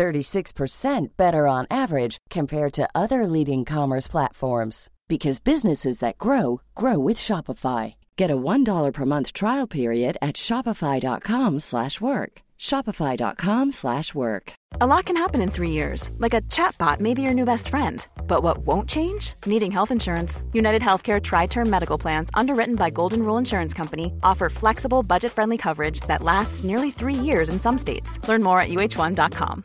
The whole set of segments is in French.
36% better on average compared to other leading commerce platforms because businesses that grow grow with Shopify. Get a $1 per month trial period at shopify.com/work. shopify.com/work. A lot can happen in three years, like a chatbot may be your new best friend. But what won't change? Needing health insurance. United Healthcare Tri Term Medical Plans, underwritten by Golden Rule Insurance Company, offer flexible, budget friendly coverage that lasts nearly three years in some states. Learn more at uh1.com.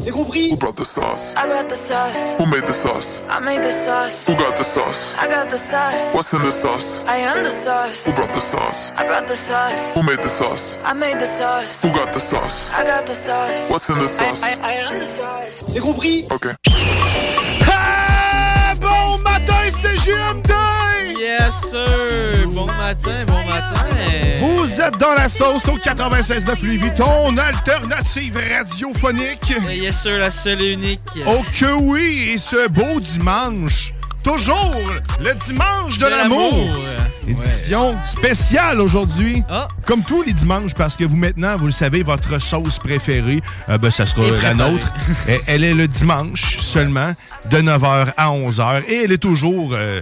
C'est compris Who brought the sauce? I brought the sauce. Who made the sauce? I made the sauce. Who got the sauce? I got the sauce. What's in the sauce? I am the sauce. Who brought the sauce? I brought the sauce. Who made the sauce? I made the sauce. Who got the sauce? I got the sauce. What's in the I, sauce? I, I am the sauce. C'est compris Ok. Ah, bon matin, CGM2! Yes, sir! Bon matin, bon matin! Vous êtes dans la sauce au 96.9 Louis ton alternative radiophonique. Yes, sir, la seule et unique. Oh que oui, et ce beau dimanche, toujours le dimanche de, De l'amour. Édition spéciale aujourd'hui. Ah. Comme tous les dimanches, parce que vous maintenant, vous le savez, votre sauce préférée, euh, ben, ça sera la nôtre. Et elle est le dimanche seulement, de 9h à 11h. Et elle est toujours euh,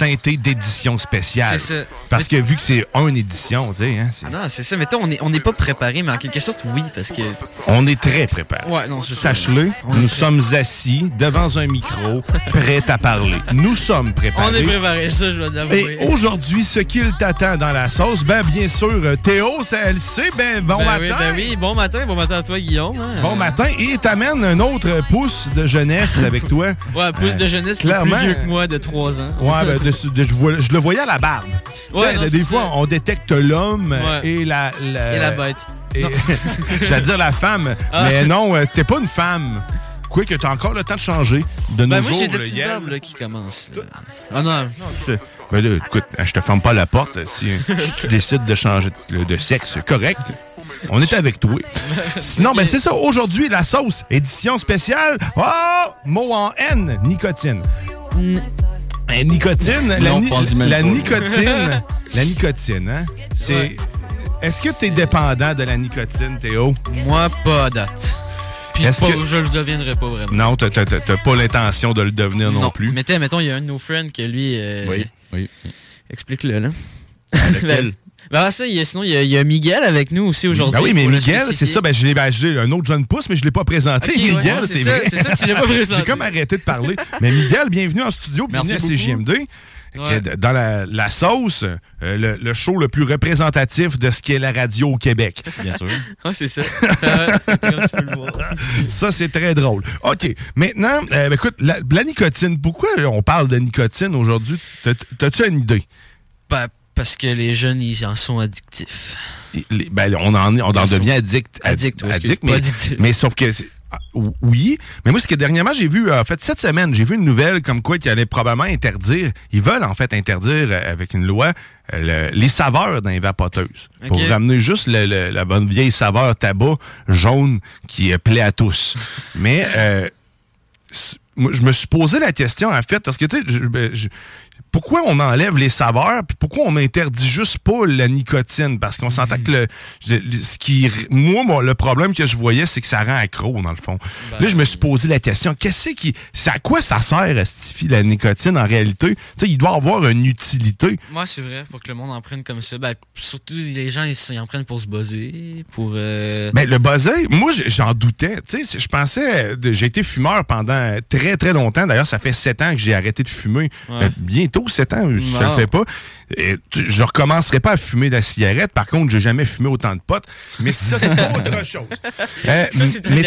teintée d'édition spéciale. C'est ça. Parce que vu que c'est une édition, tu sais, hein, c'est- Non, c'est ça. Mettons, on n'est on n'est pas préparé, mais en quelque sorte, oui, parce que. on est très préparé. Ouais, non. Sache-le, nous sommes assis devant un micro, prêts à parler. Nous sommes préparés. On est préparé, ça, je dois l'avouer. Et aujourd'hui, ce qu'il t'attend dans la sauce, ben bien sûr, Théo, ça, elle sait, ben bon Ben matin. oui, ben oui, bon matin, bon matin à toi, Guillaume. hein. Bon matin, et t'amènes un autre pouce de jeunesse avec toi. Ouais, pouce Euh, de jeunesse clairement. plus vieux que moi de 3 ans. Ouais, ben, de- de- je, vois- je le voyais à la barbe. Ouais, non, des fois, ça. on détecte l'homme Ouais. et la, la- Et la bête. J'allais dire la femme, Ah. mais non, euh, t'es pas une femme. Quoi que t'as encore le temps de changer. De nos Ben moi, jours, j'ai des là, qui commencent. là. Ah non, Ben là, écoute, je te ferme pas la porte. Si, si tu décides de changer de, de sexe, correct. On est avec toi. Sinon, ben c'est ça. Aujourd'hui, la sauce, édition spéciale. Oh! Mot en N, nicotine. Eh, nicotine, la, ni- la nicotine, la nicotine, hein? C'est. Ouais. Est-ce que t'es dépendant de la nicotine, Théo? moi, pas à date. Puis pas- que- je le deviendrai pas vraiment. Non, t'as- t'as t'as pas l'intention de le devenir non, plus. Mais mettons, il y a un de nos friends que lui. euh, Oui, oui. Explique-le, là. Lequel? Ben, ben, ça, il y a- sinon, il y, a, il y a Miguel avec nous aussi aujourd'hui. Ben oui, mais Miguel, c'est ça. Ben, j'ai ben, j'ai un autre jeune pouce, mais je l'ai pas présenté. Miguel, ouais, c'est vrai. c'est ça, tu l'as pas présenté. j'ai comme arrêté de parler. mais Miguel, bienvenue en studio, bienvenue Merci à. Ouais. Que Dans la, la sauce, euh, le, le show le plus représentatif de ce qu'est la radio au Québec. Bien sûr. Ouais, c'est ça. Ah. Ça, c'est très drôle. OK. Maintenant, euh, ben, écoute, la, la nicotine, pourquoi on parle de nicotine aujourd'hui? T'as- T'as-tu une idée? Ben, parce que les jeunes, ils en sont addictifs. Les- ben, on en, on en devient addict. addicts, ouais, excuse, mais, addictif. mais sauf que. ah, Oui, mais moi, ce que dernièrement, j'ai vu, en fait, cette semaine, j'ai vu une nouvelle comme quoi qu'ils allaient probablement interdire, ils veulent en fait interdire euh, avec une loi euh, le- les saveurs dans les vapoteuses. Pour ramener juste le- le- la bonne vieille saveur tabac jaune qui plaît à tous. Mais euh, je me suis posé la question, en fait, parce que, tu sais, je- je- pourquoi on enlève les saveurs, puis pourquoi on interdit juste pas la nicotine? Parce qu'on s'entend que le, le- ce qui, moi, moi, le problème que je voyais, c'est que ça rend accro, dans le fond. Ben, là, je me suis posé la question, qu'est-ce qui, c'est à quoi ça sert, Estifi, la nicotine, en réalité? Tu sais, il doit avoir une utilité. Moi, c'est vrai, pour que le monde en prenne comme ça. Ben, surtout, les gens, ils ils en prennent pour se buzzer, pour... euh, Ben, le buzzer, moi, j'en doutais. Tu sais, je pensais, de- j'ai été fumeur pendant très, très longtemps. D'ailleurs, ça fait sept ans que j'ai arrêté de fumer. Ouais. Ben, bientôt sept ans, ça Wow. le fait pas. Et tu- je recommencerai pas à fumer de la cigarette. Par contre, j'ai jamais fumé autant de potes. Mais ça, c'est autre chose. Euh, Ça, c'est un mais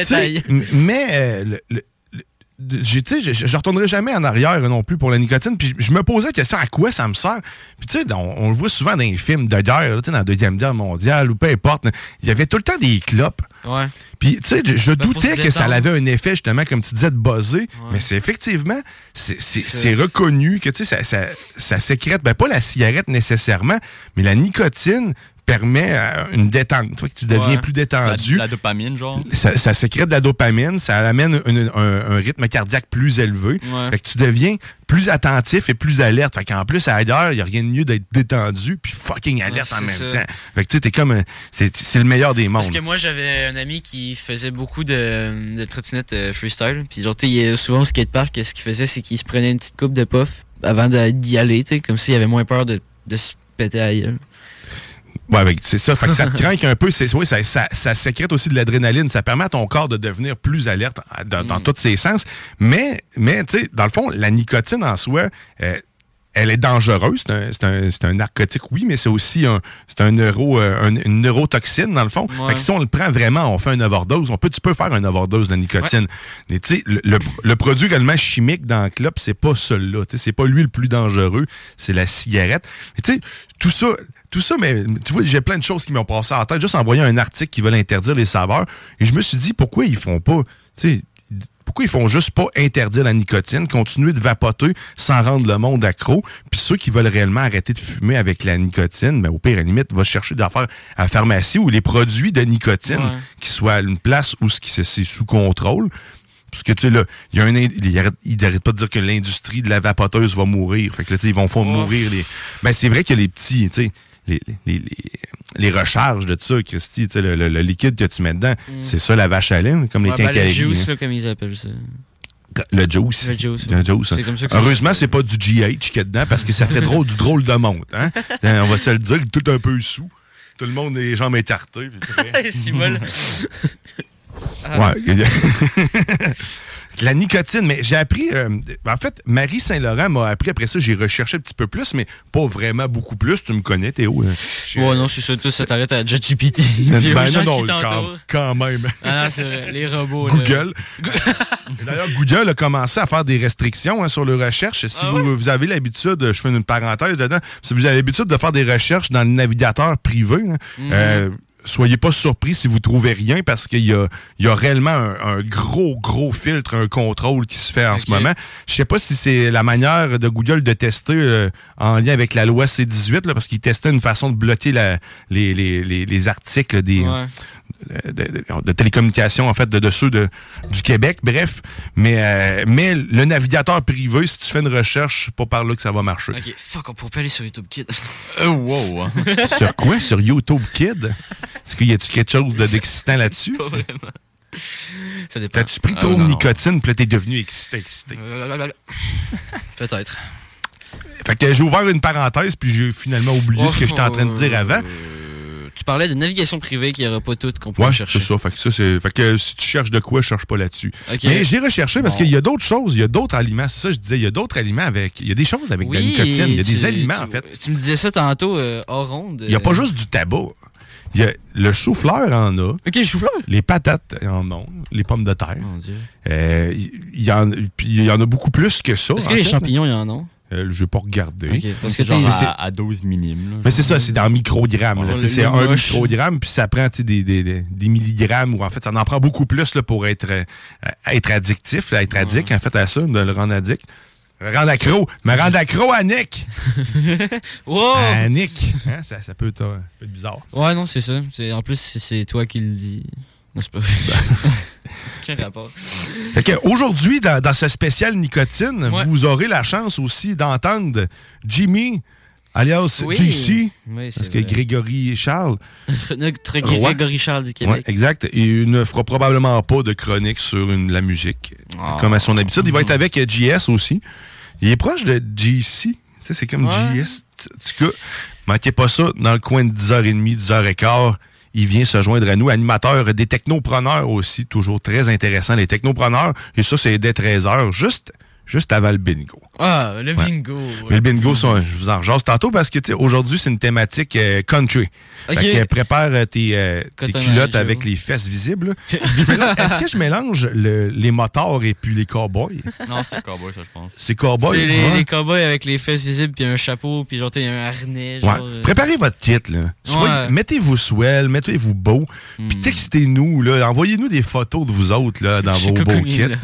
Mais, euh, le- le- le- j'ai- tu sais, je, je retournerai jamais en arrière non plus pour la nicotine. Puis je, me posais la question à quoi ça me sert? Puis tu sais, on, on le voit souvent dans les films de guerre, là, dans la Deuxième Guerre mondiale ou peu importe. Il y avait tout le temps des clopes. Ouais. Puis, tu sais, je, je Ben, doutais que ça avait un effet, justement, comme tu disais, de buzzer. Mais c'est effectivement, c'est reconnu que, tu sais, ça, ça, ça sécrète, ben pas la cigarette nécessairement, mais la nicotine permet euh, une détente. Tu vois, que tu deviens Ouais. plus détendu. La, la dopamine, genre. Ça, ça sécrète de la dopamine, ça amène un, un- un rythme cardiaque plus élevé. Ouais. Fait que tu deviens plus attentif et plus alerte. Fait qu'en plus, ailleurs, il n'y a rien de mieux d'être détendu puis fucking alerte Ouais, en même ça. temps. Fait que tu sais, t'es comme... C'est le meilleur des mondes. Parce que moi, j'avais un ami qui faisait beaucoup de, de euh, freestyle. Puis, genre, tu souvent au skatepark, ce qu'il faisait, c'est qu'il se prenait une petite coupe de puff avant d'y aller, tu comme s'il avait moins peur de, de se péter à gueule. Avec- c'est ça. Fait que ça te craint un peu. C'est, oui, ça, ça, ça sécrète aussi de l'adrénaline. Ça permet à ton corps de devenir plus alerte dans, Mm. tous ses sens. Mais, mais tu sais, dans le fond, la nicotine en soi, euh, elle est dangereuse. C'est un, un- un narcotique, oui, mais c'est aussi un, un neuro, euh, un- une neurotoxine, dans le fond. Ouais. Fait que si on le prend vraiment, on fait une overdose. On peut, tu peux faire une overdose de nicotine. Mais tu sais, le, le- le produit réellement chimique dans le club, c'est pas celui-là. C'est pas lui le plus dangereux, c'est la cigarette. Et Tu sais, tout ça, tout ça, mais tu vois, j'ai plein de choses qui m'ont passé en tête. Juste en voyant un article qui veulent interdire les saveurs. Et je me suis dit, pourquoi ils font pas, tu sais, pourquoi ils font juste pas interdire la nicotine, continuer de vapoter sans rendre le monde accro, puis ceux qui veulent réellement arrêter de fumer avec la nicotine, ben au pire, à la limite, va chercher d'affaires à la pharmacie ou les produits de nicotine Ouais. qui soient à une place où c'est sous contrôle. Parce que, tu sais, là, il y a un, ind- il arrête, il arrête pas de dire que l'industrie de la vapoteuse va mourir. Fait que là, tu sais, ils vont faire mourir les. Ben, c'est vrai que les petits, tu sais, les, les, les, recharges de ça, Christy, le, le- le liquide que tu mets dedans, Mm. c'est ça la vache à laine, comme Ouais, les ben, le quincailleries. juice, hein. là, comme ils appellent ça. Le juice. Le juice, Le ouais. juice. Comme ça Heureusement, c'est pas du GH qu'il y a dedans parce que ça ferait drôle, du drôle de monde. Hein? On va se le dire, tout un peu sous. Tout le monde, les jambes prêt. C'est bol. La nicotine, mais j'ai appris. euh, en fait, Marie Saint-Laurent m'a appris après ça, j'ai recherché un petit peu plus, mais pas vraiment beaucoup plus. Tu me connais, Théo. hein? Ouais, non, c'est ça, tout ça t'arrête à ChatGPT. Ben, ben, non, qui quand, quand même. Ah non, c'est vrai, les robots. Google. D'ailleurs, Google a commencé à faire des restrictions hein, sur les recherches. Si Ah vous, vous avez l'habitude, je fais une parenthèse dedans, si vous avez l'habitude de faire des recherches dans le navigateur privé, hein, Mhm. euh, soyez pas surpris si vous trouvez rien parce qu'il y a, il y a réellement un, un gros, gros filtre, un contrôle qui se fait en ce moment. Je sais pas si c'est la manière de Google de tester euh, en lien avec la loi C-18, là, parce qu'ils testaient une façon de bloquer la, les, les, les, les articles des, Ouais. de, de- de télécommunications, en fait, de, de ceux de, du Québec, bref. Mais, euh, mais le navigateur privé, si tu fais une recherche, c'est pas par là que ça va marcher. Ok, fuck, on pourrait pas aller sur YouTube Kid. Euh, wow. Sur quoi? Sur YouTube Kid? Est-ce qu'il y a-tu quelque chose de- d'excitant là-dessus? Pas vraiment. Ça dépend. T'as-tu pris Ah, trop de nicotine, puis là, t'es devenu excité, excité? Peut-être. Fait que j'ai ouvert une parenthèse, puis j'ai finalement oublié ce que j'étais en train de dire avant. Euh, Tu parlais de navigation privée qui n'aura pas toutes qu'on pourrait Ouais, chercher. c'est ça. Fait que ça, c'est. Fait que si tu cherches de quoi, je cherche pas là-dessus. Mais j'ai recherché parce Bon. qu'il y a d'autres choses, il y a d'autres aliments. C'est ça, je disais, il y a d'autres aliments avec. Il y a des choses avec de la nicotine. Il y a des aliments, tu- en fait. Tu me disais ça tantôt euh, hors ronde. Il n'y a pas juste du tabac. Y a le chou-fleur en a. Ok, le chou-fleur? Les patates en ont. Les pommes de terre. Mon Dieu. Euh, il y, en, puis il y en a beaucoup plus que ça. Est-ce que les fait. champignons, il y en a? Euh, je vais pas regarder. Ok, parce que genre à, à 12 minimes. là, Mais c'est ça, c'est dans microgrammes. Oh, c'est un microgramme, puis ça prend des, des, des, des milligrammes, ou en fait, ça en prend beaucoup plus là, pour être, euh, être addictif, là, être addict, en fait, à ça, de le rendre addict. Rendre accro. Me rendre accro à Nick. Wow! À Nick. Hein, ça, ça peut être, euh, bizarre. Ouais, non, c'est ça. C'est- En plus, c'est- toi qui le dis. C'est pas aucun rapport? Fait que aujourd'hui, dans, dans ce spécial nicotine, Ouais. vous aurez la chance aussi d'entendre Jimmy, alias Oui. JC, Oui, parce que vrai. Grégory Charles. Notre. Grégory Charles du Ouais, Québec. exact. Il ne fera probablement pas de chronique sur une- la musique, Ah. comme à son habitude. Il va être avec euh, JS aussi. Il est proche de JC. Sais, c'est comme Ouais. JS. En tout cas, manquez pas ça, dans le coin de 10h30, 10h15. Il vient se joindre à nous, animateur des technopreneurs aussi, toujours très intéressant, les technopreneurs. Et ça, c'est dès 13h, juste, juste avant le bingo. Ah, le Ouais. bingo. Mais le bingo, ça, je vous en rejase tantôt parce que tu sais, aujourd'hui, c'est une thématique euh, country. Ok. Fait que, prépare euh, tes, euh, tes culottes avec les fesses visibles. Est-ce que je mélange le- les motards et puis les cowboys? Non, c'est cowboy, ça, je pense. C'est cowboys? C'est les, cowboys avec les fesses visibles, puis un chapeau, puis genre, t'as un harnais. Genre, Ouais. euh, Préparez votre kit. Là. Soyez- Ouais. Mettez-vous swell, mettez-vous beau. Puis textez-nous. là. Envoyez-nous des photos de vous autres là, dans vos beaux kits. là.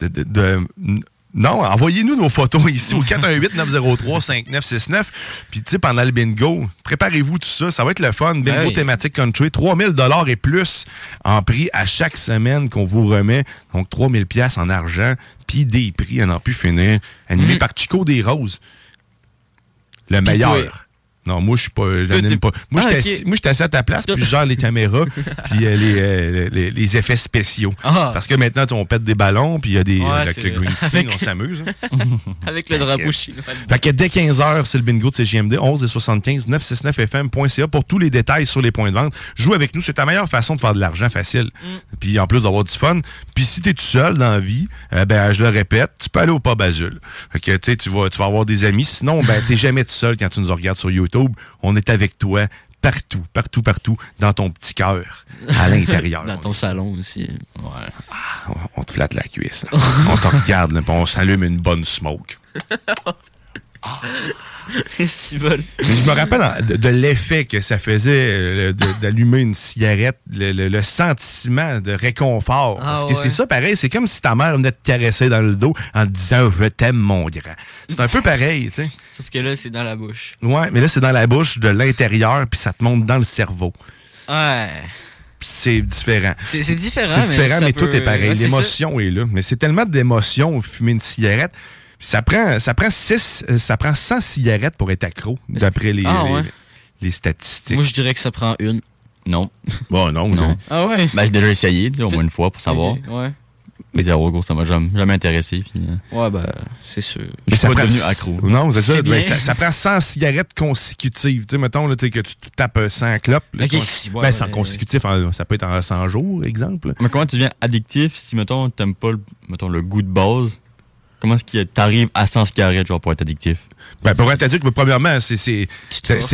De- de- de- non, envoyez-nous nos photos ici au 418-903-5969. Puis, tu sais, pendant le bingo, préparez-vous tout ça. Ça va être le fun. Bingo Ben oui. thématique country. 3000 dollars et plus en prix à chaque semaine qu'on vous remet. Donc, 3000 pièces en argent. Puis des prix à n'en plus finir. Animé Mm. par Chico des Roses. Le meilleur. Non, moi, je suis pas. pas. Moi, Ah, j'étais ok. assis- à ta place, puis je gère les caméras, puis euh, les, euh, les, les effets spéciaux. Ah. Parce que maintenant, on pète des ballons, puis il y a des. Ouais, euh, avec le green screen, Avec- on s'amuse. hein. Avec le drapeau chinois. Fait que dès 15h, c'est le bingo de CGMD, 11 et 75, 969fm.ca pour tous les détails sur les points de vente. Joue avec nous, c'est ta meilleure façon de faire de l'argent facile. Puis en plus d'avoir du fun. Puis si t'es tout seul dans la vie, euh, ben je le répète, tu peux aller au pub Azul. Fait que tu vas, tu vas avoir des amis. Sinon, ben t'es jamais tout seul quand tu nous regardes sur YouTube. On est avec toi partout, partout, partout, dans ton petit cœur, à l'intérieur. Dans ton salon aussi. On- On te flatte la cuisse. on te regarde, là, on s'allume une bonne smoke. si bon. Mais je me rappelle de, de l'effet que ça faisait euh, d'allumer une cigarette, le, le- le sentiment de réconfort. Ah Parce que ouais. c'est ça pareil, c'est comme si ta mère venait te caresser dans le dos en te disant Je t'aime, mon grand. C'est un peu pareil, tu sais. Sauf que là, c'est dans la bouche. Ouais, mais là, c'est dans la bouche, de l'intérieur, puis ça te monte dans le cerveau. Ouais. C'est différent. C'est différent. C'est différent, mais, peut- tout est pareil. Ouais, L'émotion est là. Mais c'est tellement d'émotions fumer une cigarette. Ça prend, ça prend six, euh, ça prend 100 cigarettes pour être accro, d'après les, Ah, les- ouais. les ça. statistiques. Moi, je dirais que ça prend une. Non. Bon, non, Non. non. Ah ouais? Ben, j'ai déjà essayé, tu sais, au moins une fois pour savoir. Ouais. Mais zéro, gros, ça m'a jamais, jamais intéressé. Puis, euh, Ouais, ben, c'est sûr. je suis pas prend- devenu accro. Non, c'est ça. Ben, ça. Ça prend 100 cigarettes consécutives. Tu sais, mettons là, tu sais, que tu tapes euh, 100 clopes. là, Ok, cons- c'est- ouais, ben, 100 ouais, consécutifs, ça peut être en 100 jours, exemple. Mais comment tu deviens addictif si, mettons, t'aimes pas le, mettons, le goût de base? Comment est-ce que t'arrives à 100 cigarettes, genre, pour être addictif? Ben, pour être addict, mais premièrement, c'est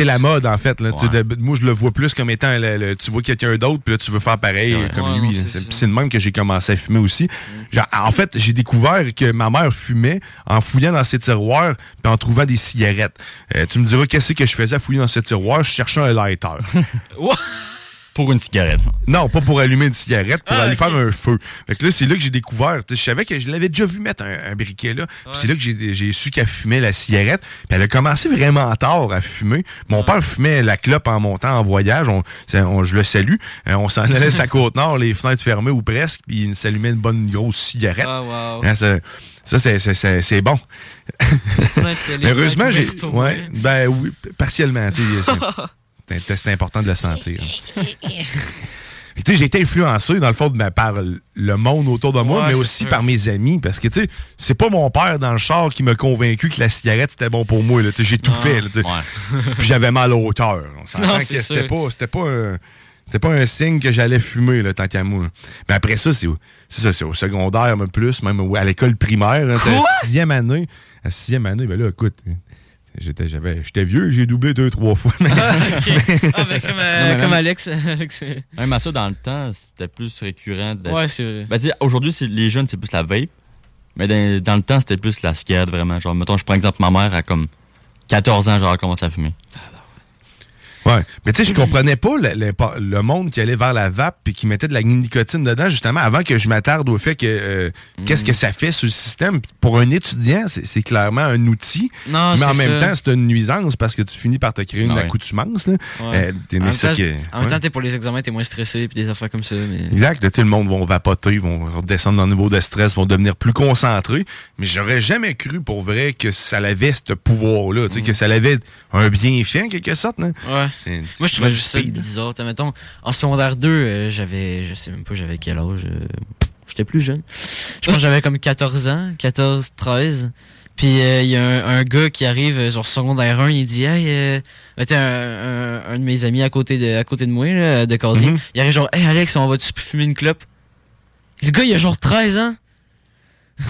la mode, en fait. Là. Tu- Ouais. de- moi, je le vois plus comme étant, le- le- tu vois quelqu'un d'autre, puis là, tu veux faire pareil Ouais. comme Ouais, lui. c'est de même que j'ai commencé à fumer aussi. Genre, en fait, j'ai découvert que ma mère fumait en fouillant dans ses tiroirs, puis en trouvant des cigarettes. Euh, tu me diras, qu'est-ce que je faisais à fouiller dans ses tiroirs? Je cherchais un lighter. Pour une cigarette. Non, pas pour allumer une cigarette, pour Ah, aller faire un feu. Fait que là, c'est là que j'ai découvert. Je savais que je l'avais déjà vu mettre un, un briquet là. Puis c'est là que j'ai su qu'elle fumait la cigarette. Puis elle a commencé vraiment tard à fumer. Mon père fumait la clope en montant en voyage. On, on- je le salue. Euh, on s'en allait sa côte nord, les fenêtres fermées ou presque, puis il s'allumait une bonne grosse cigarette. Ah, wow. Hein, ça, ça, c'est- bon. Heureusement, j'ai. Ouais, ben oui, partiellement. c'est- important de le sentir. J'ai été influencé, dans le fond, de ma- par le monde autour de moi, Ouais, mais aussi sûr. par mes amis. Parce que, tu sais, c'est pas mon père dans le char qui m'a convaincu que la cigarette, c'était bon pour moi. J'ai tout Non. fait. là. Ouais. Puis j'avais mal au cœur. On que c'était pas, c'était pas un. C'était pas un signe que j'allais fumer, là, tant qu'à moi. Mais après ça, c'est au- c'est ça, c'est au secondaire, même plus, même à l'école primaire. hein, la sixième année. La sixième année, ben là, écoute, j'étais, j'avais, j'étais vieux, j'ai doublé deux, trois fois. mais- Ah, ben, comme, euh, Non, mais comme même- Alex. Euh, Même à ça, dans le temps, c'était plus récurrent. d'être- ouais, c'est vrai. Ben, aujourd'hui, c'est- les jeunes, c'est plus la vape. Mais dans, dans le temps, c'était plus la cigarette, vraiment. Genre, mettons, je prends exemple, ma mère a comme 14 ans, genre, elle commence à fumer. Ouais. Mais tu sais, je comprenais pas le, le- le monde qui allait vers la vape puis qui mettait de la nicotine dedans, justement, avant que je m'attarde au fait que euh, qu'est-ce Mm. que ça fait sur le système. Pour un étudiant, c'est c'est clairement un outil. Non, mais en même ça. temps, c'est une nuisance parce que tu finis par te créer une Ouais. accoutumance. Là. Ouais. Euh, t'es- en même ça temps, que- en même temps, t'es pour les examens, t'es moins stressé, puis des affaires comme ça. Mais... Exact. Tu sais, le monde va vapoter, ils vont redescendre dans le niveau de stress, vont devenir plus concentrés. Mais j'aurais jamais cru pour vrai que ça avait ce pouvoir-là, tu sais, que ça avait un bienfait en quelque sorte. là. Ouais. Moi, je trouvais juste ça bizarre. Mettons, en secondaire 2, euh, j'avais, je sais même pas, j'avais quel âge. euh, J'étais plus jeune. Je pense que j'avais comme 14 ans, 14, 13. Puis euh, il y a un, un gars qui arrive sur secondaire 1, il dit Hey, euh, t'es un, un- un de mes amis à côté de, à côté de moi, là, de casier. Mhm. Il arrive genre Hey Alex, on va-tu fumer une clope Le gars, il a genre 13 ans.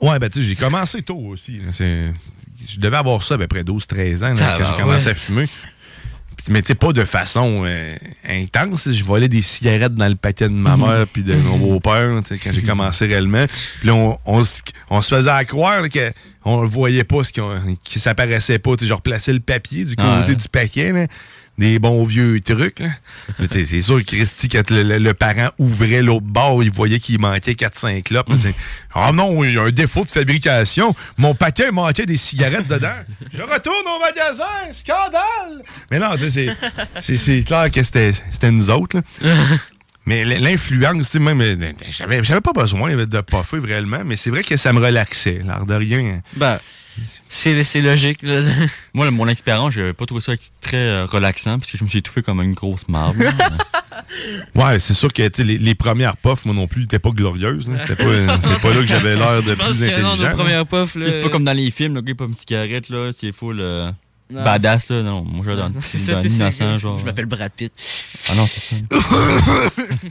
Ouais, ben tu sais, j'ai commencé tôt aussi. Je devais avoir ça à peu près 12-13 ans là, quand j'ai commencé ouais. à fumer. Mais tu sais, pas de façon euh, intense. Je volais des cigarettes dans le paquet de ma mère puis de mon beau-père quand j'ai commencé réellement. Puis là, on, on, se- on se faisait à croire là, que on le voyait pas, ce qu'on- que ça paraissait pas. Je replaçais le papier du côté du paquet. là. Des bons vieux trucs. là. C'est sûr que Christy, quand le, parent ouvrait l'autre bord, il voyait qu'il manquait 4-5 clopes. Ah non, il y a un défaut de fabrication. Mon paquet manquait des cigarettes dedans. Je retourne au magasin. Scandale! Mais non, c'est- c'est c'est clair que c'était c'était nous autres. Mais l'influence, même, euh, j'avais j'avais pas besoin de puffer réellement, mais c'est vrai que ça me relaxait, l'air de rien. Ben, c'est, logique. là. Moi, mon expérience, j'ai pas trouvé ça très euh, relaxant parce que je me suis étouffé comme une grosse marbre. Ouais, c'est sûr que les, les premières puffs, moi non plus, n'étaient pas glorieuses. C'était pas, c'est pas là que j'avais l'air de plus non, intelligent. premières puffs, là. Tu sais, c'est pas comme dans les films, le gars, pas une cigarette, là, c'est full euh, Non. badass, là. Non, moi, je dans, C'est innocent, je- genre. Je m'appelle Brad Pitt. Ah non, c'est ça.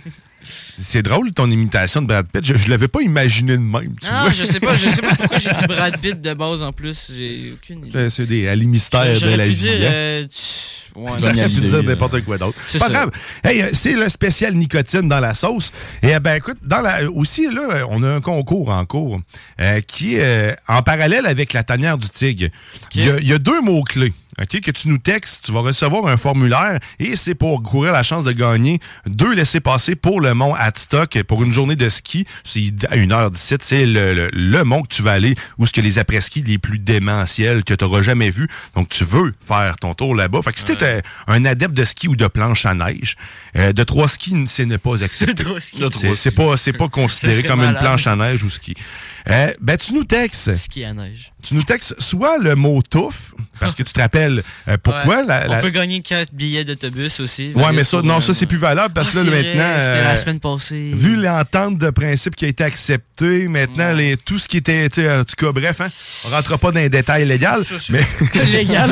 C'est drôle ton imitation de Brad Pitt. Je, je l'avais pas imaginé de même. Tu Ah, vois? je sais pas, je sais pas pourquoi j'ai dit Brad Pitt de base en plus. J'ai aucune idée. C'est- des Ali mystères de la pu vie. dire, hein. euh, tu- ouais, J'aurais pu dire n'importe quoi d'autre. C'est Pas ça. grave. Hey, euh, c'est le spécial nicotine dans la sauce. Et euh, ben écoute, dans la aussi là, euh, on a un concours en cours euh, qui est euh, en parallèle avec la tanière du tigre. Il y a- il y, a deux mots clés. OK, que tu nous textes, tu vas recevoir un formulaire et c'est pour courir la chance de gagner deux laissés-passer pour le mont Hadstock pour une journée de ski. C'est à une heure d'ici. C'est le, le, le mont que tu vas aller où ce que les après-ski les plus démentiels que tu n'auras jamais vu. Donc, tu veux faire ton tour là-bas. Fait que si euh, un adepte de ski ou de planche à neige, euh, de trois skis, c'est ne pas accepté. Trois skis. C'est- pas, c'est pas considéré comme une planche à neige ou ski. Euh, ben, tu nous textes. Ski à neige. Tu nous textes soit le mot touffe, parce que tu te rappelles euh, pourquoi Ouais. la, la- On peut gagner 4 billets d'autobus aussi. Ouais, mais ça, non, euh, ça, c'est plus valable parce que Ah, là, c'est maintenant. C'était euh, la semaine passée. Vu l'entente de principe qui a été acceptée, maintenant, les, tout ce qui était, en tout cas, bref, hein, on rentrera pas dans les détails légaux, mais, légal.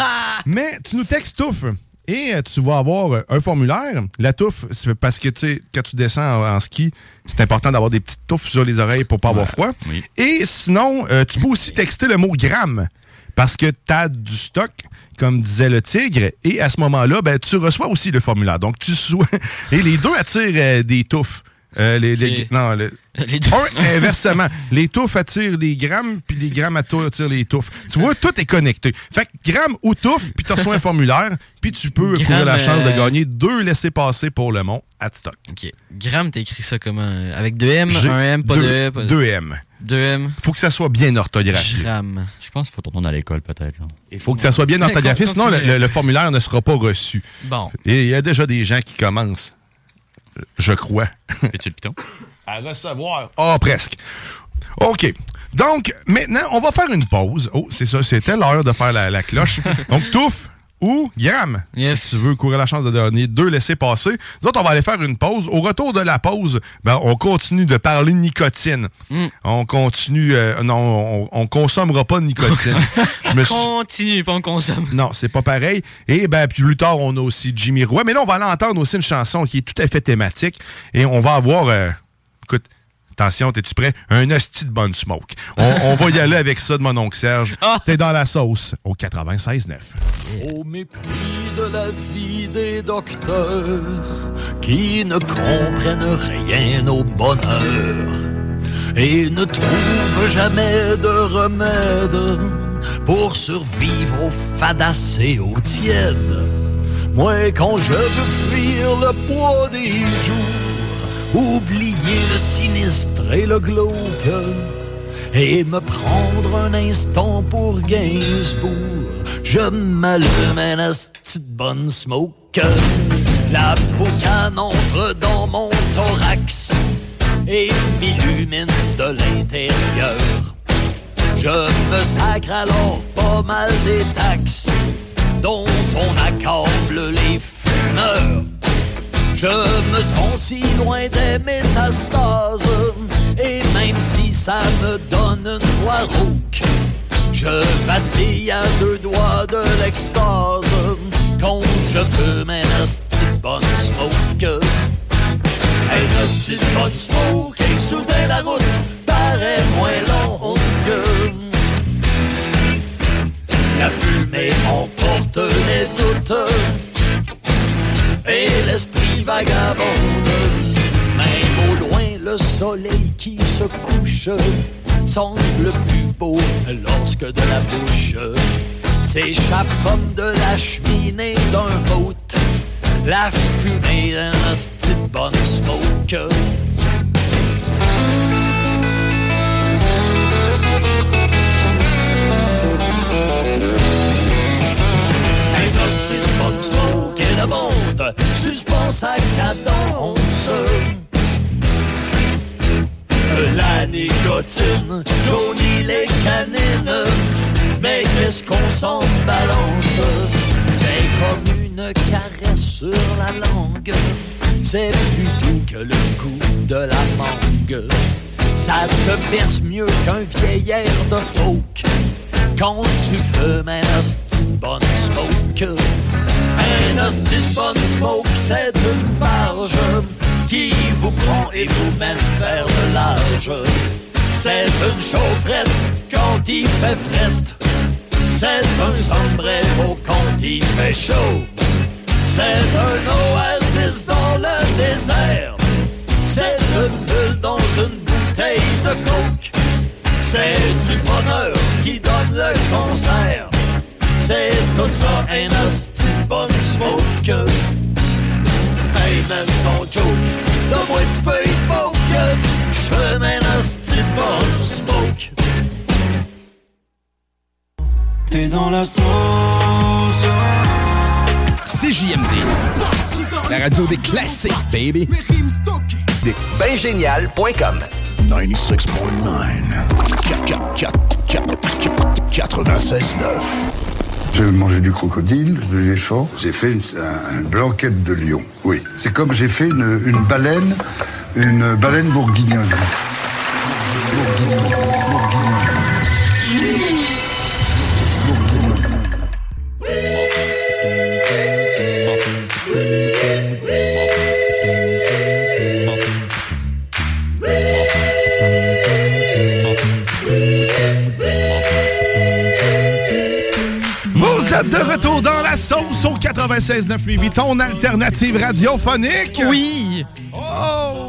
mais tu nous textes touffe. Et euh, tu vas avoir euh, un formulaire. La touffe, c'est parce que, tu sais, quand tu descends en, en ski, c'est important d'avoir des petites touffes sur les oreilles pour pas avoir froid. oui. Et sinon, euh, tu peux aussi texter le mot gramme. Parce que tu as du stock, comme disait le tigre, et à ce moment-là, ben, tu reçois aussi le formulaire. Donc, tu sois. Et les deux attirent euh, des touffes. Euh, les, non, Les deux. un, inversement. les touffes attirent les grammes, puis les grammes attirent les touffes. Tu vois, tout est connecté. Fait que gramme ou touffe, puis tu reçois un formulaire, puis tu peux Gramme, courir la chance de euh, gagner deux laissés-passer pour le mont Hadstock. Ok. Gramme, t'as écrit ça comment? Avec 2 M, J'ai 1 M, pas de deux- E, pas de deux M. 2 M. Faut que ça soit bien orthographié. Gramme. Je pense qu'il faut retourner à l'école, peut-être. Il faut que ça soit bien orthographié, sinon le, le- le formulaire ne sera pas reçu. Bon. Et il y a déjà des gens qui commencent, je crois, Fais-tu le piton? à recevoir. Ah, presque. OK. Donc, maintenant, on va faire une pause. Oh, c'est ça, c'était l'heure de faire la, la cloche. Donc, touffe ou. Yes. Si tu veux courir la chance de donner deux laissés passer. Nous autres, on va aller faire une pause. Au retour de la pause, ben, on continue de parler de nicotine. Mm. On continue. euh, non, on, on consommera pas de nicotine. Je me Continue, pas on consomme. non, c'est pas pareil. Et ben puis plus tard, on a aussi Jimmy Roy. Mais là, on va aller entendre aussi une chanson qui est tout à fait thématique. Et on va avoir. euh, attention, t'es-tu prêt? Un hostie de bonne smoke. On, on va y aller avec ça de mon oncle Serge. T'es dans la sauce au 96.9. Au mépris de la vie des docteurs qui ne comprennent rien au bonheur et ne trouvent jamais de remède pour survivre au fadassé au tiède. Moi, quand je veux fuir le poids des jours, oublier le sinistre et le glauque, et me prendre un instant pour Gainsbourg, je m'allume un petite bonne smoke. La boucane entre dans mon thorax et m'illumine de l'intérieur. Je me sacre alors pas mal des taxes dont on accable les fumeurs. Je me sens si loin des métastases et même si ça me donne une voix rauque, je vacille à deux doigts de l'extase quand je fume un de bonne smoke. Un de bonne smoke et soudain la route paraît moins longue. La fumée emporte les doutes et l'esprit vagabonde. Même au loin, le soleil qui se couche semble plus beau lorsque de la bouche s'échappe comme de la cheminée d'un boat la fumée d'un de bonne smoke. Smoke et le monde suspend sa cadence. La nicotine jaunit les canines, mais qu'est-ce qu'on s'en balance? C'est comme une caresse sur la langue, c'est plus doux que le goût de la mangue. Ça te berce mieux qu'un vieil air de folk quand tu fumes un hostie bonne smoke. Un hostie bonne smoke, c'est une barge qui vous prend et vous mène vers de l'âge. C'est une chaufferette quand il fait frette. C'est un sombrero quand il fait chaud. C'est un oasis dans le désert. C'est une bulle dans une bouteille de coke. C'est du bonheur qui donne le concert. C'est tout ça un hostie bonne smoke. Hey man, sans joke, donne-moi du feuille folk. J'fais un hostie bonne smoke. T'es dans la sauce. CJMD. La radio des classiques, baby. C'est bingénial.com. 96.9. 96.9. J'ai mangé du crocodile, de l'éléphant. J'ai fait une, un- une blanquette de lion. Oui. C'est comme j'ai fait une, baleine, une baleine bourguignonne. Vous êtes de retour dans la sauce au 96.9 ton alternative radiophonique. Oui. Oh,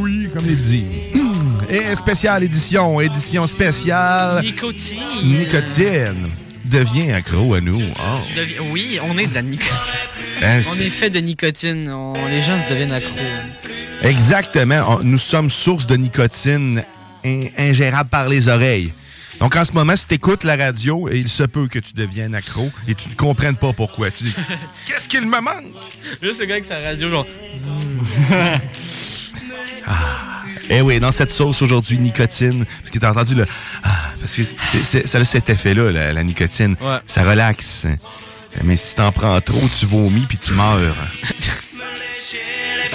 oui, comme il dit. Et spéciale édition, édition spéciale. Nicotine. Nicotine. Devient accro à nous. Oh. Deviens- Oui, on est de la nicotine. Ben, on est fait de nicotine. On- Les gens se deviennent accros. Exactement. On- Nous sommes source de nicotine in- ingérable par les oreilles. Donc en ce moment, si tu écoutes la radio, il se peut que tu deviennes accro et tu ne comprennes pas pourquoi. Tu dis Qu'est-ce qu'il me manque? Juste le gars avec sa radio, genre. Eh oui, dans cette sauce aujourd'hui, nicotine, parce que t'as entendu le. Ah, parce que c'est- c'est- ça a cet effet-là, la, la nicotine. Ouais. Ça relaxe. Mais si t'en prends trop, tu vomis puis tu meurs.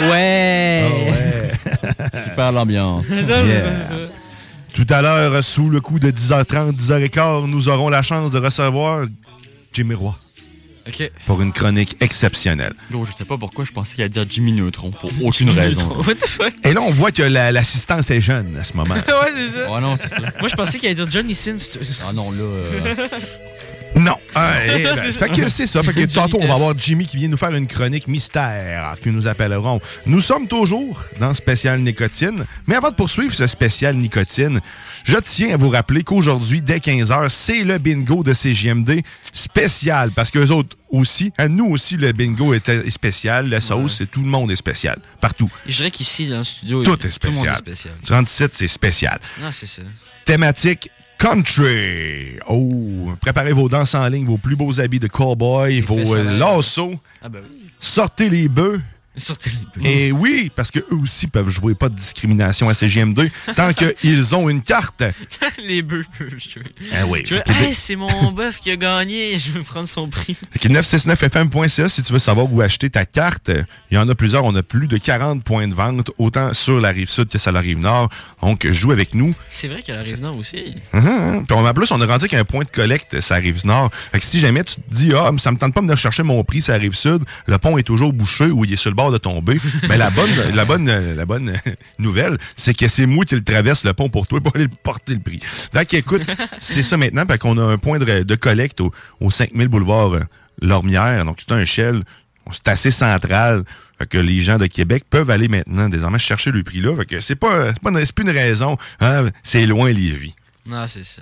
Ouais. Super l'ambiance. C'est ça, c'est Yeah. ça, c'est ça. Tout à l'heure, sous le coup de 10h30, 10h15, nous aurons la chance de recevoir Jimmy Roy Ok. pour une chronique exceptionnelle. Yo, je sais pas pourquoi je pensais qu'il allait dire Jimmy Neutron pour aucune raison. What the fuck? Et là, on voit que la- l'assistance est jeune à ce moment. ouais, c'est ça. Oh non, c'est ça. Moi, je pensais qu'il allait dire Johnny Sins. Ah non, là. euh, Non. Ah, ben, fait que c'est ça. Fait que tantôt, on va avoir Jimmy qui vient nous faire une chronique mystère que nous appellerons. Nous sommes toujours dans Spécial Nicotine. Mais avant de poursuivre ce spécial nicotine, je tiens à vous rappeler qu'aujourd'hui, dès 15h, c'est le bingo de CGMD spécial. Parce que autres aussi, à nous aussi, le bingo est spécial. La sauce, c'est tout le monde est spécial. Partout. Je dirais qu'ici, dans le studio, Tout il- est le monde spécial. est spécial. 37, c'est spécial. Non, c'est ça. Thématique country. Oh, préparez vos danses en ligne, vos plus beaux habits de cowboy, vos euh, lassos. Ah ben oui. Sortez les bœufs. Sortez les bœufs. Et oui, parce qu'eux aussi peuvent jouer pas de discrimination à CGM2 tant qu'ils ont une carte. les bœufs peuvent jouer. Ah oui. Veux- Hey, c'est mon bœuf qui a gagné, je veux prendre son prix. Fait que 969fm.ca si tu veux savoir où acheter ta carte. Il y en a plusieurs. On a plus de 40 points de vente, autant sur la rive sud que sur la rive nord. Donc, joue avec nous. C'est vrai qu'elle arrive nord aussi. Hum, hum. Puis on, en plus, on a rendu qu'un point de collecte, ça arrive nord. Fait que si jamais tu te dis, ah, ça me tente pas de venir chercher mon prix, ça arrive sud, le pont est toujours bouché ou il est sur le bord de tomber. Mais la bonne, la bonne, la bonne nouvelle, c'est que c'est moi qui le traverse le pont pour toi pour aller le porter le prix. Fait que, écoute, c'est ça maintenant, parce qu'on a un point de, de collecte au, au 5000 boulevard euh, Lormière. Donc, c'est un shell. C'est assez central. Fait que les gens de Québec peuvent aller maintenant, désormais, chercher le prix là. Fait que c'est pas, c'est pas, une- c'est plus une raison. hein, c'est loin, Lévis. Non, c'est ça.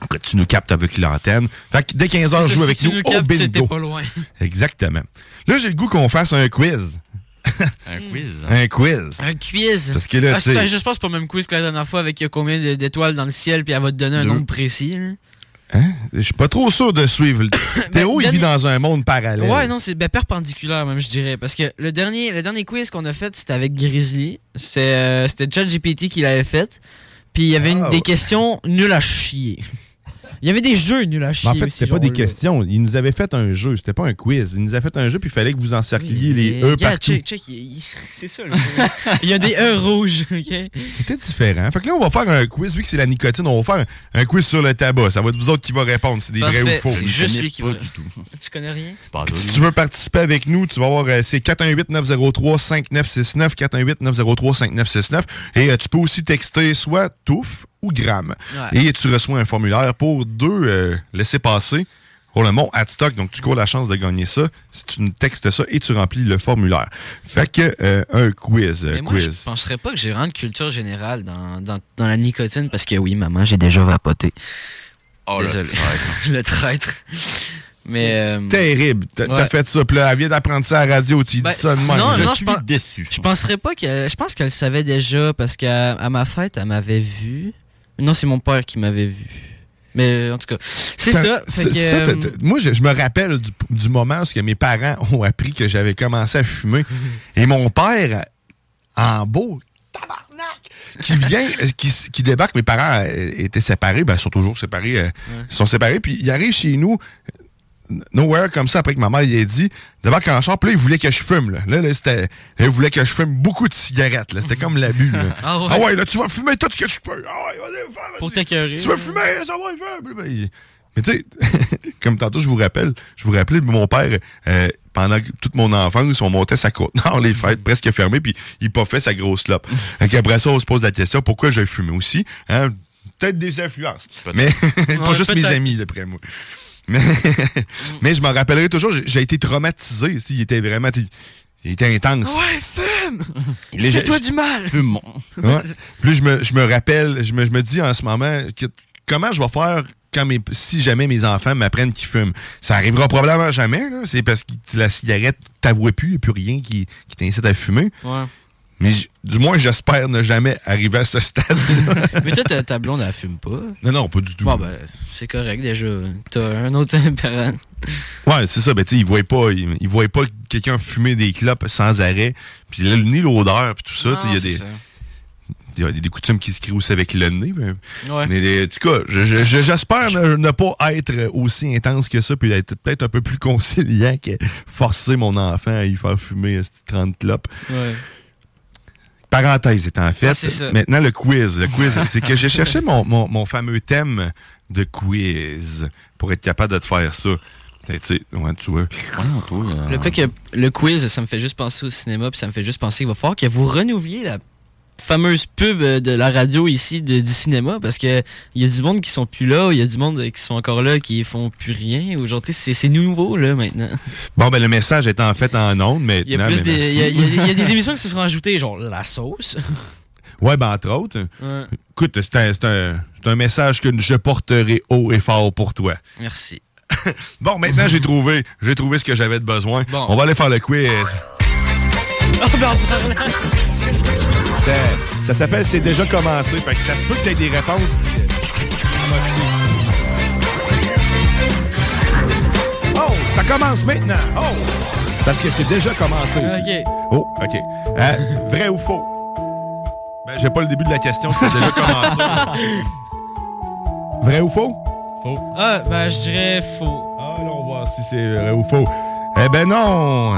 Après, tu nous captes avec l'antenne. Fait que dès 15h, C'est ça, joue si avec tu nous nous au captes, c'est bingo. pas loin. Exactement. Là, j'ai le goût qu'on fasse un quiz. Un quiz. Un quiz. Un quiz. Parce que là, Ah, tu sais- c'est- je pense que c'est pas le même quiz que la dernière fois avec combien d'étoiles dans le ciel, puis elle va te donner un Deux. nombre précis. là. Hein? Je suis pas trop sûr de suivre. le- Théo, il vit dans un monde parallèle. Ouais, non, c'est ben, perpendiculaire même, je dirais. Parce que le dernier, le dernier quiz qu'on a fait, c'était avec Grizzly. Euh, C'était ChatGPT qui l'avait fait. Puis il y avait une- Ah, des questions nulles à chier. Il y avait des jeux nuls à Mais en fait, c'était pas des questions. Il nous avait fait un jeu. C'était pas un quiz. Il nous a fait un jeu, puis il fallait que vous encercliez les E gars, partout. check, check, c'est ça. là. il y a des E rouges, ok? C'était différent. Fait que là, on va faire un quiz. Vu que c'est la nicotine, on va faire un quiz sur le tabac. Ça va être vous autres qui va répondre. C'est des vrais ou Parfait. faux. C'est juste lui qui va. du tout. Tu connais rien? Si tu veux participer avec nous, tu vas voir, euh, c'est 418-903-5969, 418-903-5969. Et euh, tu peux aussi texter soit touffe ou gramme. Ouais. Et tu reçois un formulaire pour deux euh, laissez-passer pour le mont Adstock. Donc, tu cours la chance de gagner ça si tu textes ça et tu remplis le formulaire. Fait que, euh, un quiz. euh, Mais moi, je quiz. penserais pas que j'ai vraiment de culture générale dans, dans, dans la nicotine parce que oui, maman, j'ai déjà vapoté. Oh, le Désolé. traître. le traître. Mais. euh, Terrible. T'as ouais. fait ça. Puis là, elle vient d'apprendre ça à la radio. Tu dis Ben, ça de même. non, Je non, suis je déçu. Je penserais pas qu'elle. Je pense qu'elle savait déjà parce qu'à à ma fête, elle m'avait vu. Non, c'est mon père qui m'avait vu. Mais en tout cas, c'est ça. Que, euh, moi, je, je me rappelle du, du moment où mes parents ont appris que j'avais commencé à fumer. Et mon père, en beau tabarnak, qui vient, euh, qui, qui débarque, mes parents euh, étaient séparés, ben, ils sont toujours séparés, euh, ils sont séparés, puis il arrive chez nous, euh, nowhere comme ça, après que ma mère il a dit, débarque en char, puis là, il voulait que je fume, là. Là, là, c'était, là, il voulait que je fume beaucoup de cigarettes, là. C'était comme l'abus, là. Ah ouais? là, tu vas fumer tout ce que je peux. Ah ouais, vas-y, vas-y. Pour t'écœurer. Tu vas fumer, ça va, il Mais tu sais, comme tantôt, je vous rappelle, je vous rappelais, mon père, euh, pendant toute mon enfance, on montait sa côte nord, les fêtes presque fermées, puis il pas fait sa grosse lope. Fait qu'après ça, on se pose la question, pourquoi je fumais aussi? Hein? Peut-être des influences. Mais pas Ouais, juste mes amis, d'après moi. Mais, mais je m'en rappellerai toujours, j'ai été traumatisé. Il était vraiment... Il était intense. Ouais, fume! Fais-toi du mal! Ouais. Puis là, je me, je me rappelle, je me, je me dis en ce moment, que, comment je vais faire quand mes, si jamais mes enfants m'apprennent qu'ils fument. Ça arrivera probablement jamais, là. C'est parce que la cigarette, t'avouais plus, il n'y a plus rien qui, qui t'incite à fumer. Ouais. Mais du moins, j'espère ne jamais arriver à ce stade-là. Mais toi, ta, ta blonde, elle fume pas? non, non, pas du tout. Bon, ben, c'est correct déjà. T'as un autre parent. Ouais, c'est ça. Ben, tu sais, ils voyaient pas, ils, ils voyaient pas quelqu'un fumer des clopes sans arrêt. Puis là, ni l'odeur, puis tout ça. Il y a des, il y a des, coutumes qui se créent aussi avec le nez. Mais, Ouais. mais, en tout cas, je- je- je- j'espère ne, ne pas être aussi intense que ça, puis être peut-être un peu plus conciliant que forcer mon enfant à y faire fumer euh, cette 30 clopes. Ouais. Parenthèse étant faite, Ah, c'est ça. maintenant le quiz. Le quiz, c'est que j'ai cherché mon, mon, mon fameux thème de quiz pour être capable de te faire ça. Tu sais, ouais, tu vois. Le fait que le quiz, ça me fait juste penser au cinéma, puis ça me fait juste penser qu'il va falloir que vous renouviez la fameuse pub euh, de la radio ici, de- du cinéma, parce que il y a du monde qui sont plus là, il y a du monde qui sont encore là, qui font plus rien. Aujourd'hui, c'est nouveau, là, maintenant. Bon, ben le message est en fait en ondes, mais. Il y a, plus des, il y a, y a- il y a des émissions qui se sont ajoutées, genre la sauce. Ouais, ben entre autres. Ouais. Écoute, c'est un, c'est un- un message que je porterai haut et fort pour toi. Merci. Bon, maintenant j'ai trouvé, j'ai trouvé ce que j'avais de besoin. Bon. On va aller faire le quiz. Ah, ben, Ça, ça s'appelle C'est déjà commencé. Fait que ça se peut que tu aies des réponses. Oh, ça commence maintenant. Oh, parce que c'est déjà commencé. Ok. Oh, OK. Euh, vrai ou faux? Ben, j'ai pas le début de la question, c'est déjà commencé. vrai ou faux? Faux. Ah, ben, je dirais faux. Ah, là, on va voir si c'est vrai ou faux. Eh ben non!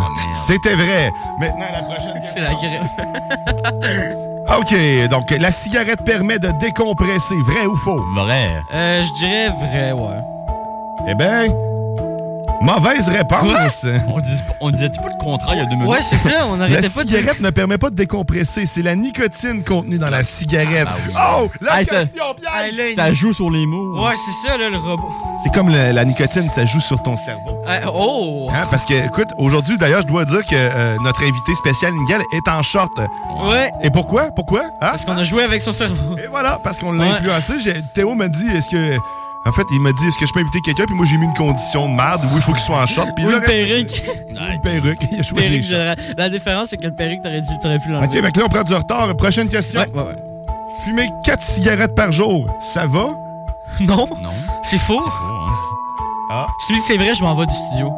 C'était vrai. Maintenant, la prochaine C'est la grève. OK, donc la cigarette permet de décompresser. Vrai ou faux? Vrai. Euh, je dirais vrai, ouais. Eh ben, mauvaise réponse. On, dis, on disait-tu pas le contraire il y a deux minutes? Ouais, c'est ça, on La arrêtait pas de dire. cigarette ne permet pas de décompresser. C'est la nicotine contenue dans la cigarette. Ah oui. Oh, la Hey, ça- question piège! Là, Ça joue sur les mots. Ouais, c'est ça, là, le robot. C'est comme le- la nicotine, ça joue sur ton cerveau. Oh! Hein, parce que, écoute, aujourd'hui, d'ailleurs, je dois dire que euh, notre invité spécial, Miguel, est en short. Ouais, Et pourquoi? Pourquoi? Hein? parce qu'on a joué avec son cerveau. Et voilà, parce qu'on l'a Ouais. influencé. Théo m'a dit, est-ce que... En fait, il m'a dit, est-ce que je peux inviter quelqu'un? Puis moi, j'ai mis une condition de merde où il faut qu'il soit en short. Puis Ou le une perruque. Une perruque. Il a choisi Perruque. La différence, c'est que le perruque, t'aurais dû, t'aurais pu l'enlever. OK, que là, on prend du retard. Prochaine question. Ouais, ouais, ouais. Fumer 4 cigarettes par jour, ça va? Non, Non. c'est faux? Faux, hein. Ah. Je te dis que c'est vrai, je m'en vais du studio.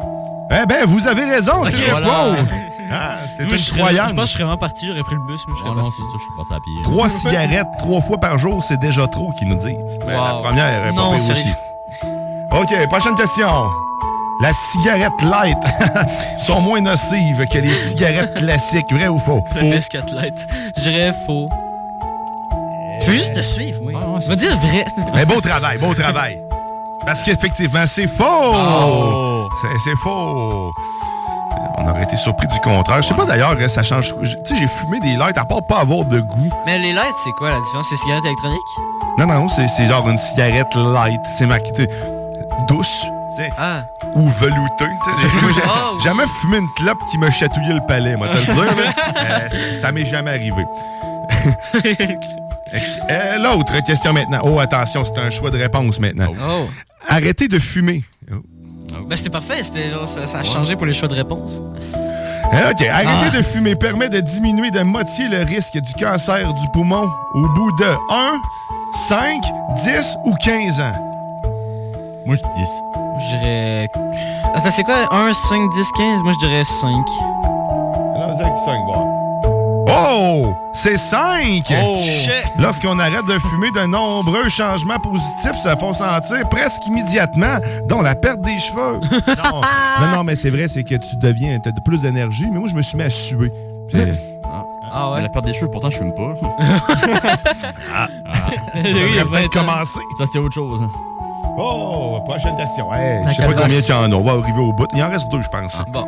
Eh ben, vous avez raison, c'est voilà. faux. Ah, c'est serais- incroyable. Je pense que je serais vraiment parti, j'aurais pris le bus, mais je serais Oh non, parti. c'est ça, je suis parti à pied. Trois cigarettes, trois fois par jour, c'est déjà trop, qu'ils nous disent. Ben, La première est pas aussi. OK, prochaine question. La cigarette light sont moins nocives que les cigarettes classiques, vrai ou faux? Le biscuit light. Je dirais faux. Je veux juste te suivre, oui. Je vais dire vrai. Mais beau travail, beau travail. Parce qu'effectivement, c'est faux. Oh. C'est faux. On aurait été surpris du contraire. Je sais pas d'ailleurs, ça change. Tu sais, j'ai fumé des lights à part pas avoir de goût. Mais les lights, c'est quoi la différence? C'est cigarette électronique? Non, non, c'est c'est genre une cigarette light. C'est marqué douce. Ah. Ou. Moi, J'ai Oh. jamais fumé une clope qui me chatouillait le palais, moi, te le dire. là. Euh, ça- ça m'est jamais arrivé. Euh, L'autre question maintenant. Oh, attention, c'est un choix de réponse maintenant. Oh. Arrêtez de fumer. Ben, c'était parfait. C'était genre, ça, ça a changé pour les choix de réponse. Euh, OK. Arrêter Ah. de fumer permet de diminuer de moitié le risque du cancer du poumon au bout de 1, 5, 10 ou 15 ans. Moi, je dis 10. Je dirais. Attends, c'est quoi? 1, 5, 10, 15? Moi, je dirais 5. Alors, 5, 5, voir. Oh! C'est 5! Oh! Lorsqu'on arrête de fumer, de nombreux changements positifs se font sentir presque immédiatement, dont la perte des cheveux. non, non, non, mais c'est vrai, c'est que tu deviens, tu as plus d'énergie, mais moi, je me suis mis à suer. C'est- Ah Mais ouais? la perte des cheveux, pourtant, je fume pas. Ah. Oui, Ça il y a devrait peut-être 20 ans. commencer. Ça, c'était autre chose. hein. Oh, prochaine question. Hey, je sais pas combien tu en as. On va arriver au bout. Il en reste deux, je pense. Bon.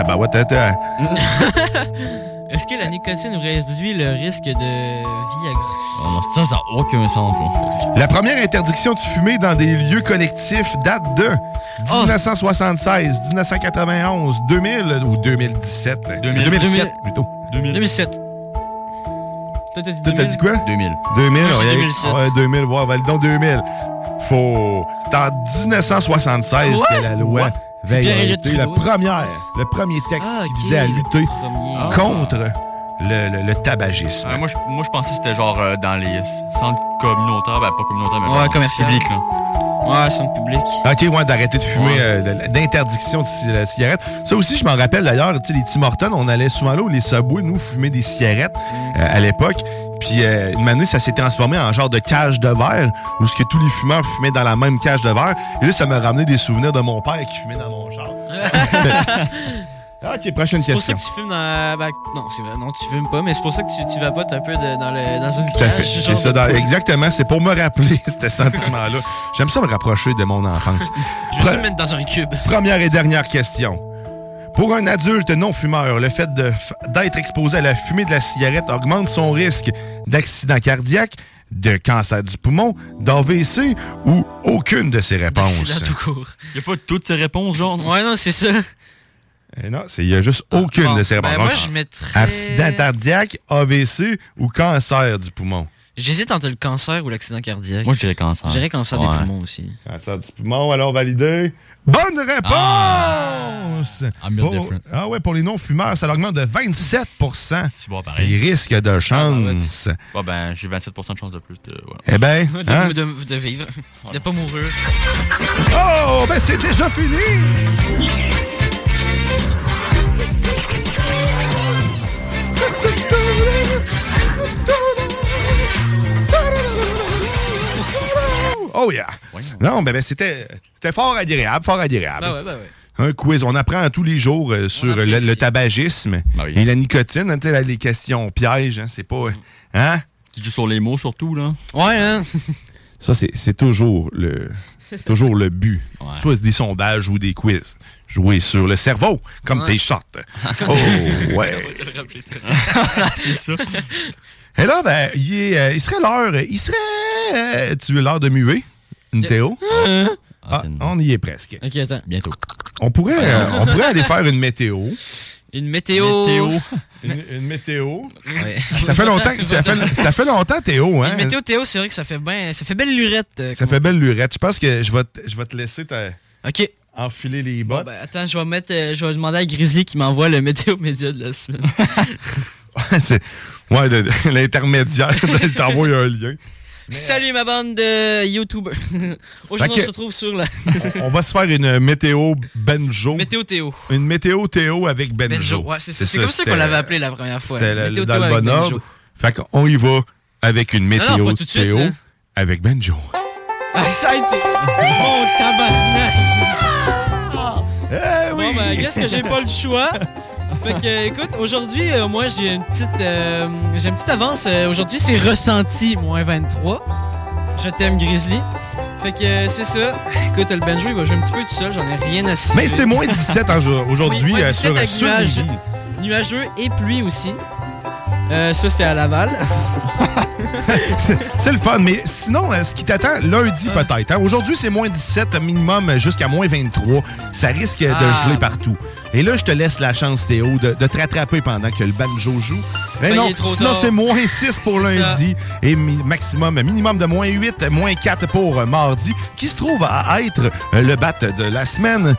Attends. Est-ce que la nicotine réduit le risque de Viagra? Oh non, ça, ça n'a aucun sens, moi. La première interdiction de fumer dans des lieux collectifs date de 1976, 1991, 2000 ou 2017. 2000. 2007 plutôt. 2000. 2007. Toi, t'as dit quoi? 2000. 2000, Moi, j'ai ouais, 2007. Ouais, 2000, ouais, validons 2000. Faut. En 1976 Quoi? que la loi What? C'est veille à Pierre-Éliott lutter, la Trudeau. première, le premier texte Ah, qui visait à le lutter premier. contre le, le- le tabagisme. Ah, moi, je, moi, je pensais que c'était genre euh, dans les centres communautaires, ben pas communautaires, mais Ouais, commercial. publics, là. Ouais, centre public. OK, ouais, d'arrêter de fumer, Ouais. euh, d'interdiction de la cigarette. Ça aussi, je m'en rappelle d'ailleurs, tu sais, les Tim Hortons, on allait souvent là où les Subway, nous, fumer des cigarettes Mm. euh, à l'époque. Puis euh, une année, ça s'est transformé en genre de cage de verre, où ce que tous les fumeurs fumaient dans la même cage de verre. Et là, ça m'a ramené des souvenirs de mon père qui fumait dans mon char. OK, prochaine C'est pour ça question. que tu fumes dans. Ben, non, c'est vrai, non, tu fumes pas, mais c'est pour ça que tu, tu vapotes un peu de- dans, le, dans une cage. Genre ça, dans- exactement. C'est pour me rappeler ce sentiment-là. J'aime ça me rapprocher de mon enfance. Je vais Pre- te mettre dans un cube. Première et dernière question. Pour un adulte non-fumeur, le fait d'être exposé à la fumée de la cigarette augmente son risque d'accident cardiaque, de cancer du poumon, d'AVC ou aucune de ces réponses. Tout court. Il n'y a pas toutes ces réponses, genre. Ouais, non, c'est ça. Eh non, c'est- il n'y a juste aucune bon, de ces ben réponses. moi, je mettrais- Accident cardiaque, AVC ou cancer du poumon. J'hésite entre le cancer ou l'accident cardiaque. Moi, je dirais cancer. Je dirais cancer Ouais. des poumons aussi. Cancer du poumon, alors validé. Bonne réponse! Pour, different. ah ouais, pour les non-fumeurs, ça augmente de 27 C'est bon, pareil. les risques de chance. Ouais, ben, j'ai 27% de chance de plus. De, voilà. Eh ben, De, hein? de- de vivre. De pas mourir. Oh, ben c'est déjà fini! Oh yeah! Non, ben, ben, c'était c'était fort agréable, fort agréable. Ben ouais, ben ouais. Un quiz. On apprend tous les jours euh, sur le, le tabagisme et la nicotine. hein, là, les questions pièges, hein, c'est pas... Hein? Tu joues sur les mots, surtout, là. Ouais, hein? Ça, c'est c'est toujours le, toujours le but. Soit des sondages ou des quiz. Jouer sur le cerveau, comme Ouais. tes shots. Oh, ouais. c'est ça. Et là, ben, il, est, euh, il serait l'heure. Il serait. euh, tu veux l'heure de muer, une Théo? Ah, on y est presque. Ok, attends. Bientôt. On pourrait, euh, on pourrait aller faire une météo. Une météo. Une, une météo. Ouais. Ça fait longtemps, que- ça fait, ça fait longtemps, Théo, hein? Une météo Théo, c'est vrai que ça fait bien. Ça fait belle lurette. euh, Ça comme fait belle lurette. Je pense que je vais, te- je vais te laisser te- Ok. enfiler les Bon, bottes. ben, attends, je vais mettre, euh, je vais demander à Grizzly qui m'envoie le météo média de la semaine. C'est- ouais, l'intermédiaire, il t'envoie un lien. Salut ma bande de YouTubers. Aujourd'hui, on se retrouve sur la On va se faire une météo Benjo. météo Théo. Une météo Théo avec Benjo. Benjo. Ouais, c'est comme ça qu'on l'avait appelé la première fois. C'était dans le bon Benjo. ordre. Fait qu'on y va avec une Non, non, météo suite, Théo là. avec Benjo. Ah, ça a été. Mon tabarnak. Eh Bon, ben, qu'est-ce que j'ai pas le choix? Fait que, écoute, aujourd'hui, euh, moi, j'ai une petite, euh, j'ai une petite avance. Euh, aujourd'hui, c'est ressenti, moins 23. Je t'aime, Grizzly. Fait que, c'est ça. Écoute, le Benjo, il va jouer un petit peu tout seul. J'en ai rien à cirer. Mais c'est moins 17 en- aujourd'hui Oui, moins 17 sur, sur. Lévis. Nuageux et pluie aussi. Ça, c'est à Laval. C'est le fun, mais sinon, ce qui t'attend lundi peut-être. hein? Aujourd'hui, c'est moins 17 minimum jusqu'à moins 23. Ça risque de Ah. geler partout. Et là, je te laisse la chance, Théo, de, de te rattraper pendant que le banjo joue. Mais Ben, non, sinon c'est moins 6 pour lundi et mi- maximum, minimum de moins 8, moins 4 pour euh, mardi, qui se trouve à être euh, le bat de la semaine.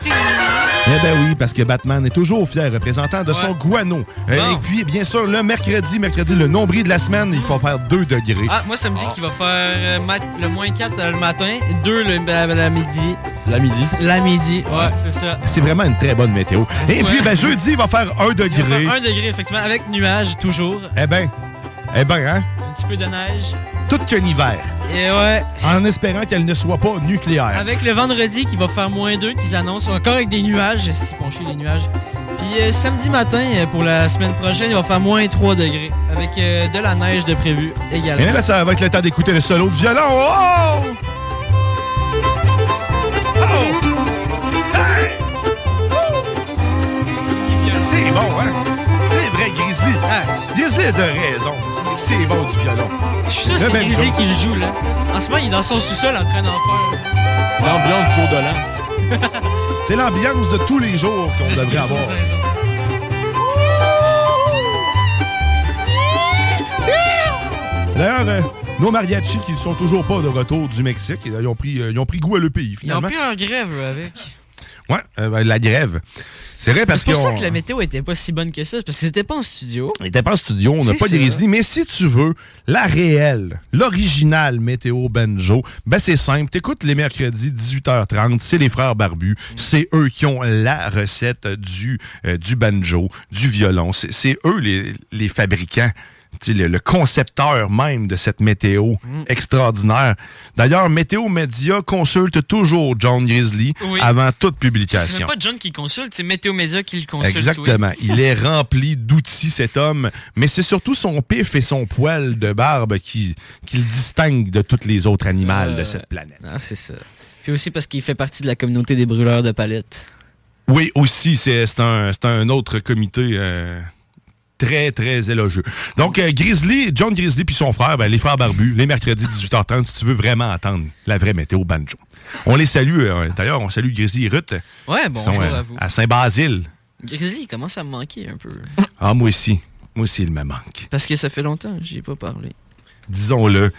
Eh ben oui, parce que Batman est toujours fier représentant de son guano. Euh, Bon. Et puis, bien sûr, le mercredi, mercredi, le nombril de la semaine, il faut faire 2 degrés. Ah, moi, ça me dit qu'il va faire euh, le moins 4 le matin, 2 le, la, la midi. La midi. La midi, ouais, c'est ça. C'est vraiment une très bonne météo. Et Ouais. puis, ben, jeudi, il va faire 1 Il va degré. faire 1 degré, effectivement, avec nuages, toujours. Eh ben, eh ben, hein? Un petit peu de neige. Tout qu'un hiver. Et ouais, En espérant qu'elle ne soit pas nucléaire. avec le vendredi qui va faire moins 2 qu'ils annoncent, encore avec des nuages, si vont chier les nuages. Puis euh, samedi matin, euh, pour la semaine prochaine, il va faire moins 3 degrés, avec euh, de la neige de prévu également. Et là, ça va être le temps d'écouter le solo de violon. Oh! Grizzly a de raison. C'est que c'est bon du violon. Je suis sûr que c'est. Grizzly qui le joue, là. En ce moment, il est dans son sous-sol en train d'en faire. L'ambiance du jour de l'an. C'est l'ambiance de tous les jours qu'on devrait avoir. D'ailleurs, euh, nos mariachis qui ne sont toujours pas de retour du Mexique, ils ont pris, euh, ils ont pris goût à le pays, Ils ont finalement. pris leur grève, avec. Ouais, euh, ben, la grève. C'est vrai parce C'est pour ça que la météo était pas si bonne que ça, parce que c'était pas en studio. On n'était pas en studio, on n'a pas de. Grizzly, mais si tu veux la réelle, l'original Météo Banjo, ben c'est simple. T'écoutes les mercredis 18h30, c'est les frères barbus. C'est eux qui ont la recette du, euh, du banjo, du violon. C'est c'est eux les, les fabricants. Le, le concepteur même de cette météo Mm. extraordinaire. D'ailleurs, Météo Média consulte toujours John Grizzly Oui. avant toute C'est publication. pas John qui consulte, c'est Météo Média qui le consulte. Exactement. oui. Il est rempli d'outils, cet homme. Mais c'est surtout son pif et son poil de barbe qui, qui le distinguent de tous les autres animaux de Euh, cette planète. Ah, c'est ça. Puis aussi parce qu'il fait partie de la communauté des brûleurs de palettes. Oui, aussi, c'est c'est un, c'est un autre comité euh, très, très élogieux. Donc, euh, Grizzly, John Grizzly puis son frère, ben, les frères barbus, les mercredis 18h30, si tu veux vraiment entendre la vraie météo banjo. On les salue, euh, d'ailleurs, on salue Grizzly et Ruth. Ouais, bonjour sont, euh, à vous. À Saint-Basile. Grizzly, il commence à me manquer un peu. Ah, moi aussi. Moi aussi, il me manque. Parce que ça fait longtemps que j'y ai pas parlé. Disons-le,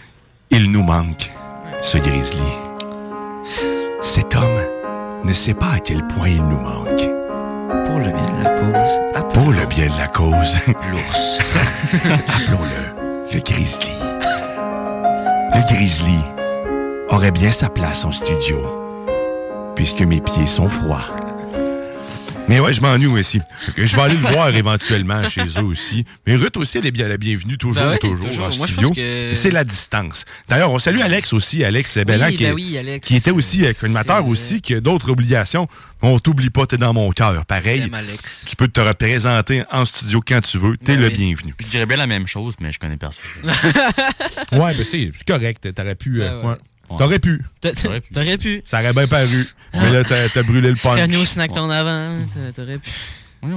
il nous manque, ce Grizzly. Cet homme ne sait pas à quel point il nous manque. Pour le bien de la cause. Pour le bien de la cause. L'ours. Appelons-le le Grizzly. Le Grizzly aurait bien sa place en studio, puisque mes pieds sont froids. Mais ouais, je m'ennuie moi aussi. Fait que Je vais aller le voir éventuellement chez eux aussi. Mais Ruth aussi, elle est bien la bienvenue, toujours, Ben oui, toujours, toujours. en Moi, studio. que- C'est la distance. D'ailleurs, on salue Alex aussi, Alex Bellan, Oui, qui, ben est- oui, Alex. qui était aussi euh, animateur aussi, qui a d'autres obligations. On t'oublie pas, t'es dans mon cœur. Pareil, Alex. tu peux te représenter en studio quand tu veux. T'es Ben le oui. bienvenu. Je dirais bien la même chose, mais je connais personne. Ouais, mais c'est c'est correct. T'aurais pu. euh, Ouais, ouais. Ouais. T'aurais pu. T'a- T'aurais pu. Ça aurait bien paru. Mais là, t'as t'as brûlé le punch. Faire au snack ton avant, t'a- t'aurais pu.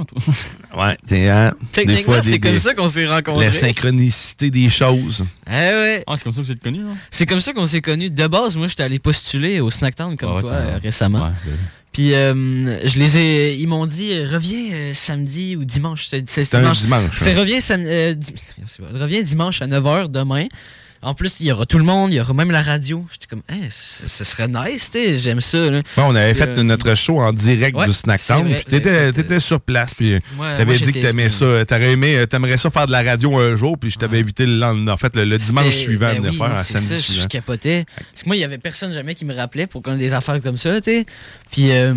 Ouais, t'sais, hein, des Techniquement, fois, c'est des- comme ça qu'on s'est rencontrés. La synchronicité des choses. Eh ouais. Ah, c'est comme ça que vous êtes connus, là? C'est comme ça qu'on s'est connus. De base, moi, j'étais allé postuler au Snacktown comme Ah ouais, toi t'as- euh, récemment. Ouais, Puis euh, je les ai, ils m'ont dit euh, reviens euh, samedi ou dimanche. C'est dimanche. dimanche, C'est ouais. reviens sam- euh, di- reviens dimanche à 9h demain. En plus, il y aura tout le monde, il y aura même la radio. J'étais comme, Hey, ce ce serait nice, j'aime ça. Là. Ouais, on avait Puis, fait euh, notre show en direct ouais, du Snack Town. vrai, Puis t'étais, sur place. Puis t'avais dit que t'aimais ça. T'aurais aimé, euh, t'aimerais ça faire de la radio un jour. Puis je t'avais invité le lendemain. En fait, le, le dimanche suivant, ben de venir oui, faire un samedi ça, suivant. Je capotais. Parce que moi, il y avait personne jamais qui me rappelait pour qu'on ait des affaires comme ça, tu sais. Puis, euh,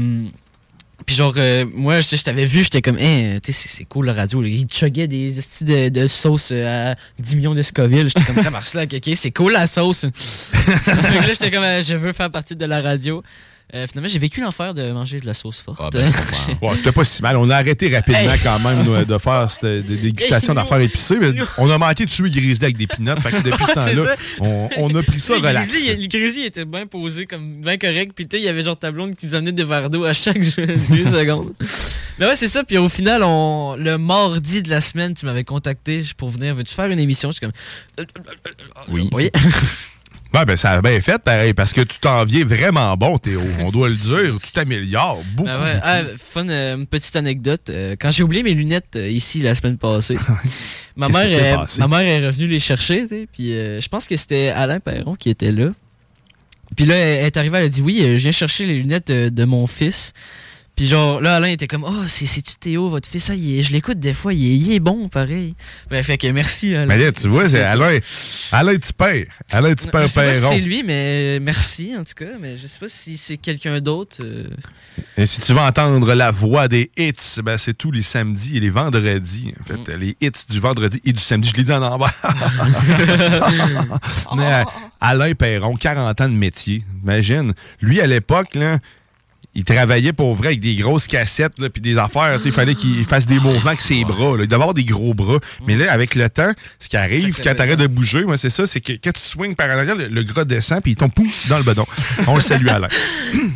puis genre, euh, moi, je je t'avais vu, j'étais comme, hey, tu sais, c'est- cool la radio. là. Il chuggait des styles de, de sauce euh, à 10 millions de Scoville. J'étais comme, tabarnak, ok, c'est cool la sauce. Là, j'étais comme, euh, je veux faire partie de la radio. Euh, finalement, j'ai vécu l'enfer de manger de la sauce forte. Ah, ben, c'était pas si mal. On a arrêté rapidement Hey. quand même nous, de faire cette- des dégustations d'affaires épicées. mais on a manqué de tuer Grizzly avec des pinottes. Depuis ce temps-là, on, on a pris ça relax. Grizzly, Grizzly était bien posé, comme bien correct. Puis tu sais, il y avait genre ta blonde qui nous amenait des verres d'eau à chaque deux secondes. Mais ouais, c'est ça. Puis au final, on, le mardi de la semaine, tu m'avais contacté pour venir. Veux-tu faire une émission? Je suis comme. Oui. Oui. Ouais, ben ça a bien fait pareil, parce que tu t'en viens vraiment bon, Théo. On doit le dire. Tu t'améliores beaucoup. Ben ouais. Ah, fun, euh, une petite anecdote. Euh, quand j'ai oublié mes lunettes euh, ici la semaine passée, ma, mère, passé? ma mère est revenue les chercher. tu sais, Puis je pense que c'était Alain Perron qui était là. Puis là, elle est arrivée, elle a dit Oui, je viens chercher les lunettes de mon fils. Puis genre, là, Alain était comme Oh, c'est- c'est-tu Théo, votre fils? Ah, il est- Je l'écoute des fois, il est, il est bon, pareil. Ben, fait que merci, Alain. Mais là, tu vois, c'est Alain, Alain Tipper. Alain Tipper pas si Perron. c'est lui, mais merci en tout cas. Mais je sais pas si c'est quelqu'un d'autre. euh. Et si tu veux entendre la voix des hits, ben c'est tous les samedis et les vendredis. En fait, les hits du vendredi et du samedi. Je l'ai dit en envers. Mais euh, Alain Perron, 40 ans de métier. Imagine. Lui, à l'époque, là, il travaillait pour vrai avec des grosses cassettes là, puis des affaires. Il fallait qu'il fasse des mouvements avec ses bras. là. Il devait avoir des gros bras. Mais là, avec le temps, ce qui arrive, quand t'arrêtes de bouger, moi, c'est ça, c'est que quand tu swings par le, le gras descend puis il tombe pouf, dans le bedon. On le salue, Alain.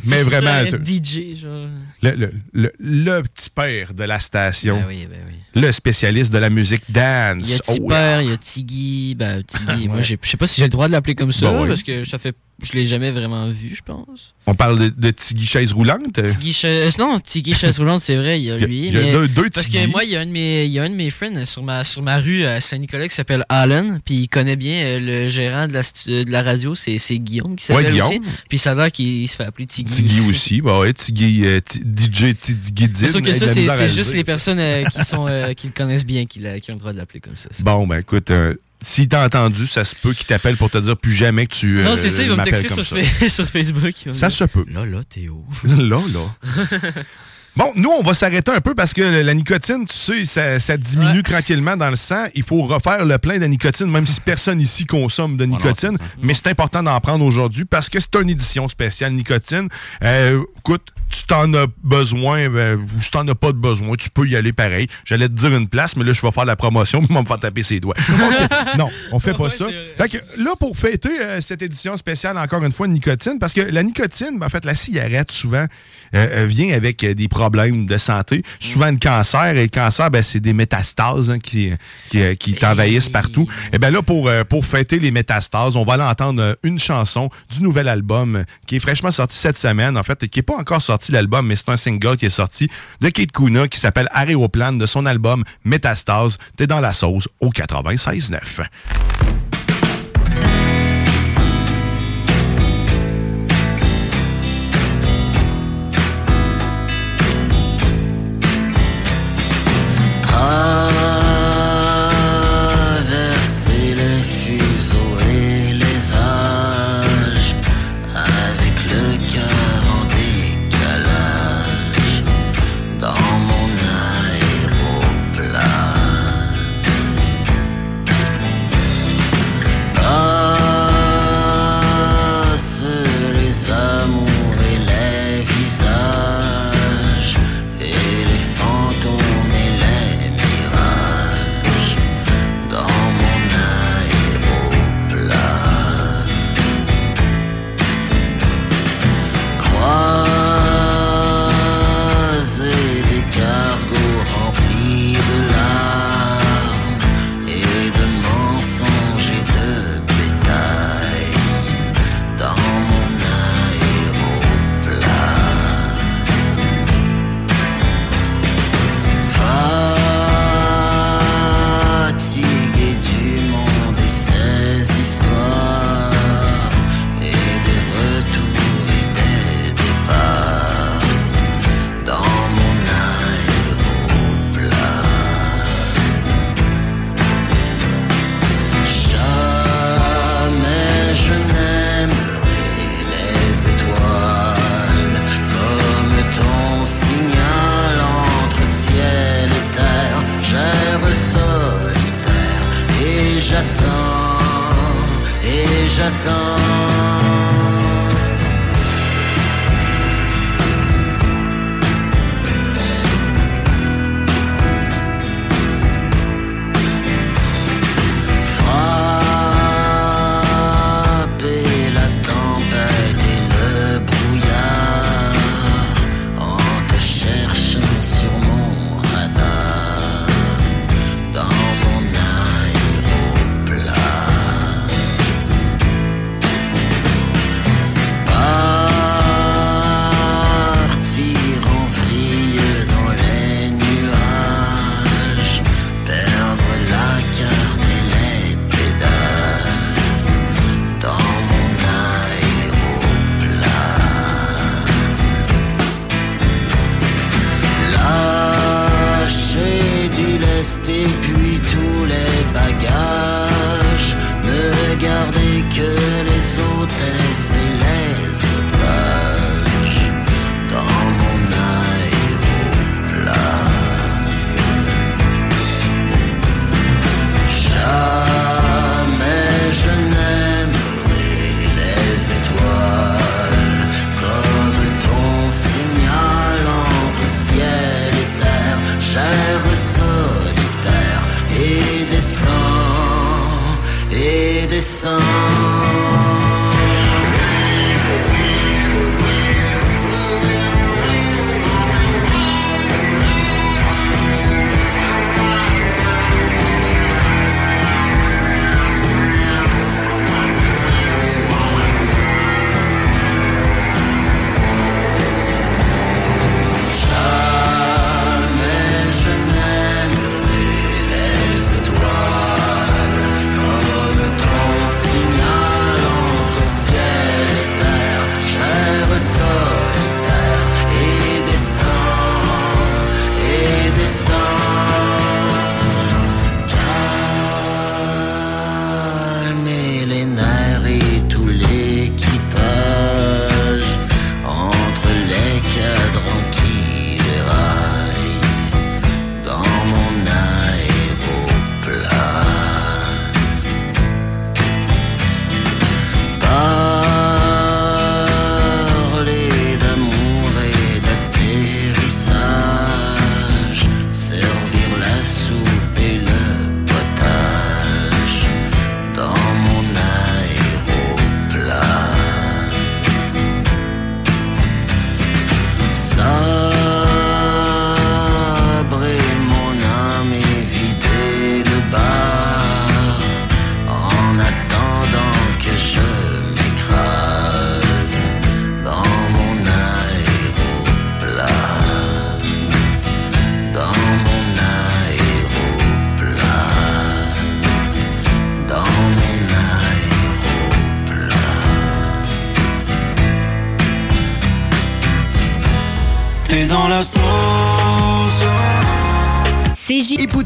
Mais vraiment, ça, DJ, genre. le, le, le, le petit père de la station. Ben oui, ben oui. Le spécialiste de la musique dance. Il y a Oh, il y a Tiggy. Ben, Tiggy, moi, je sais pas si j'ai le droit de l'appeler comme ça, Ben oui. parce que ça fait. Je l'ai jamais vraiment vu, je pense. On parle de, de Tiggy Chaise Roulante? Tiggy Chaise. Non, Tiggy Chaise Roulante, c'est vrai, il y a lui. il y a mais- deux- deux parce que moi, il y a un de mes, il y a un de mes friends sur ma, sur ma rue à Saint-Nicolas qui s'appelle Alan, puis il connaît bien euh, le gérant de la, stu- de la radio, c'est Guillaume qui s'appelle Ouais, Guillaume. aussi. Puis ça a l'air qu'il se fait appeler Tiggy. Tiggy aussi. Bah ouais, Tiggy, euh, Ti- DJ Tiggy C'est sûr que ça, c'est juste les personnes euh, qui, sont, euh, qui le connaissent bien qui, qui ont le droit de l'appeler comme ça. Bon, ben écoute, euh, si t'as entendu, ça se peut qu'il t'appelle pour te dire plus jamais que tu. non, euh, c'est ça, il va me m'appelles texter comme sur, ça. Fa- sur Facebook. Ça se peut. Là, là, Théo. là, là. Bon, nous, on va s'arrêter un peu parce que la nicotine, tu sais, ça, ça diminue tranquillement dans le sang. Il faut refaire le plein de nicotine, même si personne ici consomme de nicotine. mais c'est important d'en prendre aujourd'hui parce que c'est une édition spéciale nicotine. Euh, écoute, tu t'en as besoin euh, ou si t'en as pas de besoin, tu peux y aller pareil. J'allais te dire une place, mais là, je vais faire la promotion, puis on va me faire taper ses doigts. Non, on fait pas ça. Fait que là, pour fêter euh, cette édition spéciale, encore une fois, de nicotine, parce que la nicotine, ben, en fait, la cigarette, souvent, euh, euh, vient avec euh, des problèmes de santé, souvent le cancer. Et le cancer, ben, c'est des métastases hein, qui, qui, euh, qui t'envahissent partout. Et ben là, pour, pour fêter les métastases, on va aller entendre euh, une chanson du nouvel album qui est fraîchement sorti cette semaine, en fait, et qui n'est pas encore sorti l'album, mais c'est un single qui est sorti de Kate Kuna qui s'appelle Aéroplane de son album Métastase. T'es dans la sauce au 96.9.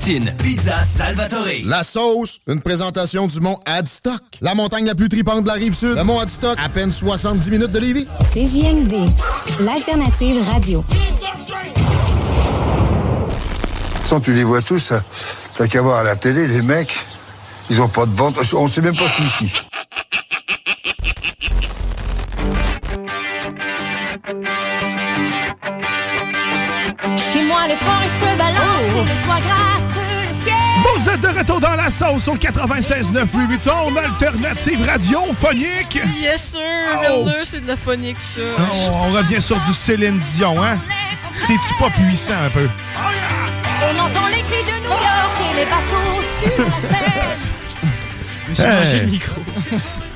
Poutine, Pizza Salvatore. La sauce, une présentation du mont Adstock. La montagne la plus tripante de la rive sud. Le mont Adstock, à peine 70 minutes de Lévis. CJMD, l'alternative radio. Sans tu les vois tous, t'as qu'à voir à la télé, les mecs, ils ont pas de ventre. On sait même pas si ici. Chez moi, les forêts se balancent et le toit gratte le ciel. Vous êtes de retour dans la sauce au 96.9 Louis Vuitton, alternative radiophonique. Yes, sir! Oh. C'est de la phonique, ça. On, on revient sur du Céline Dion, hein? C'est-tu pas puissant un peu? On entend les cris de New York et les bateaux sur la suis mangé le Hey. micro.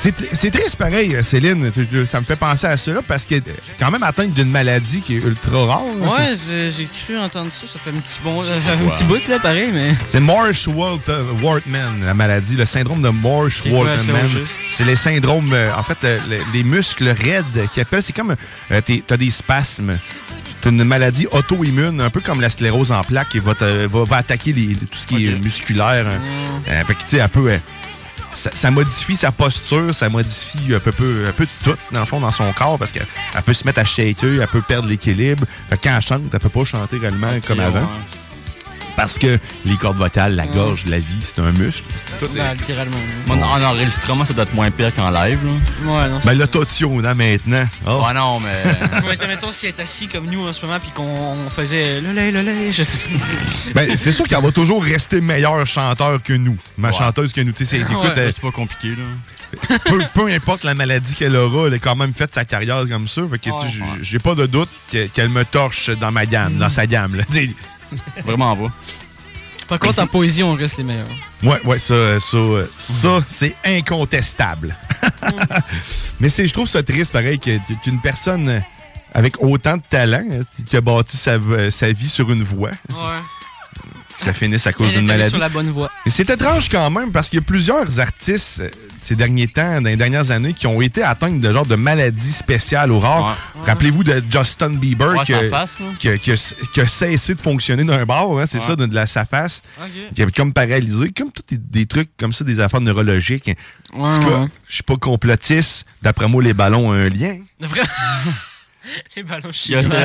C'est triste pareil, euh, Céline. Ça me fait penser à ça parce qu'elle est quand même atteinte d'une maladie qui est ultra rare. hein. Ouais, j'ai cru entendre ça. Ça fait un petit bon, un quoi? petit bout, là, pareil, mais. C'est Marsh-Wortman, la maladie, le syndrome de au juste? C'est les syndromes, euh, en fait, euh, le- les muscles raides qui appellent, c'est comme, euh, t'as des spasmes. C'est une maladie auto-immune, un peu comme la sclérose en plaques, qui va, te- va, va attaquer les- tout ce qui est musculaire. hein. Euh, fait que, tu sais, un peu... ça, ça modifie sa posture, ça modifie un peu, peu, un peu de tout, dans le fond, dans son corps, parce qu'elle elle peut se mettre à shaker, elle peut perdre l'équilibre. Quand elle chante, elle peut pas chanter réellement comme avant. ouais. Parce que les cordes vocales, la gorge, la vie, c'est un muscle. C'est tout- Ben, littéralement. En enregistrement, ça doit être moins pire qu'en live. Là. Ouais, non, Ben, l'autotune, hein, maintenant. Oh. Ah non, mais. Ouais, mettons si elle est assis comme nous en ce moment puis qu'on on faisait le lait, le lait, je sais. Ben, c'est sûr qu'elle va toujours rester meilleure chanteur que nous. Ma chanteuse que nous. Tu sais, c'est- écoute, Ouais. elle- C'est pas compliqué, là. peu, peu importe la maladie qu'elle aura, elle a quand même fait sa carrière comme ça. Fait que, j'ai pas de doute que- qu'elle me torche dans ma gamme, dans sa gamme. Là. Vraiment pas. Par contre, en poésie, on reste les meilleurs. Ouais, ouais, ça, ça, euh, ça c'est incontestable. Mais je trouve ça triste, pareil, que- qu'une personne avec autant de talent, hein, qui a bâti sa, sa vie sur une voie, Ouais. Ça finisse à cause d'une maladie. sur la bonne voie. Mais c'est étrange quand même parce qu'il y a plusieurs artistes euh, ces derniers temps, dans les dernières années, qui ont été atteints de genre de maladies spéciales ou rares. Ouais. Rappelez-vous de Justin Bieber Ouais, qui, a- face, là. qui a- qui a, qui a cessé de fonctionner d'un bord, hein, c'est Ouais. ça, de, de la, sa face. Ok. Qui est comme paralysé, comme tous des, des trucs comme ça, des affaires neurologiques. en tout cas, ouais. je suis pas complotiste. D'après moi, les ballons ont un lien. Les ballons Il y a chinois.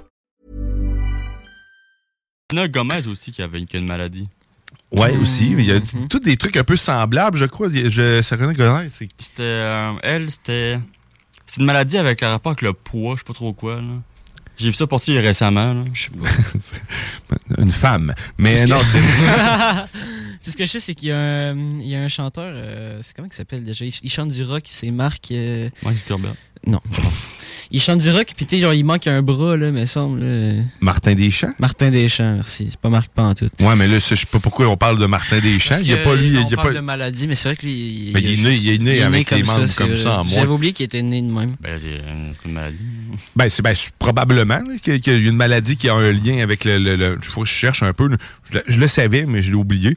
Il y en a Gomez aussi qui avait qui une maladie. Ouais, aussi. Il y a tous des trucs un peu semblables, je crois. Je, Serena Gomez, c'est C'était. euh, elle, c'était. C'est une maladie avec un rapport avec le poids, je sais pas trop quoi, là. J'ai vu ça porter récemment, là. Je sais pas. une femme. Mais non, c'est. Tout ce que je sais, c'est qu'il y, a un- il y a un chanteur, euh, c'est comment il s'appelle déjà? Il, il chante du rock, c'est Marc. euh, Mike Zuckerberg. Non. il chante du rock, puis tu sais, genre, il manque un bras, là, mais semble. là. Martin Deschamps? Martin Deschamps, merci. C'est pas Marc Pantoute. Ouais, mais là, je sais pas pourquoi on parle de Martin Deschamps. Parce Il y a pas lui. on Il y a parle pas... de maladie, mais c'est vrai que lui. Mais il est né- il est né avec les membres comme ça en moins. J'avais oublié qu'il était né de même. Ben, il y a une, maladie. Ben, c'est ben, probablement qu'il y a une maladie qui a un lien avec le. le, Il faut que je cherche un peu. Je, le- je le savais, mais je l'ai oublié.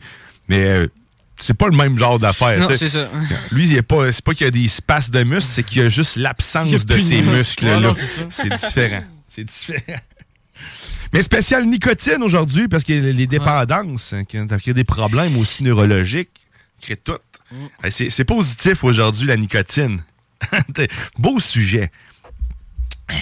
Mais euh, c'est pas le même genre d'affaire. Non, c'est ça. Lui, il est pas, c'est pas qu'il y a des spasmes de muscles, c'est qu'il y a juste l'absence de ces muscles. muscles-là. C'est c'est différent. C'est différent. Mais spécial nicotine aujourd'hui, parce que les dépendances, hein, quand a des problèmes aussi neurologiques, créent tout. Mm. C'est c'est positif aujourd'hui, la nicotine. Beau sujet.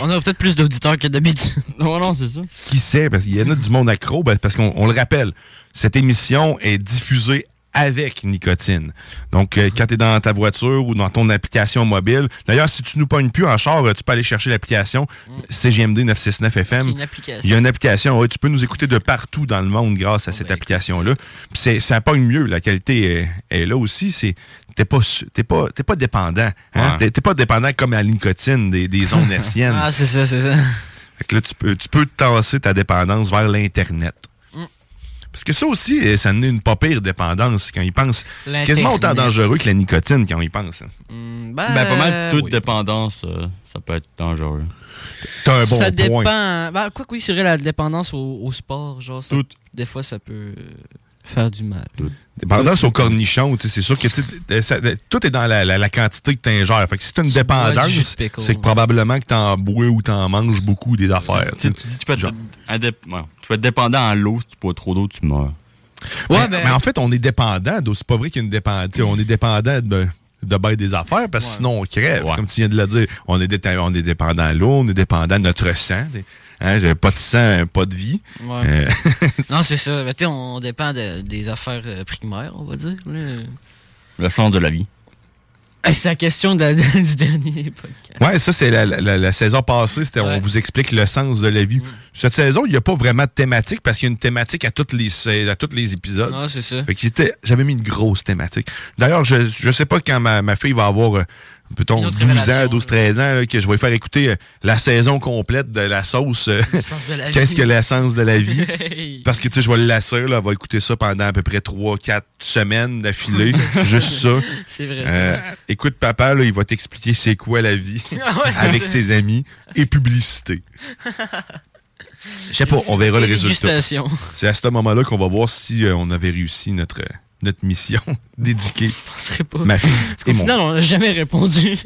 On a peut-être plus d'auditeurs que d'habitude. non, non, c'est ça. Qui sait? Parce qu'il y en a du monde accro, ben, parce qu'on on le rappelle, cette émission est diffusée avec nicotine. Donc, euh, quand tu es dans ta voiture ou dans ton application mobile, d'ailleurs, si tu nous pognes plus en char, euh, tu peux aller chercher l'application CGMD 969 FM. Une application. Il y a une application, ouais, tu peux nous écouter de partout dans le monde grâce à cette ben, application-là. Puis c'est- ça pogne mieux, la qualité est, est là aussi. C'est T'es pas, t'es pas, t'es pas dépendant. Hein? Ouais. T'es- T'es pas dépendant comme à la nicotine des, des ondes hertziennes. Ah, c'est ça, c'est ça. Fait que là, tu peux, tu peux tasser ta dépendance vers l'Internet. Parce que ça aussi, eh, ça en est une pas pire dépendance quand ils pensent. Quasiment autant dangereux que la nicotine quand ils pensent. hein. ben, Ben, pas mal toute oui. dépendance, euh, ça peut être dangereux. T'as un bon ça point. dépend. Ben, quoi que oui, c'est vrai, la dépendance au, au sport, genre, ça- des fois, ça peut euh, faire du mal. Dépendance au cornichon, c'est sûr que tu sais, ça- tout est dans la, la- la quantité que tu ingères. Fait que si tu as une Tu dépendance, c'est que probablement que tu en bois ou tu en manges beaucoup des affaires. Tu, tu dis tu peux être indép- ouais, être dépendant en l'eau, si tu bois trop d'eau, tu meurs. mais, mais en fait, on est dépendant d'eau. C'est pas vrai qu'il y a une dépendance. On est dépendant de, de bien des affaires parce que sinon on crève. Comme tu viens de le dire, on est, on est dépendant à l'eau, on est dépendant de notre sang. Hein, j'ai pas de sang, pas de vie. Ouais. Euh, non, c'est ça. On dépend de- des affaires euh, primaires, on va dire. là. Le sens de la vie. Hey, c'est la question de la- du dernier podcast. Ouais, ça, c'est la, la- la saison passée. C'était Ouais. On vous explique le sens de la vie. Cette saison, il n'y a pas vraiment de thématique parce qu'il y a une thématique à tous les, à les épisodes. Non, c'est ça. Fait qu'il était- J'avais mis une grosse thématique. D'ailleurs, je ne sais pas quand ma, ma fille va avoir, euh, peut-on, Une autre 12 ans, révélation, 12, 13 ans, là, que je vais faire écouter euh, la saison complète de la sauce. euh. Qu'est-ce que l'essence de la vie? Parce que, tu sais, je vais le lasser, là, elle va écouter ça pendant à peu près 3-4 semaines d'affilée. juste ça. C'est vrai, Euh, c'est vrai. écoute, papa, là, il va t'expliquer c'est quoi la vie Ah ouais, avec ça. ses amis et publicité. Je sais pas, on verra le résultat. C'est à ce moment-là qu'on va voir si euh, on avait réussi notre, euh, notre mission d'éduquer penserais pas. ma fille Parce qu'au et mon final, on n'a jamais répondu.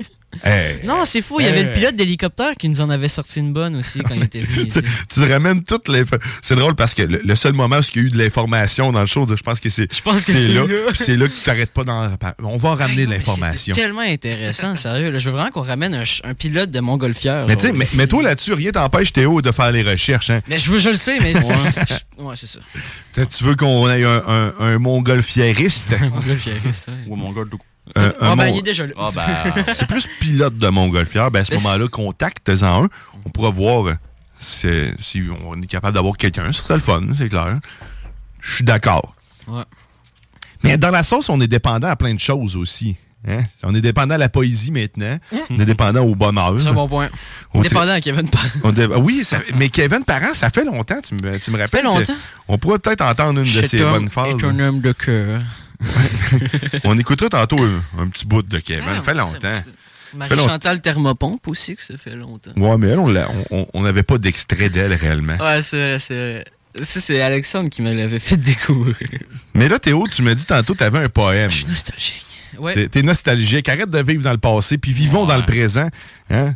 Hey. Non, c'est fou. Il y avait Hey. le pilote d'hélicoptère qui nous en avait sorti une bonne aussi quand il était venu ici. tu ramènes toutes les. C'est drôle parce que le, le seul moment où il y a eu de l'information dans le show, je pense que c'est pense que c'est là. là. C'est là que tu t'arrêtes pas dans. On va ramener de l'information. C'est tellement intéressant, sérieux. là. Je veux vraiment qu'on ramène un, un pilote de montgolfière. Mais tu sais, mais, ici. mais toi là-dessus, rien t'empêche Théo de faire les recherches. Hein? Mais je, veux- je le sais, mais. Ouais. C'est ça. Peut-être Tu veux qu'on ait un, un, un montgolfiériste? montgolfiériste, ouais. Ou mongol Un- Ah, un ben, mon- il est déjà là. Ah, ben, c'est plus pilote de montgolfière. Ben, à ce moment-là, contacte-en un. On pourra voir euh, si, on est capable d'avoir quelqu'un. Ce serait le fun, c'est clair. Je suis d'accord. Ouais. Mais dans la sauce, on est dépendant à plein de choses aussi. hein. On est dépendant à la poésie maintenant. On est dépendant au bonheur. C'est un bon point. Au tri- Dépendant à Kevin Parent. On dé- Oui, ça- mais Kevin Parent, ça fait longtemps, tu me, tu me rappelles. fait longtemps. On pourrait peut-être entendre une de ses bonnes phases. est un homme de cœur. On écoutera tantôt un, un petit bout de Kevin. Ah, ça fait longtemps. Ça fait longtemps. Marie-Chantal Thermopompe aussi, que ça fait longtemps. Ouais, mais elle, on n'avait pas d'extrait d'elle réellement. Ouais, c'est. Ça, c'est Alexandre qui me l'avait fait découvrir. Mais là, Théo, tu me dis tantôt que tu avais un poème. Je suis nostalgique. Ouais. T'es, t'es nostalgique. Arrête de vivre dans le passé, puis vivons dans le présent. Hein?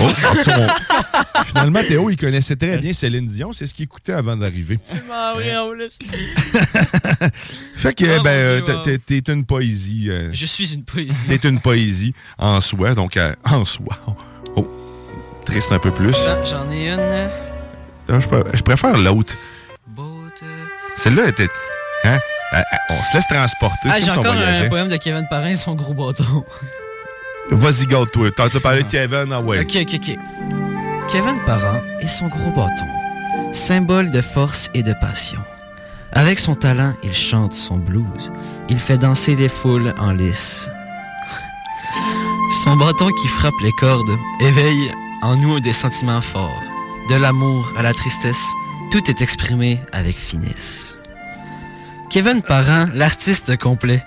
Oh, Finalement, Théo, il connaissait très bien Céline Dion. C'est ce qu'il écoutait avant d'arriver. Ah oui, on laisse. Fait que, Oh, ben, t'es- une poésie. euh, Je suis une poésie. T'es une poésie en soi, donc euh, en soi. Oh, triste un peu plus. Attends, J'en ai une. Là, je, pr- je préfère l'autre. Celle-là était. Hein? On se laisse transporter. Ah, j'ai encore un poème de Kevin Parrain, son gros bâton. Vas-y, garde-toi. T'as parlé de Kevin, ah ouais. Ok, ok, ok. Kevin Parent et son gros bâton, symbole de force et de passion. Avec son talent, il chante son blues. Il fait danser les foules en lice. Son bâton qui frappe les cordes éveille en nous des sentiments forts. De l'amour à la tristesse, tout est exprimé avec finesse. Kevin Parent, l'artiste complet,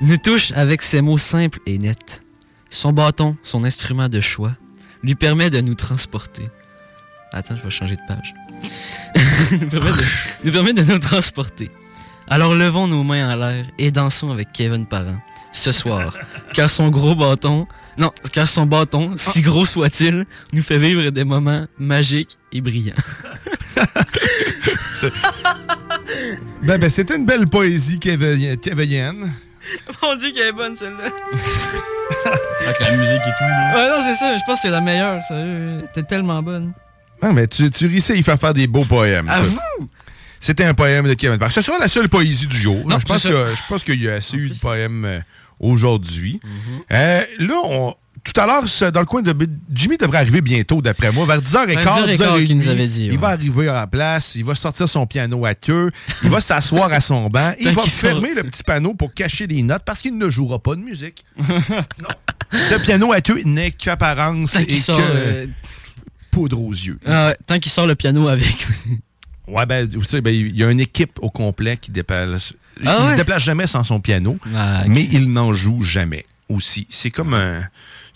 nous touche avec ses mots simples et nets. Son bâton, son instrument de choix, lui permet de nous transporter. Attends, je vais changer de page. nous, permet de, nous permet de nous transporter. Alors levons nos mains en l'air et dansons avec Kevin Parent ce soir, car son gros bâton, non, car son bâton, si gros soit-il, nous fait vivre des moments magiques et brillants. Ben, ben, c'était une belle poésie kévéienne. Mon dieu qu'elle est bonne celle-là. Avec la musique et tout. là. Ouais, non, c'est ça, je pense que c'est la meilleure, sérieux. T'es tellement bonne. Ah, mais tu, tu réussis à y faire faire des beaux poèmes. À vous! C'était un poème de Kevin Parker. Ce sera la seule poésie du jour. Non, je, pense que, je pense qu'il y a assez eu de poèmes euh, aujourd'hui. Mhm. Euh, là, on- tout à l'heure, dans le coin de... Jimmy devrait arriver bientôt, d'après moi, vers 10h15, 10h15 10h30. qu'il nous avait dit, Il ouais. va arriver en place, il va sortir son piano à queue, il va s'asseoir à son banc, il va fermer le petit panneau pour cacher les notes parce qu'il ne jouera pas de musique. non. Ce piano à queue n'est qu'apparence et qu'il que euh, poudre aux yeux. Ah ouais, tant qu'il sort le piano avec aussi. Ouais, ben, vous savez, ben, il y a une équipe au complet qui déplace. Ah il ouais? se déplace jamais sans son piano, Ah, mais il n'en joue jamais aussi. C'est comme un.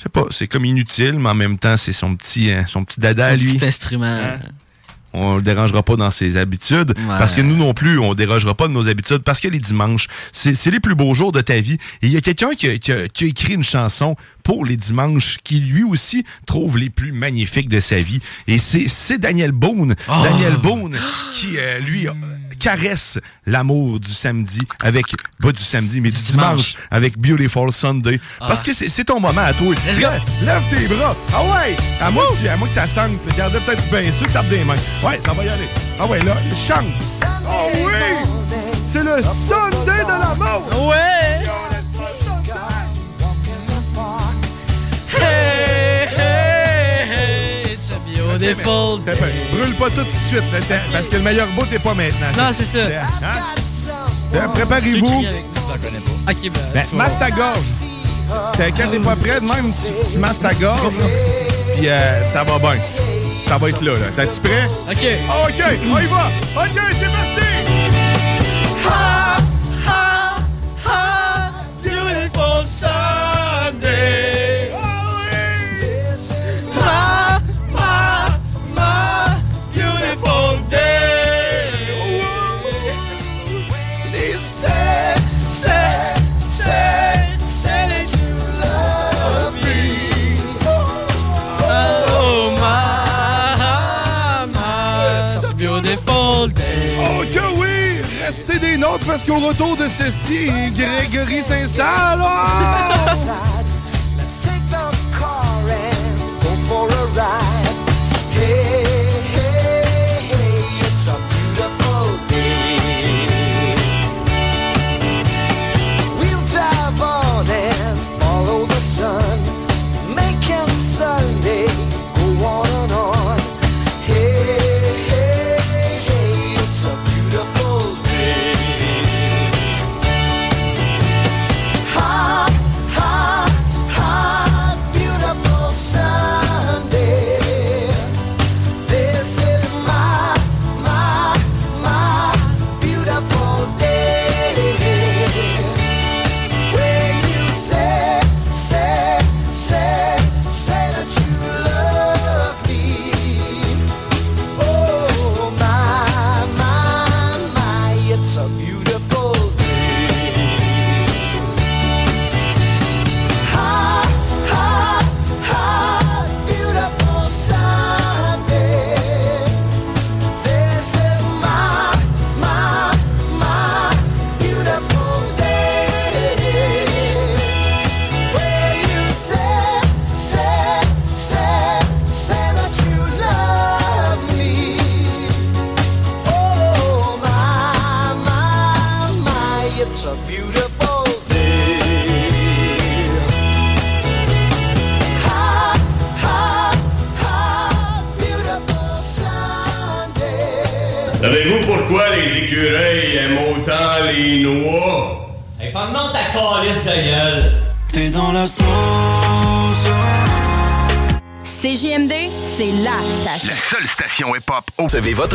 Je sais pas, c'est comme inutile, mais en même temps, c'est son petit, euh, son petit dada à Son lui. petit instrument. Hein? On le dérangera pas dans ses habitudes. Parce que nous non plus, on dérogera pas de nos habitudes. Parce que les dimanches, c'est c'est les plus beaux jours de ta vie. Et il y a quelqu'un qui, a- qui a- qui a écrit une chanson pour les dimanches qui lui aussi trouve les plus magnifiques de sa vie. Et c'est c'est Daniel Boone. Oh. Daniel Boone qui, euh, lui, euh, caresse l'amour du samedi avec, pas du samedi, mais du, dimanche. avec Beautiful Sunday. Ah. Parce que c'est ton moment à toi. Lève- tes bras. Ah ouais! À moi, que à moi que ça sente. Regardez peut-être bien sûr, tape des mains. Ouais, ça va y aller. Ah ouais, là, chante. Oh oui! C'est le Sunday de l'amour! Ouais! Beautiful. Brûle pas tout de suite, là, parce que le meilleur bout n'est pas maintenant. Non, c'est ça. Hein? Ceux Préparez-vous. pas. Ok, ben. Ben, masse ta gorge. Quand t'es pas prêt, même, tu, tu masses ta gorge. Puis euh, ça va bien. Ça va être là. là. T'es-tu prêt? Ok. Ah, OK, on y va. OK, c'est parti. Parce qu'au retour de ceci, Grégory s'installe. Oh!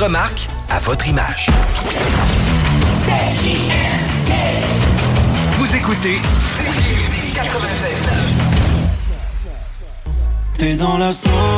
Marque à votre image. Vous écoutez T'es dans la sauce.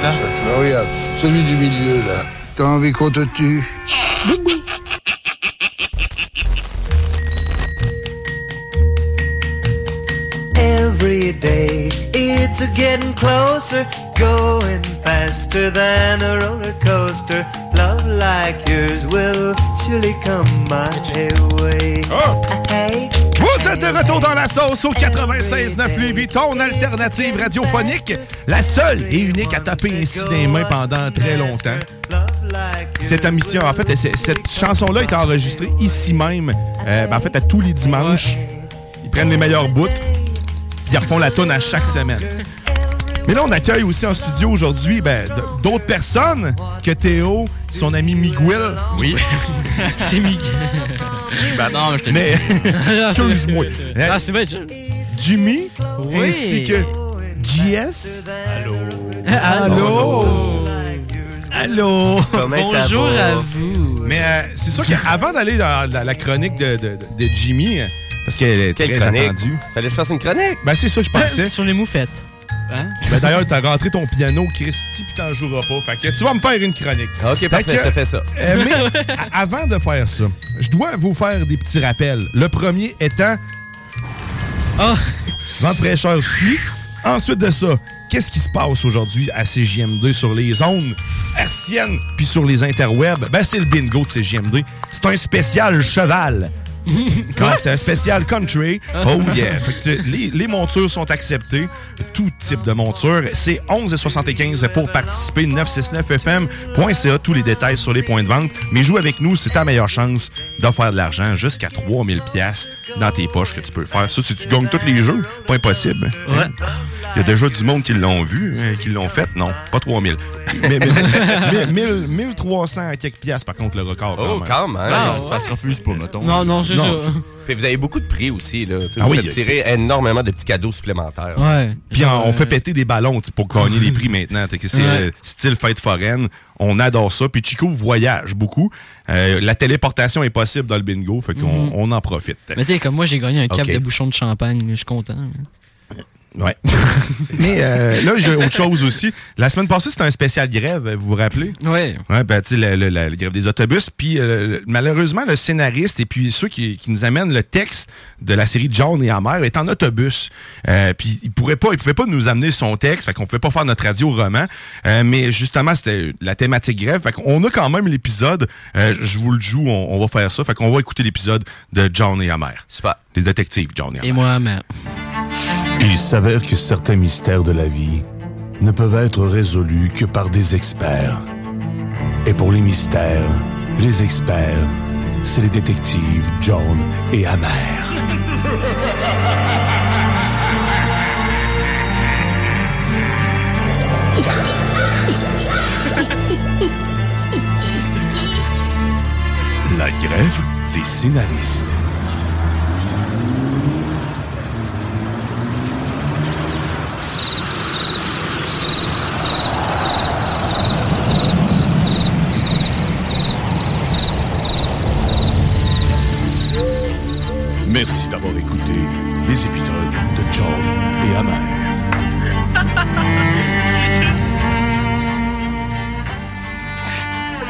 Petit animal. ça. Regarde, celui du milieu, là. T'as envie qu'on te tue Every day it's a getting closer, going faster than a roller coaster. Love like yours will surely come Dans la sauce au 96.9 Lévis, ton alternative radiophonique, la seule et unique à taper ainsi des mains pendant très longtemps. Cette émission, en fait, cette chanson-là est enregistrée ici même, euh, ben, en fait, à tous les dimanches. Ils prennent les meilleurs bouts, ils refont la tonne à chaque semaine. Mais là, on accueille aussi en studio aujourd'hui ben, d'autres personnes que Théo, son ami Miguel. Oui. C'est Miguel. Mais je t'ai Mais, excuse-moi. Ah, c'est vrai, John. Jimmy, Oui. ainsi que JS. Allô. Allô. Allô. Comment ça Bonjour va? à vous. Mais euh, c'est sûr qu'avant d'aller dans la, la chronique de, de- de Jimmy, euh, parce qu'elle est Quelle très chronique? attendue. Fallait se faire une chronique. Ben, c'est ça, je pensais. Sur les moufettes. Hein? Ben, D'ailleurs, t'as rentré ton piano, Christy, puis t'en joueras pas. Fait que tu vas me faire une chronique. Ok, Fait parfait, que, je te fais ça. euh, mais a- avant de faire ça, je dois vous faire des petits rappels. Le premier étant. Ah! Vent de fraîcheur suit. Ensuite de ça, qu'est-ce qui se passe aujourd'hui à CJMD sur les ondes hertziennes puis sur les interwebs? Ben, c'est le bingo de CJMD. C'est un spécial cheval. C'est un spécial country. Oh yeah. Fait que tu- les, les montures sont acceptées. Tout type de monture. C'est 11,75 pour participer. 969fm.ca. Tous les détails sur les points de vente. Mais joue avec nous, c'est ta meilleure chance de faire de l'argent jusqu'à 3000 pièces dans tes poches que tu peux faire. Ça, si tu gagnes tous les jeux, pas impossible. Ouais. Il y a déjà du monde qui l'ont vu, euh, qui l'ont fait. Non, pas 3000. Mais, mais, mais- 1000 1300 à quelques pièces, par contre, le record. Oh, quand même. Ah, ça se refuse pas, mettons. Non, non, c'est Non. ça. Puis vous avez beaucoup de prix aussi, là. Ah vous oui, faites tirer c'est- énormément de petits cadeaux supplémentaires. Ouais. Puis Genre, on, fait euh, péter des ballons pour gagner les prix maintenant. C'est Ouais. euh, style fête foraine. On adore ça. Puis Chico voyage beaucoup. Euh, la téléportation est possible dans le bingo. Fait qu'on Mhm. on en profite. Mais tu sais, comme moi, j'ai gagné un cap de bouchon de champagne. Je suis content. Ouais. Mais euh, là, j'ai autre chose aussi. La semaine passée, c'était un spécial grève, vous vous rappelez? Ouais. Ouais, ben, tu sais, la, la- la- la grève des autobus. Puis, euh, malheureusement, le scénariste et puis ceux qui, qui nous amènent le texte de la série John et Amère est en autobus. Euh, puis, il pourrait pas, il pouvait pas nous amener son texte. Fait qu'on pouvait pas faire notre radio roman. Euh, mais justement, c'était la thématique grève. Fait qu'on a quand même l'épisode. Euh, je vous le joue, on, on va faire ça. Fait qu'on va écouter l'épisode de John et Amère. Super. Les détectives, John et Amère. Et moi, mais. Il s'avère que certains mystères de la vie ne peuvent être résolus que par des experts. Et pour les mystères, les experts, c'est les détectives John et Amère. La grève des scénaristes. Merci d'avoir écouté les épisodes de John et Amère.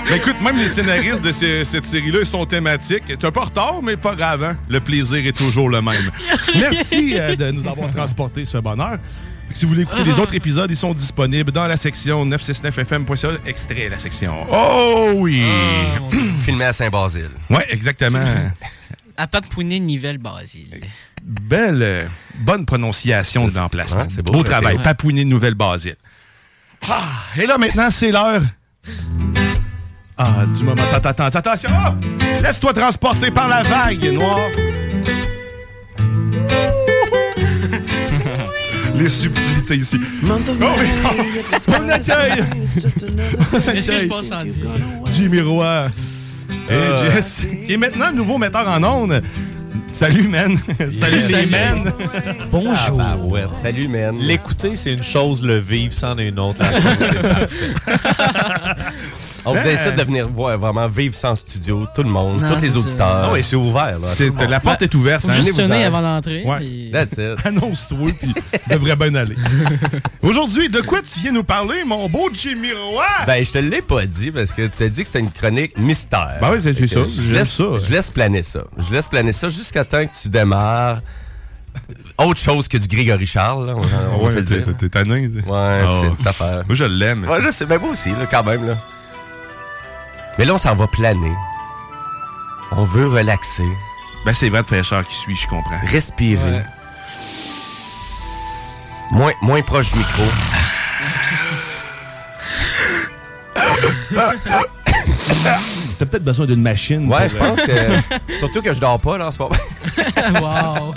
Ben écoute, même les scénaristes de ces- cette série-là, ils sont thématiques. T'es un peu en retard, mais pas grave. hein? Le plaisir est toujours le même. Merci euh, de nous avoir transporté ce bonheur. Si vous voulez écouter les autres épisodes, ils sont disponibles dans la section 969fm.ca, extrait la section. Oh oui! Filmé à Saint-Basile. ouais, exactement. À Papounet, Nivelle, Basile. Belle, bonne prononciation de l'emplacement. Ouais, c'est beau, beau, travail. ouais. Papouiné de Nouvelle-Basile. Ah, et là, maintenant, c'est l'heure. Ah, du moment. Attends, attends, attends, attention. Ah! Laisse-toi transporter par la vague noire. Les subtilités ici. Oh oui! On accueille! On Est-ce que je accueille passe en dire? Jimmy Roy et Euh. Jess, qui est maintenant nouveau metteur en ondes. Salut, man! Salut, les Salut. men! Bonjour. Salut, man. L'écouter, c'est une chose, le vivre, c'en est une autre. La chose. On vous Ben, incite de venir voir vraiment vivre sans studio, tout le monde, Non, tous les c'est auditeurs. Ah oui, c'est ouvert. Là, C'est- Tout le monde. la porte est ouverte. Faut hein. juste Venez-vous-en. sonner avant d'entrer. Ouais. puis- That's it. Annonce-toi, puis devrait bien aller. Aujourd'hui, de quoi tu viens nous parler, mon beau Jimmy Roy? Ben, je te l'ai pas dit parce que tu as dit que c'était une chronique mystère. Ben oui, c'est- c'est Fait que ça. Je J'aime laisse, ça. je laisse planer ça. Je laisse planer ça jusqu'à temps que tu démarres. Autre chose que du Grégory Charles, là, on, on va se le t'es dire. t'es tanné. Ouais, Oh. c'est cette affaire. Moi, je l'aime. Ouais, je sais, ben moi aussi, là, quand même. Là. Mais là, on s'en va planer. On veut relaxer, Ben, c'est vrai de fraîcheur qui suit, je comprends. respirer. Ouais. Moins, moins proche du micro. T'as peut-être besoin d'une machine. Ouais, pour, je euh, pense que. Surtout que je dors pas, là, en ce moment. wow.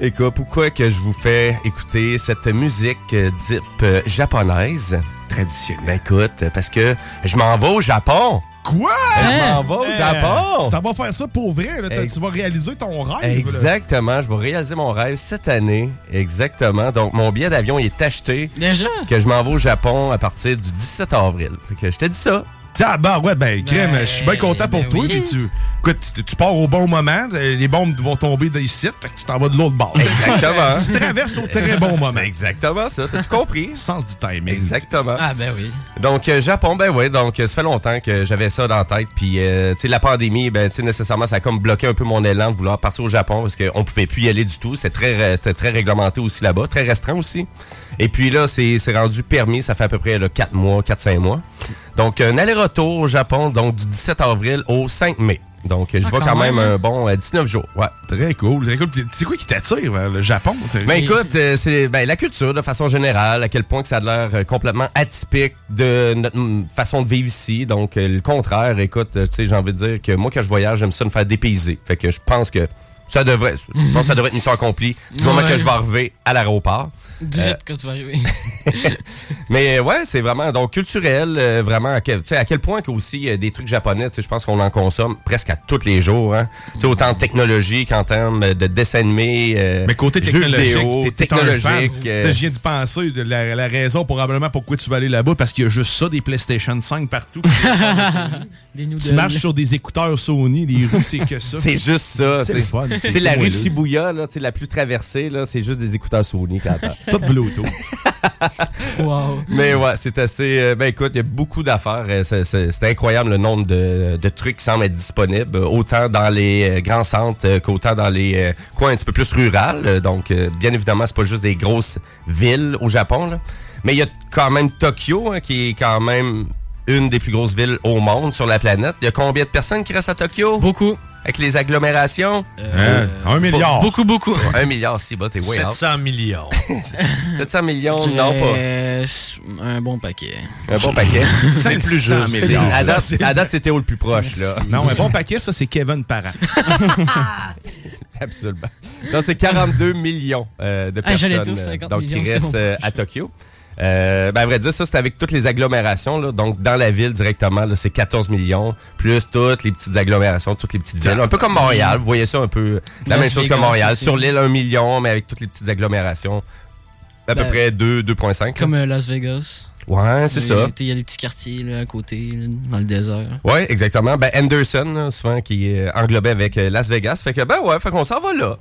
Écoute, pourquoi que je vous fais écouter cette musique euh, type euh, japonaise? Traditionnelle. Ben écoute, parce que je m'en vais au Japon. Quoi? Je m'en vais au Hein? Japon. T'en vas faire ça pour vrai. Là, t'as- Ex- tu vas réaliser ton rêve. là. Exactement, je vais réaliser mon rêve cette année. Exactement. Donc, mon billet d'avion il est acheté. Déjà? Que je m'en vais au Japon à partir du 17 avril. Fait que je te dis ça. Tabarouette, ben, crème, Ben, je suis bien content pour ben toi. oui. puis tu, écoute, tu, tu pars au bon moment, euh, les bombes vont tomber dans ici, fait que tu t'en vas de l'autre bord. Exactement. tu traverses au très bon moment. Exactement ça. T'as tout compris? Sens du timing. Exactement. Ah, ben oui. Donc, euh, Japon, ben oui, donc euh, ça fait longtemps que j'avais ça dans la tête. Puis, euh, tu sais, la pandémie, ben, tu sais, nécessairement, ça a comme bloqué un peu mon élan de vouloir partir au Japon parce qu'on pouvait plus y aller du tout. C'était très, c'était très réglementé aussi là-bas, très restreint aussi. Et puis là, c'est c'est rendu permis, ça fait à peu près là, 4 mois, 4-5 mois. Donc, un aller-retour au Japon, donc du 17 avril au 5 mai. Donc, euh, je Ah, vois quand même, même, hein? un bon euh, 19 jours. Ouais. Très cool, très cool. C'est quoi qui t'attire vers le Japon? Ben écoute, euh, c'est ben, la culture de façon générale, à quel point que ça a l'air euh, complètement atypique de notre mm, façon de vivre ici. Donc euh, le contraire, écoute, euh, tu sais, j'ai envie de dire que moi quand je voyage, j'aime ça me faire dépayser. Fait que je pense que ça devrait, je pense que ça devrait être une mission accomplie du moment Ouais. que je vais arriver à l'aéroport. Direct Euh, quand tu vas arriver. mais euh, ouais, c'est vraiment donc culturel, euh, vraiment à quel, tu sais, à quel point que aussi euh, des trucs japonais, tu sais, je pense qu'on en consomme presque à tous les jours. Hein. Tu sais, autant en technologie qu'en termes de dessin animé, euh, Mais côté jeux technologique, vidéo, technologique. euh, Je viens d'y penser, de la, la raison probablement pourquoi tu vas aller là-bas, parce qu'il y a juste ça, des PlayStation 5 partout. Des tu marches sur des écouteurs Sony, les rues, c'est que ça. C'est juste ça. C'est fun. C'est la rue. Shibuya, là, la plus traversée, là, c'est juste des écouteurs Sony quand même. Tout Bluetooth. wow. Mais ouais, c'est assez. euh, ben écoute, il y a beaucoup d'affaires. euh, c'est- C'est c'est incroyable le nombre de, de trucs qui semblent être disponibles, euh, autant dans les euh, grands centres euh, qu'autant dans les euh, coins un petit peu plus rurales. Euh, Donc, euh, bien évidemment, c'est pas juste des grosses villes au Japon. là. Mais il y a quand même Tokyo, hein, qui est quand même une des plus grosses villes au monde sur la planète. Il y a combien de personnes qui restent à Tokyo? Beaucoup. Avec les agglomérations? Hein? Un milliard. Beaucoup, beaucoup. Un milliard, si, bah, t'es way out. 700 millions. 700 millions, non pas. Un bon paquet. Un bon paquet. C'est le plus juste. À date, à date, c'était au le plus proche, là. Non, un bon paquet, ça, c'est Kevin Parent. Absolument. Non, c'est 42 millions euh, de Ah, personnes dire euh, 50 donc, millions, qui restent euh, à Tokyo. Euh, ben, à vrai dire, ça, c'est avec toutes les agglomérations. Là. Donc, dans la ville directement, c'est 14 millions, plus toutes les petites agglomérations, toutes les petites villes. Un peu comme Montréal. Vous voyez ça un peu la Las même chose que Montréal. aussi. Sur l'île, 1 million, mais avec toutes les petites agglomérations. À peu Ben, près 2, 2,5. là. Comme euh, Las Vegas. Ouais, c'est ça. Il y a des petits quartiers là, à côté, là, dans le désert. Oui, exactement. Ben, Anderson, là, souvent, qui est englobé avec euh, Las Vegas. Fait que, ben ouais, fait qu'on s'en va là.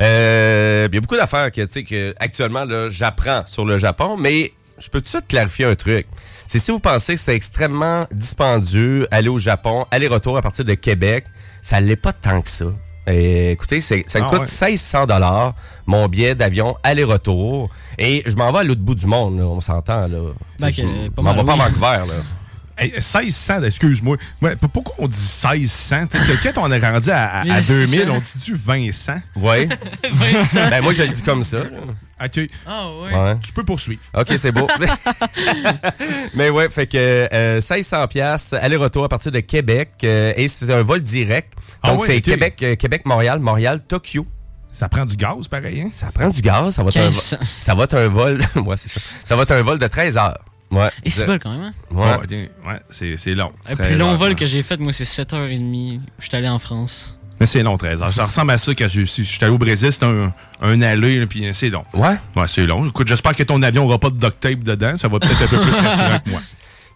Euh, Il y a beaucoup d'affaires que, tu sais, que actuellement, j'apprends sur le Japon, mais je peux tout de suite clarifier un truc. C'est si vous pensez que c'est extrêmement dispendieux aller au Japon, aller-retour à partir de Québec, ça l'est pas tant que ça. Et, écoutez, ça me Ah coûte ouais. 1600 dollars mon billet d'avion aller-retour. Et je m'en vais à l'autre bout du monde, là, on s'entend. Là. Ben, je pas m'en vais pas à. Vancouver. Là. Hey, 1600, excuse-moi. Ouais, p- pourquoi on dit 1600? T'sais, que- Quand on est rendu à, à- à Mais c'est 2000, ça. on dit-tu 2000? Oui. Vincent. ben moi, je le dis comme ça. OK. Ah ouais. Ouais. Tu peux poursuivre. OK, c'est beau. Mais ouais, fait que euh, 1600 pièces aller-retour à partir de Québec euh, et c'est un vol direct. Ah Donc ouais, c'est. Québec euh, Québec Montréal, Montréal Tokyo. Ça prend du gaz, pareil, hein? Ça prend du gaz, ça va être un, vo- 1500. ça va être un vol. ouais, c'est ça. Ça va être un vol de 13 heures. Ouais. Et c'est bon quand même. Hein? Ouais. Ouais, c'est c'est long. Le plus long vol que j'ai fait, moi, c'est 7h30. Je suis allé en France. Mais c'est long, 13 heures. Ça ressemble à ça quand je suis allé au Brésil, c'était un, un aller, puis c'est long. Ouais? Ouais, c'est long. Écoute, j'espère que ton avion n'aura pas de duct tape dedans. Ça va peut-être un peu plus rassurant que moi.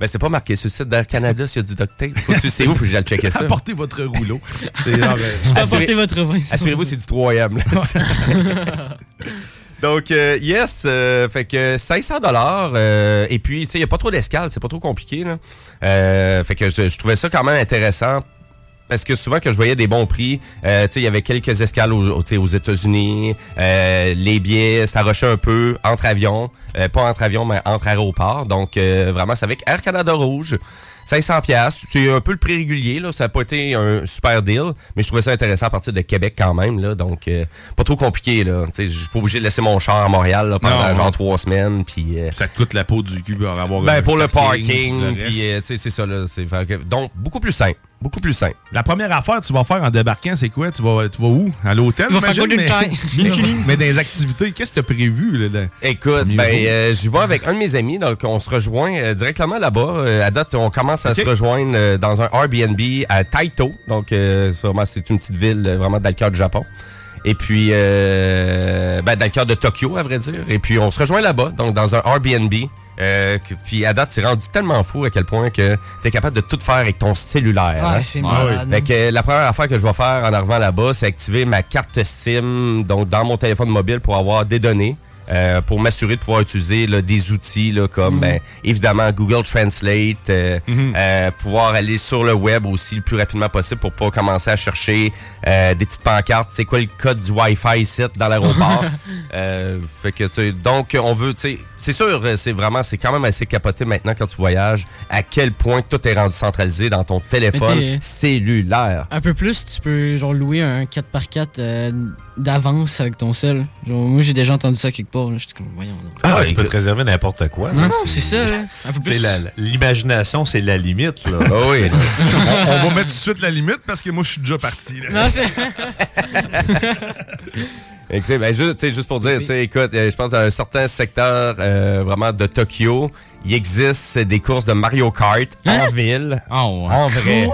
Ben c'est pas marqué sur le site d'Air Canada s'il y a du duct tape. Faut que tu sais où, faut que j'aille checker ça. Apportez votre rouleau. C'est genre, euh, apporter votre vin. c'est Assurez-vous, c'est du 3M. là. Donc, euh, yes, euh, fait que 500 dollars. et puis, tu sais, il n'y a pas trop d'escale, c'est pas trop compliqué. Là. Euh, fait que je, je trouvais ça quand même intéressant. Parce que souvent que je voyais des bons prix, euh, tu sais, il y avait quelques escales tu sais, aux États-Unis, euh, les billets, ça rushait un peu entre avions, euh, pas entre avions, mais entre aéroports. Donc, euh, vraiment, c'est avec Air Canada Rouge. 500 pièces, c'est un peu le prix régulier là, ça n'a pas été un super deal, mais je trouvais ça intéressant à partir de Québec quand même là, donc euh, pas trop compliqué là, tu sais, je suis pas obligé de laisser mon char à Montréal là, pendant Non, genre trois semaines puis euh, ça te coûte la peau du cul pour avoir ben pour le parking, puis euh, tu sais c'est ça là, c'est donc beaucoup plus simple, beaucoup plus simple. La première affaire que tu vas faire en débarquant, c'est quoi? Tu vas, tu vas où? À l'hôtel? Mais, mais dans les activités, qu'est-ce que tu as prévu? Là, là? Écoute, ben, euh, j'y vais avec un de mes amis, donc on se rejoint euh, directement là-bas. Euh, à date, on commence à se rejoindre euh, dans un Airbnb à Taito, donc euh, c'est vraiment c'est une petite ville euh, vraiment dans le cœur du Japon. Et puis, euh, ben, dans le cœur de Tokyo, à vrai dire. Et puis, on se rejoint là-bas, donc dans un Airbnb. Euh, que- puis à date, c'est rendu tellement fou à quel point que tu es capable de tout faire avec ton cellulaire. Ouais, hein. c'est Ah malade. Fait que, la première affaire que je vais faire en arrivant là-bas, c'est activer ma carte SIM donc dans mon téléphone mobile pour avoir des données. Euh, pour m'assurer de pouvoir utiliser là, des outils là, comme Mhm. ben, évidemment Google Translate, euh, Mhm. euh, pouvoir aller sur le web aussi le plus rapidement possible pour pas commencer à chercher des petites pancartes. C'est quoi le code du Wi-Fi ici dans l'aéroport? Fait que, tu donc, on veut, tu sais, c'est sûr, c'est vraiment, c'est quand même assez capoté maintenant quand tu voyages, à quel point tout est rendu centralisé dans ton téléphone cellulaire. Un peu plus, tu peux genre louer un 4x4 euh, d'avance avec ton sel. Genre, moi, j'ai déjà entendu ça quelque part. là. J'étais comme, voyons. donc. Ah, tu peux te réserver n'importe quoi. Non, non, c'est ça, là. Plus. C'est la- L'imagination, c'est la limite. Là. Ah oui. on, on va mettre tout de suite la limite parce que moi, je suis déjà parti. là. Non, c'est. Écoutez, ben, juste, tu sais, juste pour dire, tu sais, écoute, euh, je pense dans un certain secteur euh, vraiment de Tokyo, il existe des courses de Mario Kart en ville. En vrai.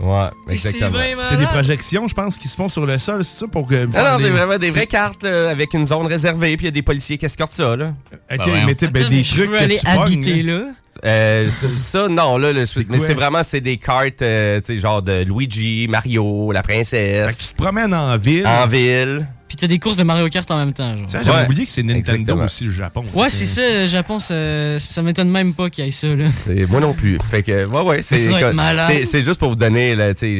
Ouais, exactement. C'est des projections, je pense, qui se font sur le sol, c'est ça pour que. Non, non, c'est vraiment des vraies cartes là, avec une zone réservée, puis il y a des policiers qui escortent ça. Là. Ok, mais t'es- ben, des trucs que tu pognes, là. Euh, ça, ça, non, là, le- mais c'est vraiment c'est des cartes, euh, tu sais, genre de Luigi, Mario, la princesse. tu te promènes en ville. En ville. Puis t'as des courses de Mario Kart en même temps. Genre. Ça, j'avais Ouais. oublié que c'est Nintendo Exactement. aussi, le Japon. Ouais, c'est ça, le Japon, ça, ça m'étonne même pas qu'il y ait ça, là. C'est moi non plus. Fait que ouais ouais, c'est Ça doit être écoute, malade. c'est- c'est juste pour vous donner là, tu sais,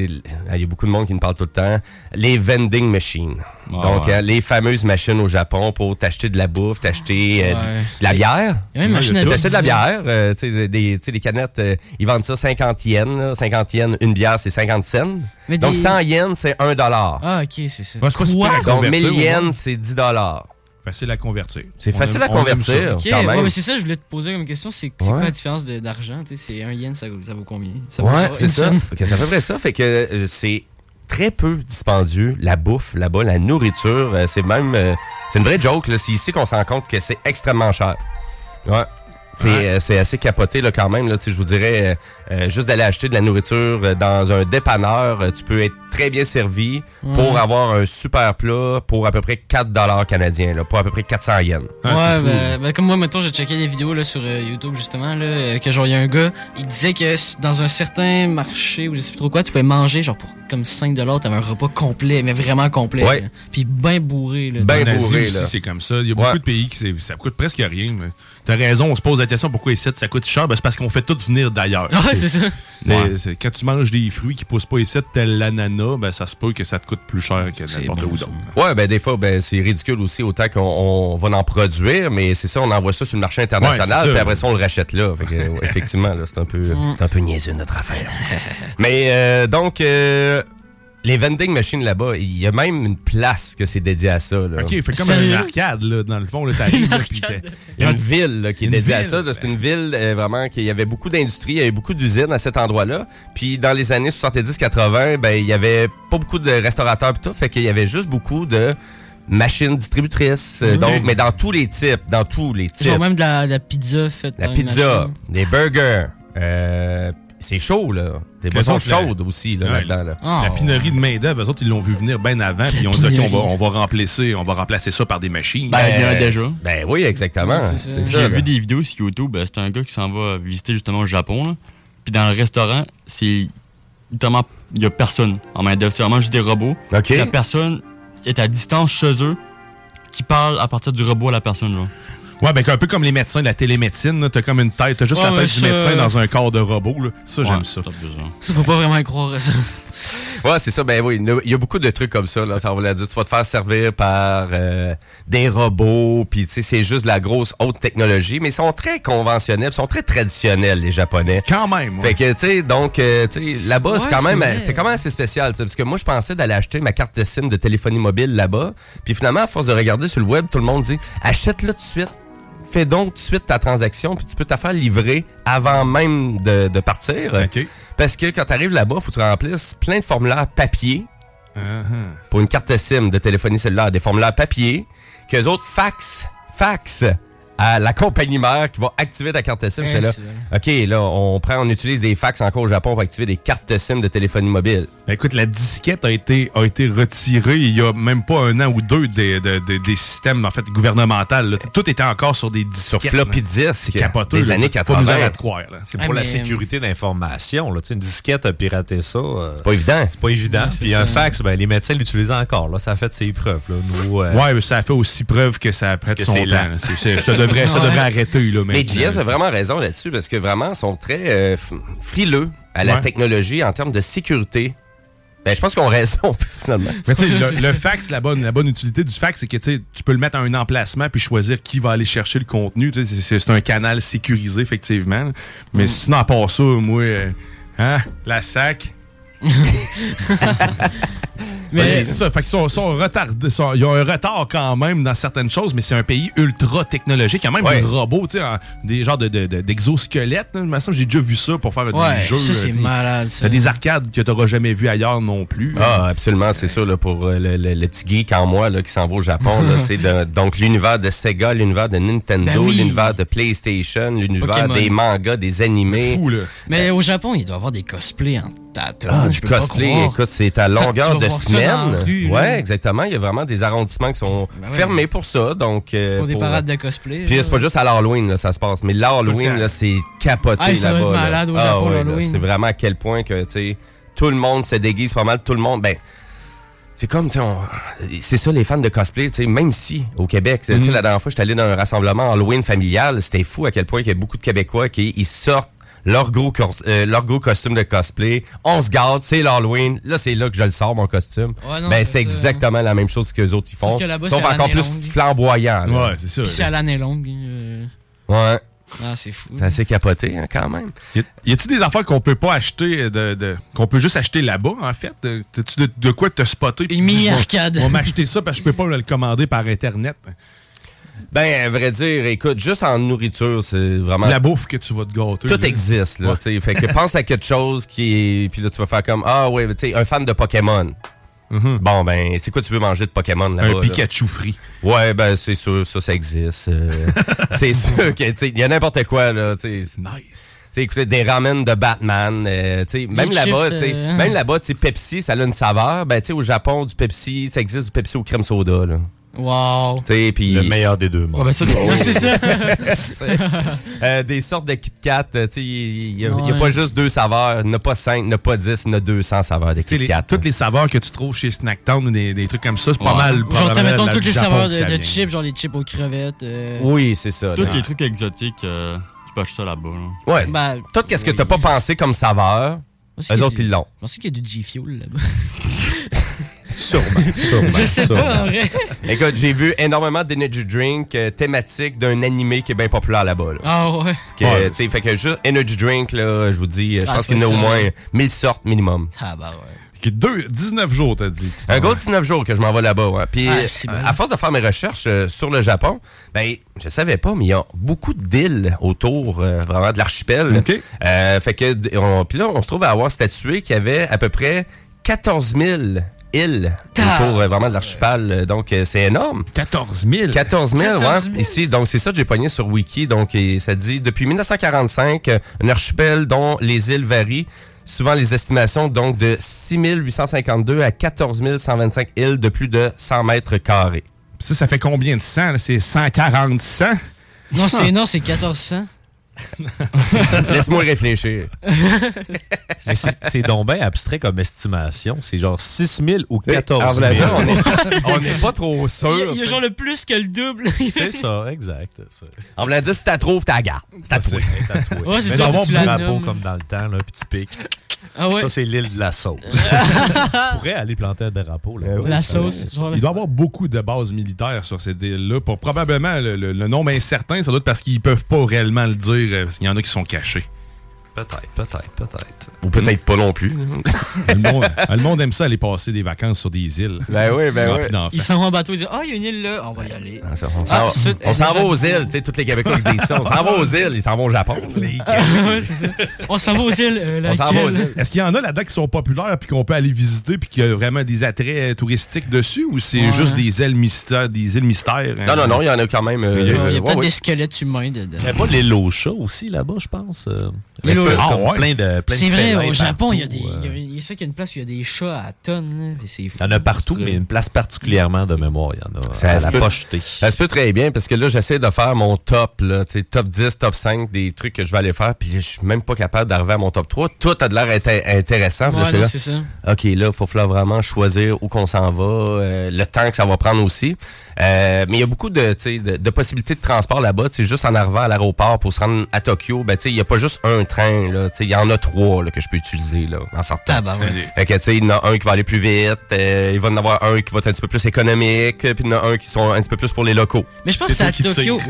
il y a beaucoup de monde qui me parle tout le temps, les vending machines. Ah, Donc ouais. hein, les fameuses machines au Japon pour t'acheter de la bouffe, t'acheter euh, de- Ouais. de la bière. Il y a même une machine à T'achètes de la bière, euh, tu sais des tu sais, des canettes euh, ils vendent ça 50 yens, là. 50 yens une bière c'est 50 cents. Mais Donc des- 100 yens c'est 1 dollar. Ah, ok, c'est ça. Ouais, c'est pas super Donc 1000 convertir, yens moins. c'est 10 dollars. Facile à convertir. C'est facile aime- à convertir. ça. Ouais, mais c'est ça, je voulais te poser comme question, c'est Ouais. quoi la différence d'argent? C'est un yen, ça, ça vaut combien? Ça Ouais, c'est ça. Fait c'est à peu près ça. Fait que euh, c'est très peu dispendieux. La bouffe là-bas, la nourriture, euh, c'est même... euh, c'est une vraie joke. là. C'est ici qu'on se rend compte que c'est extrêmement cher. Ouais. C'est euh, c'est assez capoté là, quand même. Là, je vous dirais, euh, euh, juste d'aller acheter de la nourriture dans un dépanneur, tu peux être très bien servi pour Ouais. avoir un super plat pour à peu près 4 dollars canadiens, là, pour à peu près 400 yens. ouais, ben, ben, comme moi, mettons, j'ai checké des vidéos là, sur euh, YouTube, justement, là, que genre, il y a un gars, il disait que dans un certain marché, ou je sais plus trop quoi, tu pouvais manger, genre, pour comme 5$, t'avais un repas complet, mais vraiment complet. Ouais. là. Puis ben bourré, là. En Asie aussi, c'est comme ça. Il y a beaucoup de pays qui ça coûte presque rien. mais T'as raison, on se pose la question pourquoi ici ça coûte cher? Ben, c'est parce qu'on fait tout venir d'ailleurs. Ouais, c'est ça. Ouais. Quand tu manges des fruits qui poussent pas ici, tel l'ananas, ben, ça se peut que ça te coûte plus cher que n'importe où d'autre. Ouais, ben des fois, ben c'est ridicule aussi autant qu'on on va en produire, mais c'est ça, on envoie ça sur le marché international, puis après ça, on le rachète là. Fait que, ouais, effectivement, là, c'est un peu, c'est un peu niaiseux notre affaire. mais euh, donc, euh, les vending machines là-bas, il y a même une place que c'est dédié à ça. Là. Ok, fait comme une arcade, là, dans le fond, là, t'arrives, là, puis t'es- Il y a une ville là, qui est dédiée à ça. là. C'est une ville euh, vraiment qui il y avait beaucoup d'industries, il y avait beaucoup d'usines à cet endroit-là. Puis dans les années 70-80, ben il y avait pas beaucoup de restaurateurs pis tout, fait qu'il y avait juste beaucoup de machines distributrices. euh. Donc, mais dans tous les types, dans tous les types. Genre même de la, de la pizza faite La pizza, des burgers, euh, c'est chaud là. Des boissons la- chaudes aussi là, Ouais, là-dedans. Là. La pénurie de main-d'œuvre, eux autres, ils l'ont vu venir bien avant, puis ils ont dit, OK, on va, on va remplacer, on va remplacer ça par des machines. Ben, il y en a déjà. Ben oui, exactement. Ouais, c'est ça. J'ai là. vu des vidéos sur YouTube. euh, C'est un gars qui s'en va visiter justement le Japon. là. Puis dans le restaurant, c'est il y a personne en main d'œuvre. C'est vraiment juste des robots. OK. La personne est à distance chez eux qui parle à partir du robot à la personne. Là. Ouais, ben un peu comme les médecins de la télémédecine, t'as comme une tête, t'as juste Ouais, la tête du ça- médecin dans un corps de robot. Là. Ça, j'aime ça. Ça, faut pas vraiment y croire à ça. Ouais, c'est ça. Ben oui, il y a- beaucoup de trucs comme ça. Là, ça va dire, tu vas te faire servir par euh, des robots, puis tu sais, c'est juste de la grosse haute technologie, mais ils sont très conventionnels, ils sont très traditionnels les Japonais. Quand même. Fait que tu sais, donc euh, tu sais, là-bas, c'est quand même, c'était quand même assez spécial, tu sais, parce que moi, je pensais d'aller acheter ma carte de SIM de téléphonie mobile là-bas, puis finalement, à force de regarder sur le web, tout le monde dit, achète-le tout de suite. Fais donc tout de suite ta transaction, puis tu peux te faire livrer avant même de, de partir. Parce que quand tu arrives là-bas, faut que tu remplisses plein de formulaires papier Uh-huh. pour une carte SIM de téléphonie cellulaire, des formulaires papier, qu'eux autres fax, fax à la compagnie mère qui va activer ta carte SIM. J'étais là, c'est OK, là, on prend, on utilise des fax encore au Japon pour activer des cartes SIM de téléphonie mobile. Ben, écoute, la disquette a été, a été retirée il y a même pas un an ou deux des, de- de- des systèmes en fait, gouvernementaux. là. Tout était encore sur des disquettes. floppy là. disque, C'est capoteux. des là. années Faut pas 80. nous arrêter de croire. là. C'est Ah, pour la sécurité d'information. Une disquette a piraté ça. euh, C'est pas évident. C'est pas évident. Ouais, c'est Puis un ça. fax, ben, les médecins l'utilisent encore. Là. Ça a fait ses preuves. Là. Nous, euh, Ouais, mais ça fait aussi preuve que ça prête Que son c'est temps. C'est- c'est- ça, devrait, ça devrait arrêter. Là, Mais. JS a vraiment raison là-dessus parce que vraiment, ils sont très euh, frileux à la Ouais. technologie en termes de sécurité Ben, je pense qu'on a raison, finalement. Mais tu sais, le, le fax, la bonne, la bonne utilité du fax, c'est que tu peux le mettre à un emplacement puis choisir qui va aller chercher le contenu. C'est un canal sécurisé, effectivement. Mais Mm. sinon, à part ça, moi, euh, hein, la SAC. Mais- Mais c'est ça, fait qu'ils sont, sont retardés, sont- ils ont un retard quand même dans certaines choses, mais c'est un pays ultra technologique. Il y a même Ouais. des robots, tu sais, des genres de, de- de- d'exosquelettes. là. Que j'ai déjà vu ça pour faire des jeux. ça, c'est là, tu sais. malade, ça. Des arcades que t'auras jamais vu ailleurs non plus. Ah, absolument, c'est ça, là, pour euh, le, le- le petit geek en moi là, qui s'en va au Japon. là, tu sais, de- donc, l'univers de Sega, l'univers de Nintendo, Ben oui. l'univers de PlayStation, l'univers des mangas, des animés. Mais au Japon, il doit y avoir des cosplays en. Ah, du cosplay, écoute, c'est à longueur de semaine. ouais, exactement. Il y a vraiment des arrondissements qui sont Ben ouais. fermés pour ça. Donc, euh, Pour des pour- parades de cosplay. Puis c'est pas juste à l'Halloween, là, ça se passe. Mais l'Halloween, là, c'est capoté Ah, là-bas. là. Ah, ouais, là. C'est vraiment à quel point que, tu sais, tout le monde se déguise pas mal, tout le monde. Ben, c'est comme, tu sais, on- c'est ça les fans de cosplay, tu sais, même si au Québec, tu sais, Mm. la dernière fois, j'étais allé dans un rassemblement Halloween familial, c'était fou à quel point il y a beaucoup de Québécois qui ils sortent leur gros, euh, leur gros costume de cosplay. On se garde, c'est l'Halloween. Là, c'est là que je le sors, mon costume. Ouais, non, ben, c'est exactement la même chose que les autres ils font. Sauf encore plus longue. flamboyant. là. Ouais, c'est ça. Puis c'est à l'année longue. euh, Ouais. Ah, c'est fou. C'est assez capoté, hein, quand même. Y a-tu des affaires qu'on peut pas acheter, de, de- qu'on peut juste acheter là-bas, en fait? Euh, T'as-tu de, de quoi te spotter? Une mini-arcade. On va m'acheter ça parce que je peux pas le commander par Internet. Ben, à vrai dire, écoute, juste en nourriture, c'est vraiment. La bouffe que tu vas te gâter. Tout là. existe, là. Ouais. tu sais. Fait que pense à quelque chose qui est. Puis là, tu vas faire comme Ah, ouais, tu sais, un fan de Pokémon. Bon, ben, c'est quoi tu veux manger de Pokémon là-bas? Un là? Pikachu frit. Ouais, ben, c'est sûr, ça, ça existe. Euh, c'est sûr que, tu sais, il y a n'importe quoi, là, tu sais. Nice. Tu sais, écoutez, des ramen de Batman, euh, tu sais, même Les là-bas, chips, tu sais, euh, même là-bas, tu sais, Pepsi, ça a une saveur. Ben, tu sais, au Japon, du Pepsi, ça existe du Pepsi au crème soda, là. Wow. Le meilleur des deux mondes. Ouais, ben ça, c'est ça. Euh, des sortes de Kit Kat, euh, tu sais, il n'y a, Ouais. pas juste deux saveurs, il n'y a pas cinq, il n'y a pas dix, il y en a 200 saveurs de Kit les- Kat. toutes les saveurs que tu trouves chez Snacktown, des, des trucs comme ça, c'est pas Ouais. mal. Genre, probablement mettons toutes les Japon saveurs de, chips, genre les chips aux crevettes. euh, Oui, c'est ça. Tous les trucs exotiques, euh, tu peux acheter ça là-bas. là. Ouais. Ben, Tout ce que tu n'as pas pensé comme saveur, eux a autres, ils l'ont. Je pense qu'il y a du G-Fuel là-bas. Sûrement, sûrement. Je sais pas, en vrai. Écoute, j'ai vu énormément d'energy drink euh, thématiques d'un animé qui est bien populaire là-bas. là. Ah ouais. Que, Ouais. fait que juste energy drink, là, je vous dis, je Ah, pense qu'il y en a au moins 1000 sortes minimum. Ah bah ouais. Qui est deux- 19 jours, t'as dit. Un gros 19 jours que je m'en vais là-bas. Ouais. Puis, Ah, euh, à force de faire mes recherches euh, sur le Japon, ben, je savais pas, mais il y a beaucoup d'îles autour euh, vraiment de l'archipel. OK. Euh, fait que, puis là, on se trouve à avoir statué qu'il y avait à peu près 14 000 îles Ah. autour euh, vraiment de l'archipel. Euh, Donc, euh, c'est énorme. 14 000. 14 000, 14 000. ouais. Ici, donc c'est ça que j'ai pogné sur Wiki. Donc, et ça dit depuis 1945, euh, un archipel dont les îles varient. Souvent les estimations donc de 6 852 à 14 125 îles de plus de 100 mètres carrés. Ça, ça fait combien de 100? là? C'est 140 100? Non, c'est non, c'est 1400. Laisse-moi réfléchir. C'est- donc bien abstrait comme estimation. C'est genre 6 000 ou Alors, 14 voilà, 000. on est- on n'est pas trop sûr. Il y a, genre le plus que le double. C'est ça, exact. ça. On voulait dire si t'as trouvé, t'as garde. T'as trouvé. C'est à toi. Ouais, c'est Mais ça, d'avoir tu drapeau comme dans le temps, là, puis tu piques. Ah ouais. Ça, c'est l'île de la sauce. tu pourrais aller planter un drapeau. Là, La sauce. genre, Il doit y avoir beaucoup de bases militaires sur cette île-là. Pour probablement le, le- le nombre incertain, ça doit être parce qu'ils peuvent pas réellement le dire. Euh, qu'il y en a qui sont cachés. Peut-être, peut-être, peut-être. Ou peut-être pas non plus. le, monde, le monde aime ça aller passer des vacances sur des îles. Ben oui, ben oui. Ils s'en vont en bateau, ils disent Ah, il y a une île là, on va y aller. Ah, ça, On s'en Ah, va- on s'en va aux îles, tu sais, tous les Québécois qui disent ça. On s'en va aux îles, ils s'en vont au Japon. Ouais, c'est ça. On s'en va aux îles. euh, On s'en va aux îles. Est-ce qu'il y en a là-dedans qui sont populaires puis qu'on peut aller visiter puis qu'il y a vraiment des attraits euh, touristiques dessus ou c'est Ouais. juste des îles mystères, des îles mystères? hein? Non, non, non, il y en a quand même. euh, Il y a euh, peut-être ouais, des squelettes humains dedans. Il n'y a pas l'île aux chats aussi là-bas, je pense. euh, L'île Ah, comme ouais. plein de plein de C'est vrai, au Japon, il y a des. euh. Il y a, il y a ça qu'il y a une place où il y a des chats à tonnes. Il y en a partout, mais une place particulièrement de mémoire, il y en a Ça à se la peut- pochetée. Ça se peut très bien parce que là, j'essaie de faire mon top, là, tu sais, top 10, top 5 des trucs que je vais aller faire. Puis là, je suis même pas capable d'arriver à mon top 3. Tout a de l'air inté- intéressant. Là, Ouais, c'est ça. OK, là, il faut falloir vraiment choisir où qu'on s'en va, euh, le temps que ça va prendre aussi. Euh, mais il y a beaucoup de, tu sais, de, de possibilités de transport là-bas. C'est juste en arrivant à l'aéroport pour se rendre à Tokyo. Ben, tu sais, il n'y a pas juste un train trains, là, tu sais, il y en a trois là, que je peux utiliser là, en sortant. Fait que, tu sais, il y en a un qui va aller plus vite, euh, il va y en avoir un qui va être un petit peu plus économique, puis il y en a un qui sont un petit peu plus pour les locaux. Mais je pense que c'est à Tokyo.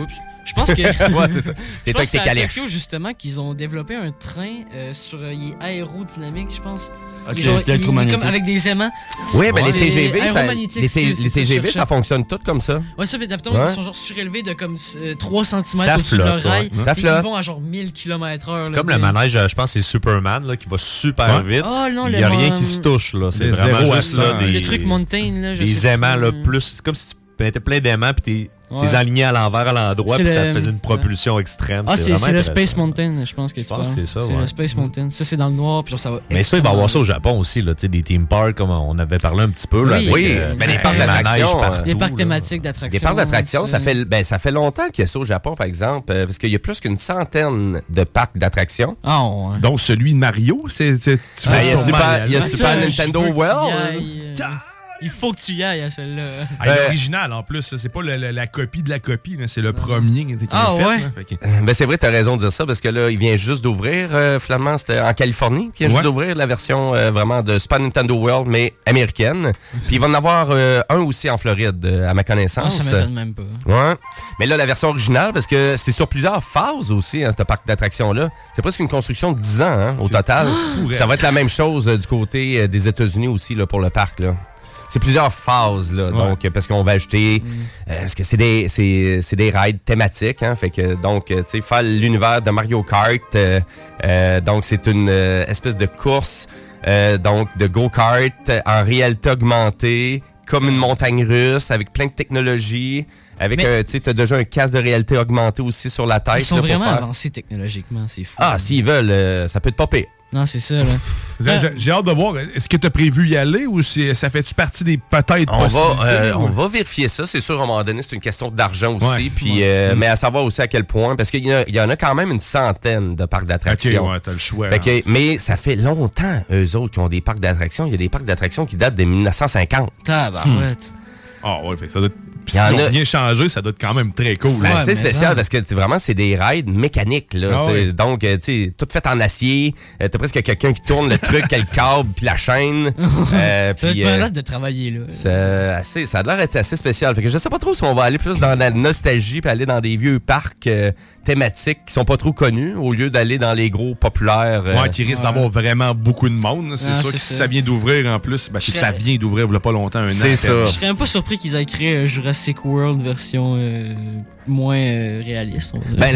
Je pense que. Ouais, c'est ça. C'est toi que tes à calèches. Tokyo, justement, qu'ils ont développé un train euh, sur. euh, il est aérodynamique, je pense. Ok, comme avec des aimants. Oui, ben les TGV, ça, les, ça TGV, ça fonctionne tout comme ça? Ouais, ça, mais d'habitude, Ouais. ils sont genre surélevés de comme euh, 3 cm Ça au-dessus de leur rail. ouais. Ça flotte. Ils vont à genre 1000 km/h. Comme le manège, euh, je pense que c'est Superman là, qui va super Ouais. vite. Oh, non, Il n'y a rien qui se touche. là. C'est vraiment juste là, des, Le truc Mountain, là, je des sais aimants là, plus. C'est comme si tu mettais plein d'aimants puis t'es Ouais. t'es aligné à l'envers, à l'endroit, puis ça faisait une propulsion extrême. Ah, c'est le. Space Mountain, je pense que tu Je pense parles. que c'est ça, C'est ouais. le Space Mountain. Ça, c'est dans le noir, puis ça va. Mais ça, il va y avoir ça au Japon aussi, là, tu sais, des theme parks, comme on avait parlé un petit peu. Là, Oui, avec, Oui, euh, les un parcs d'attractions, partout, Des parcs thématiques d'attractions. Des parcs d'attractions, ça fait, ben, ça fait longtemps qu'il y a ça au Japon, par exemple, euh, parce qu'il y a plus qu'une centaine de parcs d'attractions. Ah, ouais. Donc, celui de Mario, c'est. Ben, il y a Super- Nintendo World. Euh, Il faut que tu y ailles à celle-là. Ah, Euh, L'original en plus, c'est pas le- le- la copie de la copie, c'est le premier qui est Ah, fait. ouais? là. Fait que- Ben, c'est vrai, tu as raison de dire ça, parce que là, il vient juste d'ouvrir, euh, finalement, c'était en Californie, qui vient juste d'ouvrir la version euh, vraiment de Super Nintendo World, mais américaine. Puis il va en avoir euh, un aussi en Floride, euh, à ma Ah, connaissance. ça m'étonne même pas. Ouais. Mais là, la version originale, parce que c'est sur plusieurs phases aussi, hein, ce parc d'attractions-là. C'est presque une construction de 10 ans hein, au total. fou, Ça va être la même chose euh, du côté euh, des États-Unis aussi là, pour le parc. Là. C'est plusieurs phases, là, donc, parce qu'on va ajouter. euh, parce que c'est des, c'est, c'est des rides thématiques, hein, fait que, donc, euh, tu sais, faire l'univers de Mario Kart, euh, euh, donc, c'est une espèce de course, euh, donc, de go-kart en réalité augmentée, comme une montagne russe, avec plein de technologies, avec, tu sais, t'as déjà un casque de réalité augmentée aussi sur la tête. Ils sont là, vraiment faire- avancés technologiquement, c'est fou. Ah, s'ils veulent, ça peut être pas pire. Non, c'est ça, là. J'ai- hâte de voir. Est-ce que tu as prévu y aller ou ça fait-tu partie des peut-être On va, euh, on va vérifier ça. C'est sûr, à un moment donné, c'est une question d'argent aussi. Ouais. Puis, Ouais. euh, Mm. Mais à savoir aussi à quel point, parce qu'il y, en a quand même une centaine de parcs d'attractions. Ok, ouais, t'as le choix, Fait hein. mais ça fait longtemps, eux autres, qui ont des parcs d'attractions. Il y a des parcs d'attractions qui datent de 1950. Tabarouette. Ah ouais, fait ça doit être- Il y en s'ils ont a- rien changé, ça doit être quand même très cool. C'est assez spécial parce que tu sais, vraiment, c'est des rides mécaniques. Là, Ah tu sais. ouais. Donc, euh, tu sais, tout fait en acier. Euh, T'as presque quelqu'un qui tourne le truc, le câble, puis la chaîne. Euh, Ça puis, euh, malade de travailler, là. c'est assez, ça a l'air d'être assez spécial. Fait que je sais pas trop si on va aller plus dans la nostalgie puis aller dans des vieux parcs euh, thématiques qui sont pas trop connus au lieu d'aller dans les gros populaires. euh, Ouais, qui risque d'avoir vraiment beaucoup de monde. C'est Ah, sûr que si ça. ça vient d'ouvrir en plus, ben, si Je ça vient d'ouvrir il y a pas longtemps, un an. C'est ça. Je serais même pas surpris qu'ils aient créé un Jurassic World version euh, moins euh, réaliste. Ben,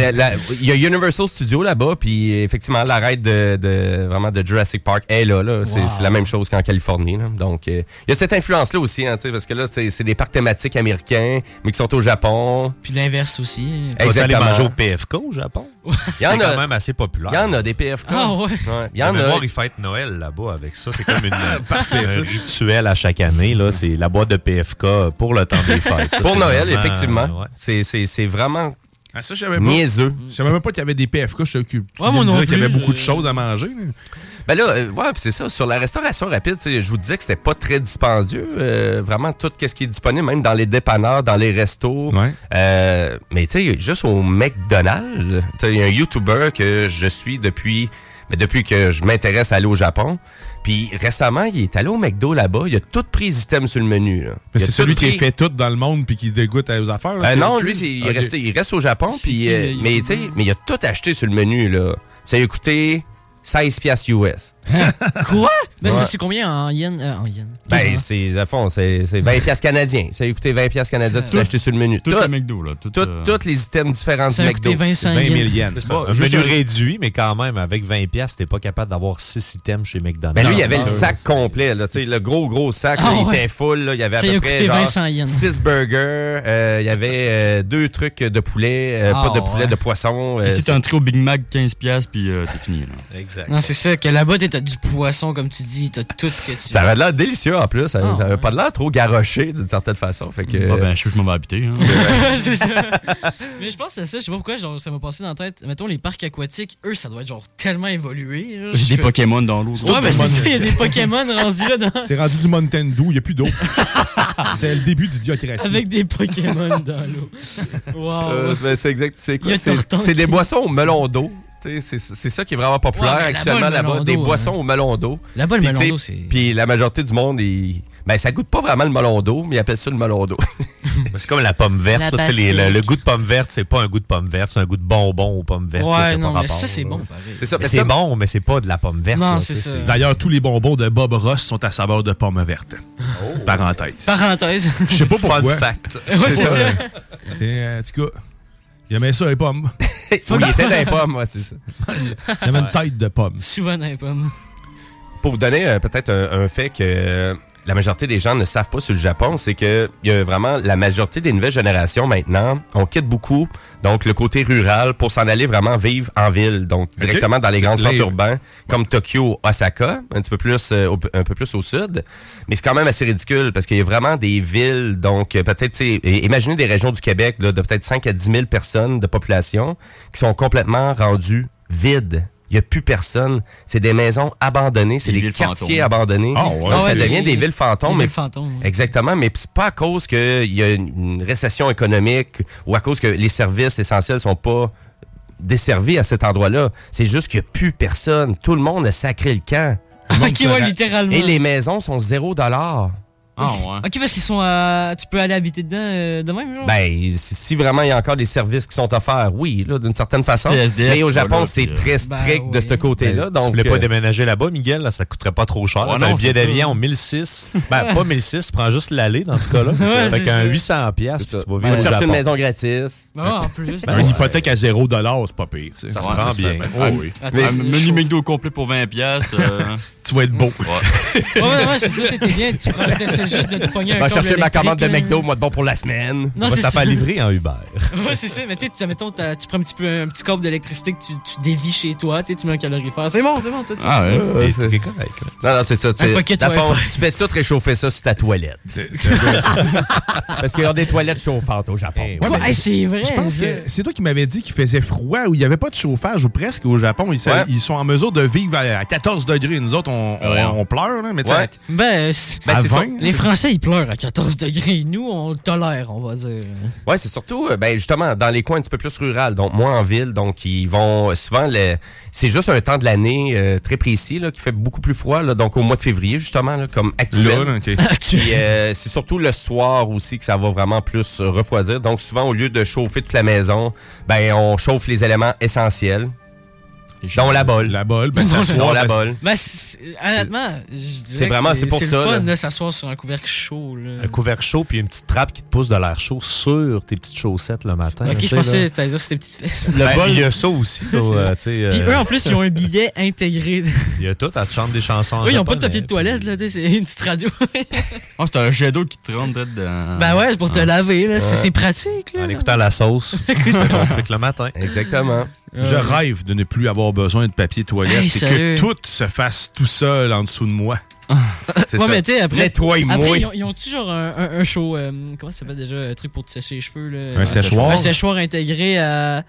il y a Universal Studios là-bas, puis effectivement, la ride de, de- vraiment de Jurassic Park est là. là. C'est Wow. la même chose qu'en Californie. là. Donc, euh, il y a cette influence-là aussi, hein, tu sais, parce que là, c'est c'est des parcs thématiques américains, mais qui sont au Japon. Puis l'inverse aussi. Exactement. manger au PFK au Japon? Il y en C'est a- quand même assez populaire. Il y en a des PFK. Ah ouais? Il y en De a. mémoire, ils fêtent Noël là-bas avec ça. C'est comme une, Parfait, un rituel à chaque année. là. C'est la boîte de PFK pour le temps des fêtes. Pour Noël, vraiment- effectivement. ouais. C'est- C'est vraiment Ah, ça, je pas. niaiseux. Je savais même pas qu'il y avait des PFK. Je tu Ouais, moi non qu'il y avait beaucoup de je- choses à manger. Ben là, euh, ouais, c'est ça. Sur la restauration rapide, je vous disais que c'était pas très dispendieux. euh, vraiment, tout ce qui est disponible, même dans les dépanneurs, dans les restos. Ouais. Euh, mais tu sais, juste au McDonald's, il y a un YouTuber que je suis depuis, ben, depuis que je m'intéresse à aller au Japon. Puis récemment, il est allé au McDo là-bas. Il a tout pris items sur le menu. là. Mais c'est celui qui est fait tout dans le monde puis qui dégoûte aux affaires. là, Euh, non, lui, il, resté- il reste au Japon, puis euh, mais mais il a tout acheté sur le menu là. Ça a coûté 16 piastres US. Quoi? Ben, Ouais. ça, c'est combien en yen? euh, en yen. Ben, c'est, à fond, c'est, c'est 20 piastres canadiens. Ça a coûté 20 piastres canadiens, tu l'as acheté sur le menu. Tout Tout- le McDo, là. Tout, tout- euh, Tous les items différents Ça du a coûté McDo. 25 20 000 yens. yens. Un menu réduit, mais quand même, avec 20$, piastres, t'es pas capable d'avoir 6 items chez McDonald's. Ben lui, il y avait le sac complet, là, tu sais, le gros, gros sac, Ah là, il ouais. était full, là, il y avait à Ça peu y a près coûté genre, 200 yens. 6 burgers, euh, il y avait euh, deux trucs de poulet, euh, Ah pas de poulet, ouais. de poisson. c'est- t'as un trio Big Mac, 15$, piastres, puis c'est fini. Là. Exact. Non, c'est ça, que là-bas, t'as du poisson, comme tu dis, t'as tout ce que tu ça avait l'air délicieux en plus, ça, Ah, ça avait ouais. pas l'air trop garoché d'une certaine façon. Fait que, Ah ben, je que je m'en vais habiter. hein. c'est ça. Mais je pense que c'est ça, je sais pas pourquoi, genre, ça m'a passé dans la tête. Mettons, les parcs aquatiques, eux, ça doit être genre tellement évolué. J'ai des Pokémon dans l'eau. Ouais, ben c'est ça, il y a des Pokémon rendus là dans... C'est rendu du Mountain Dew, il n'y a plus d'eau. c'est le début du diocratie. avec des Pokémon dans l'eau. Wow. Euh, ben, c'est exact. C'est quoi? C'est des boissons au melon d'eau. C'est ça qui est vraiment populaire Ouais, actuellement le là-bas. Des boissons hein. au melon d'eau. Là-bas, le Puis, melon d'eau, c'est- Puis la majorité du monde, ils... ben, ça goûte pas vraiment le melon d'eau, mais ils appellent ça le melon d'eau. C'est comme la pomme verte. La là, tu sais, les- le, goût de pomme verte, c'est pas un goût de pomme verte, c'est un goût de bonbon aux pommes vertes. Ouais, pas mais rapport, ça, c'est bon. C'est ça, c'est bon, mais c'est pas de la pomme verte. D'ailleurs, tous les bonbons de Bob Ross sont à saveur de pomme verte. Oh. Parenthèse. Parenthèse. Je sais pas pourquoi. Fun fact. C'est ça. Euh, en tout cas, il aimait ça, les pommes. oui, il était dans les pommes, ouais, c'est ça. Il avait une tête de pomme. Souvent dans les pommes. Pour vous donner euh, peut-être un, un fait que euh, la majorité des gens ne savent pas sur le Japon, c'est que il y a vraiment la majorité des nouvelles générations maintenant, on quitte beaucoup donc le côté rural pour s'en aller vraiment vivre en ville, donc directement dans les grands centres urbains comme Tokyo, Osaka, un petit peu plus euh, au- un peu plus au sud, mais c'est quand même assez ridicule parce qu'il y a vraiment des villes donc euh, peut-être imaginez des régions du Québec là, de peut-être 5 à 10 000 personnes de population qui sont complètement rendues vides. Il n'y a plus personne. C'est des maisons abandonnées, c'est Des quartiers fantômes. abandonnés. Ah ouais. Donc, ça devient des- des villes fantômes. des mais- villes fantômes. Exactement, mais c'est pas à cause qu'il y a une récession économique ou à cause que les services essentiels sont pas desservis à cet endroit-là. C'est juste qu'il n'y a plus personne. Tout le monde a sacré le camp. Ok, ouais, littéralement. Et les maisons sont zéro dollar. Ah ouais. Ok, parce qu'ils sont à. Tu peux aller habiter dedans euh, de même, genre? Ben, si vraiment il y a encore des services qui sont offerts, oui, là, d'une certaine façon. SDF Mais au Japon, c'est euh, très strict Ben de ce côté-là. Ben, donc, tu voulais pas euh, déménager là-bas, Miguel, là, ça coûterait pas trop cher. Ouais, T'as non, un billet d'avion 1006. Ben, pas 1006, tu prends juste l'aller dans ce cas-là. Ouais, fait qu'un ça. 800 pièces, tu vas vivre vas au chercher une maison gratis. Ouais, en plus. Ben, Une hypothèque à 0 c'est pas pire. Ça se prend bien. Ah. Attends, Un menu. McDo complet pour 20$. piastres, euh, Tu vas être beau. ouais. Ouais, c'est ça, t'es bien. Tu prends juste de te pogner un Je vais câble chercher ma commande de électrique, McDo, moi, de bon pour la semaine. Non, On va se la ça. faire livrer en Uber. Ouais, c'est ça. Mais tu sais, mettons, tu prends un petit peu un petit câble d'électricité que tu, tu dévis chez toi, tu mets un calorifère. C'est bon, c'est bon. Ah ouais. C'est- correct. Non, non, c'est ça. Tu, fais tout réchauffer ça sur ta toilette. Parce qu'ils ont des toilettes chauffantes au Japon. Eh, c'est vrai. Je pense que c'est toi qui m'avais dit qu'il faisait froid ou il n'y avait pas de chauffage ou presque au Japon. Ils, Ouais. ils sont en mesure de vivre à à 14 degrés. Nous autres, on, on- Ouais. on pleure, là, mais tu sais, Ouais. Ben, c'est- Ben, c'est ça. 20, les Français, ils pleurent à 14 degrés. Nous, on le tolère, on va dire. Ouais, c'est surtout, euh, ben justement, dans les coins un petit peu plus rural, donc moins en ville, donc ils vont souvent, le, c'est juste un temps de l'année euh, très précis là, qui fait beaucoup plus froid, là, donc au mois de février justement, là, comme actuel. Là, euh, c'est surtout le soir aussi que ça va vraiment plus refroidir. Donc souvent, au lieu de chauffer toute la maison, ben on chauffe les éléments essentiels, dont la bol. La bol, ben, s'asseoir, la ben, bol. Ben, c'est- honnêtement, je dirais C'est que vraiment- c'est pour le ça, fun là. de s'asseoir sur un couvercle chaud. Là. Un couvercle chaud puis une petite trappe qui te pousse de l'air chaud sur tes petites chaussettes le matin. Ok, tu je sais, pensais que t'allais dire sur tes petites fesses. Ben, Il y a ça aussi. tu Puis euh, eux, en plus, ils ont un bidet intégré. Il y a tout, à te chanter des chansons. Eux, ils ont pas de papier de toilette, là, tu c'est une petite radio. Ah, c'est un jet d'eau qui te rentre direct dans. ben ouais, c'est pour te Ah. laver, là. c'est-. C'est pratique, là. En écoutant la sauce, tu fais ton truc le matin. Exactement. Je rêve de ne plus avoir besoin de papier toilette Hey, et sérieux? que tout se fasse tout seul en dessous de moi. C'est Ouais, ça. après. Toi et moi. Ils ont, genre un, un, un show. euh, comment ça s'appelle déjà Un truc pour te sécher les cheveux, là? Un séchoir? Un séchoir intégré à.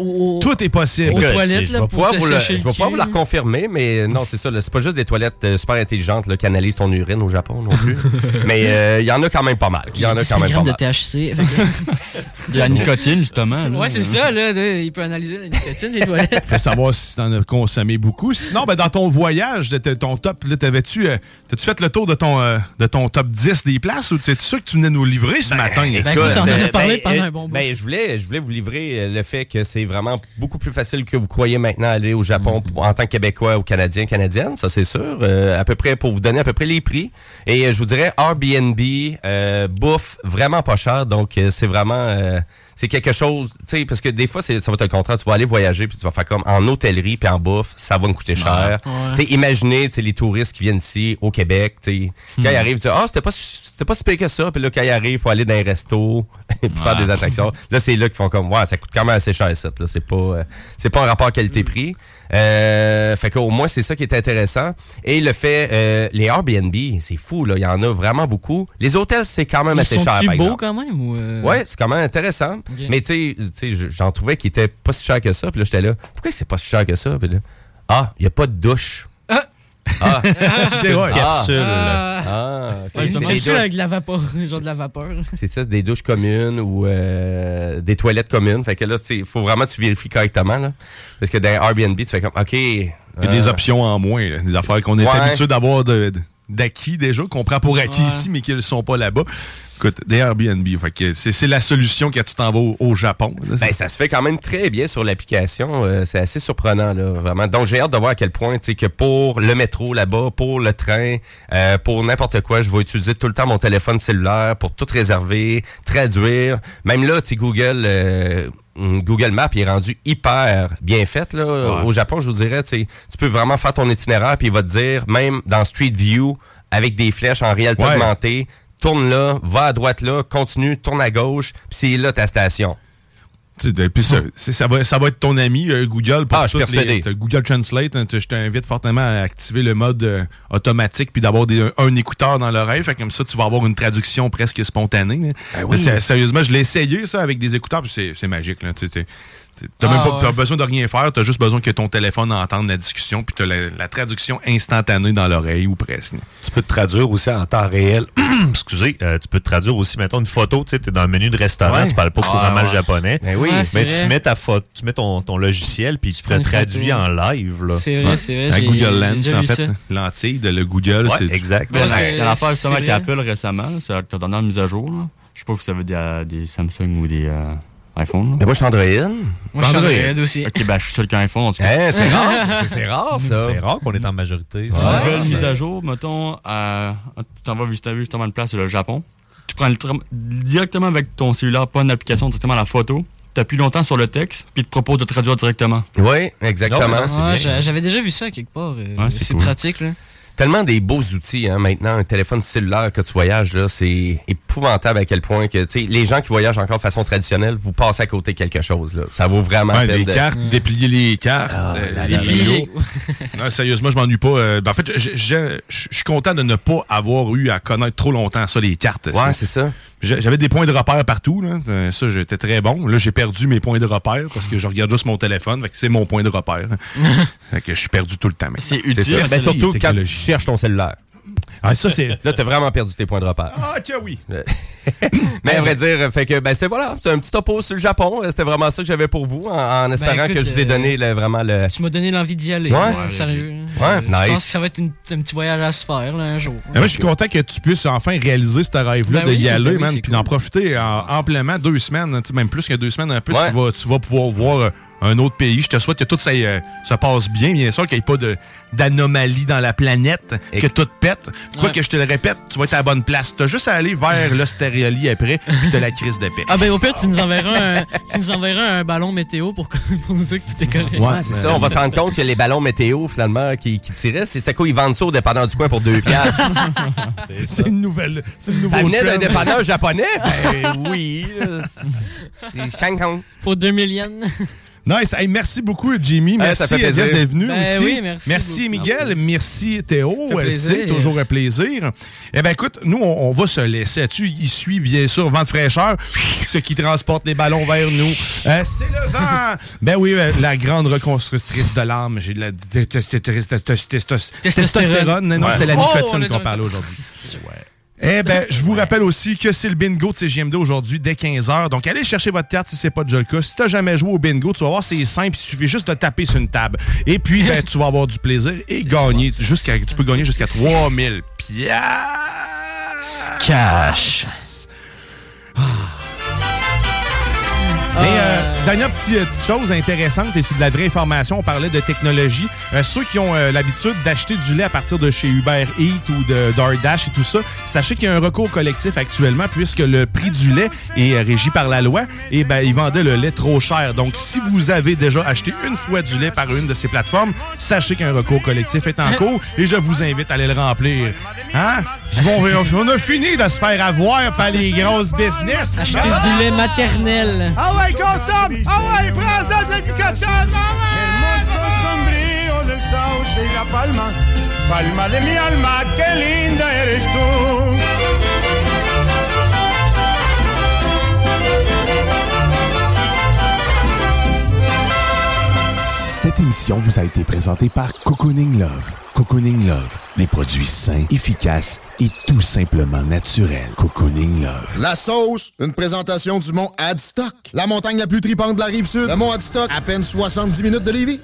Au, Tout est possible. Aux Écoute, toilettes, je vais pour pouvoir vous le- sécher je le vais pouvoir vous la reconfirmer, mais non, c'est ça. C'est pas juste des toilettes euh, super intelligentes là, qui analysent ton urine au Japon non plus. mais euh, il y en a quand même pas mal. Il y en a quand même pas grammes de mal. THC. fait que- Il y a la nicotine, justement. là. ouais, c'est ça, là. de- Il peut analyser la nicotine des toilettes. Faut savoir si t'en as consommé beaucoup. Sinon, ben, dans ton voyage, de ton top, t'avais-tu, euh, t'as-tu fait le tour de ton, euh, de ton top 10 des places ou t'es sûr que tu venais nous livrer ce matin? écoute, as parlé pendant un bon bout. ben, je voulais, je voulais vous livrer le fait que c'est vraiment beaucoup plus facile que vous croyez maintenant aller au Japon pour- en tant que Québécois ou Canadien, Canadienne, ça c'est sûr. Euh, à peu près pour vous donner à peu près les prix. Et euh, je vous dirais Airbnb, euh, bouffe vraiment pas cher, donc euh, c'est vraiment euh, c'est quelque chose, tu sais, parce que des fois c'est- ça va être le contraire. Tu vas aller voyager puis tu vas faire comme en hôtellerie puis en bouffe, ça va me coûter cher. Ouais. Tu sais, imaginez, tu sais, les touristes qui viennent ici au Québec, tu sais, quand Hmm. ils arrivent, ils disent ah c'était pas c'était pas si pire que ça, puis là quand ils arrivent, faut aller dans un resto et puis faire des attractions. Là c'est là qu'ils font comme ouais, ça coûte quand même assez cher ça. Là, c'est pas euh, c'est pas un rapport qualité-prix. Euh, fait qu'au moins c'est ça qui est intéressant. Et le fait euh, les Airbnb, c'est fou là, il y en a vraiment beaucoup. Les hôtels c'est quand même Ils assez cher par exemple. quand même ou euh? Ouais, c'est quand même intéressant. Mais tu sais, j'en trouvais qui était pas si cher que ça. Puis là, j'étais là, pourquoi c'est pas si cher que ça? Puis là, ah, il y a pas de douche. Ah. Ah, C'est vrai. Capsule. Ah, ok. Ouais, C'est comme des ça, douches. avec de la vapeur, genre de la vapeur. C'est ça, des douches communes ou euh, des toilettes communes. Fait que là, il faut vraiment que tu vérifies correctement. Là. Parce que dans Airbnb, tu fais comme, OK. Il y a des options en moins, là, des affaires qu'on est Ouais. habitué d'avoir de- de- d'acquis déjà, qu'on prend pour acquis Ouais. ici, mais qui ne sont pas là-bas. Écoute, des Airbnb, c'est c'est la solution quand tu t'en vas au, au Japon. là, Ben, ça se fait quand même très bien sur l'application. Euh, c'est assez surprenant, là, vraiment. Donc, j'ai hâte de voir à quel point, tu sais, que pour le métro là-bas, pour le train, euh, pour n'importe quoi, je vais utiliser tout le temps mon téléphone cellulaire pour tout réserver, traduire. Même là, tu sais, Google, euh, Google Maps, il est rendu hyper bien fait, là. Ouais. Au Japon, je vous dirais, tu peux vraiment faire ton itinéraire, puis il va te dire, même dans Street View, avec des flèches en réalité Ouais. augmentée, tourne là, va à droite là, continue, tourne à gauche, puis c'est là ta station. Puis ça, c'est- ça, va, ça va être ton ami euh, Google pour Ah, je les- Google Translate. hein, je t'invite fortement à activer le mode euh, automatique puis d'avoir des- un, écouteur dans l'oreille. Fait comme ça, tu vas avoir une traduction presque spontanée. hein. Ben oui. Sérieusement, je l'ai essayé ça avec des écouteurs puis c'est magique. Là. T'as Ah, même pas besoin de rien faire, t'as juste besoin que ton téléphone entende la discussion, puis t'as la, la traduction instantanée dans l'oreille ou presque. Tu peux te traduire aussi en temps réel. Excusez, euh, tu peux te traduire aussi, mettons, une photo, tu sais, t'es dans le menu de restaurant, Ouais. tu parles pas Ah, couramment le ouais. japonais. Ben oui. Ouais, mais vrai. tu mets ta photo, tu mets ton, ton logiciel, puis tu te prends une traduis en live. C'est vrai, c'est vrai. À Google Lens, en fait, ça. lentille de le Google. Ouais, c'est- exact. Ouais, Ben, l'affaire justement avec. Apple récemment, c'est la dernière mise à jour. Je sais pas si vous avez des, euh, des Samsung ou des euh, iPhone. là? Mais moi, je suis Android. Moi, je suis Android aussi. Ok, ben je suis seul qu'un iPhone en tout cas. Hein, c'est rare, c'est- c'est rare, ça. C'est rare qu'on est en majorité. C'est une nouvelle mise à jour, mettons, tu t'en vas visiter justement une place, le Japon. Tu prends le directement avec ton cellulaire, pas une application, directement la photo. Tu appuies longtemps sur le texte, puis te propose de traduire directement. Oui, exactement. Non, mais non, c'est Ouais, bien. j'a- J'avais déjà vu ça quelque part. euh, Ouais, c'est c'est cool. pratique, là. Tellement des beaux outils, hein, maintenant, un téléphone cellulaire que tu voyages, là, c'est épouvantable à quel point que, tu sais, les gens qui voyagent encore de façon traditionnelle, vous passez à côté de quelque chose, là. Ça vaut vraiment Ouais, la peine les de- cartes, déplier les cartes. Ah, euh, là, les. Non, sérieusement, je m'ennuie pas. Euh, ben, en fait, je- je je- je suis content de ne pas avoir eu à connaître trop longtemps ça, les cartes. Ouais, c'est ça. J'avais des points de repère partout. Là. Euh, Ça, j'étais très bon. Là, j'ai perdu mes points de repère parce que je regarde juste mon téléphone. Fait que c'est mon point de repère. fait que je suis perdu tout le temps. C'est utile. Ben, surtout quand. Cherches ton cellulaire. Ah, ça, c'est. Là, t'as vraiment perdu tes points de repère. Ah, que oui. Mais à vrai dire, fait que ben c'est voilà, c'est un petit topo sur le Japon. C'était vraiment ça que j'avais pour vous, en, en espérant Ben, écoute, que je vous ai euh, donné le- vraiment le. Tu m'as donné l'envie d'y aller. Ouais. là, sérieux. Ouais, Euh, Je nice. pense que ça va être une- un petit voyage à se faire, là, un jour. Moi, je suis content que tu puisses enfin réaliser ce rêve-là Ben de oui, y aller, ben oui, man, puis d'en profiter en- amplement deux semaines, même plus que deux semaines un peu. Ouais. Tu, vas, tu vas pouvoir voir euh, un autre pays. Je te souhaite que tout ça euh, se passe bien, bien sûr, qu'il n'y ait pas d'anomalie dans la planète, Et- que tout pète. Quoi Ouais. que je te le répète, tu vas être à la bonne place. Tu as juste à aller vers l'Ostérioli après, puis t'as la crise de paix. Ah ben au pire, tu nous enverras un, tu nous enverras un ballon météo pour, pour nous dire que tout est correct. Ouais, c'est ça. On va se rendre compte que les ballons météo, finalement, qui, qui tiraient, c'est ça quoi, ils vendent ça au dépanneur du coin pour deux piastres. C'est une nouvelle. C'est le nouveau ça venait d'un dépanneur japonais? Ben oui. C'est Shanghai. Pour 2000 yens. Nice. Hey, merci beaucoup, Jimmy. Merci, plaisir. Elias, d'être venu Ben aussi. oui, merci beaucoup. Miguel. Merci, Théo. Plaisir. sait, toujours un plaisir. Eh bien, écoute, nous, on, on va se laisser là-dessus. Il suit, bien sûr, vent de fraîcheur, ce qui transporte les ballons vers nous. Euh, C'est le vent. ben oui, euh, la grande reconstructrice de l'âme. J'ai de la testostérone. Non, non, Ouais. c'était la Oh, on nicotine qu'on parlait aujourd'hui. Eh ben, je vous rappelle aussi que c'est le bingo de CGMD aujourd'hui dès 15h. Donc, allez chercher votre carte si c'est pas déjà le cas. Si t'as jamais joué au bingo, tu vas voir, c'est simple. Il suffit juste de taper sur une table. Et puis, ben, tu vas avoir du plaisir et gagner jusqu'à, tu peux gagner jusqu'à 3000 piastres. Cash. Mais euh, dernière petite, euh, petite chose intéressante, et c'est de la vraie information, on parlait de technologie. Euh, ceux qui ont euh, l'habitude d'acheter du lait à partir de chez Uber Eats ou de DoorDash et tout ça, sachez qu'il y a un recours collectif actuellement puisque le prix du lait est euh, régi par la loi et ben ils vendaient le lait trop cher. Donc si vous avez déjà acheté une fois du lait par une de ces plateformes, sachez qu'un recours collectif est en cours et je vous invite à aller le remplir. Hein? Bon, on a fini de se faire avoir par les grosses business. Acheter du lait maternel. Ah ouais, consomme! Ah ouais, prends ça de la nicotine! Hermoso sombrío del sauce y la palma, palma de mi alma, qué linda eres tú. Cette émission vous a été présentée par Cocooning Love. Cocooning Love. Des produits sains, efficaces et tout simplement naturels. Cocooning Love. La sauce, une présentation du mont Adstock. La montagne la plus tripante de la rive sud. Le mont Adstock, à peine 70 minutes de Lévis.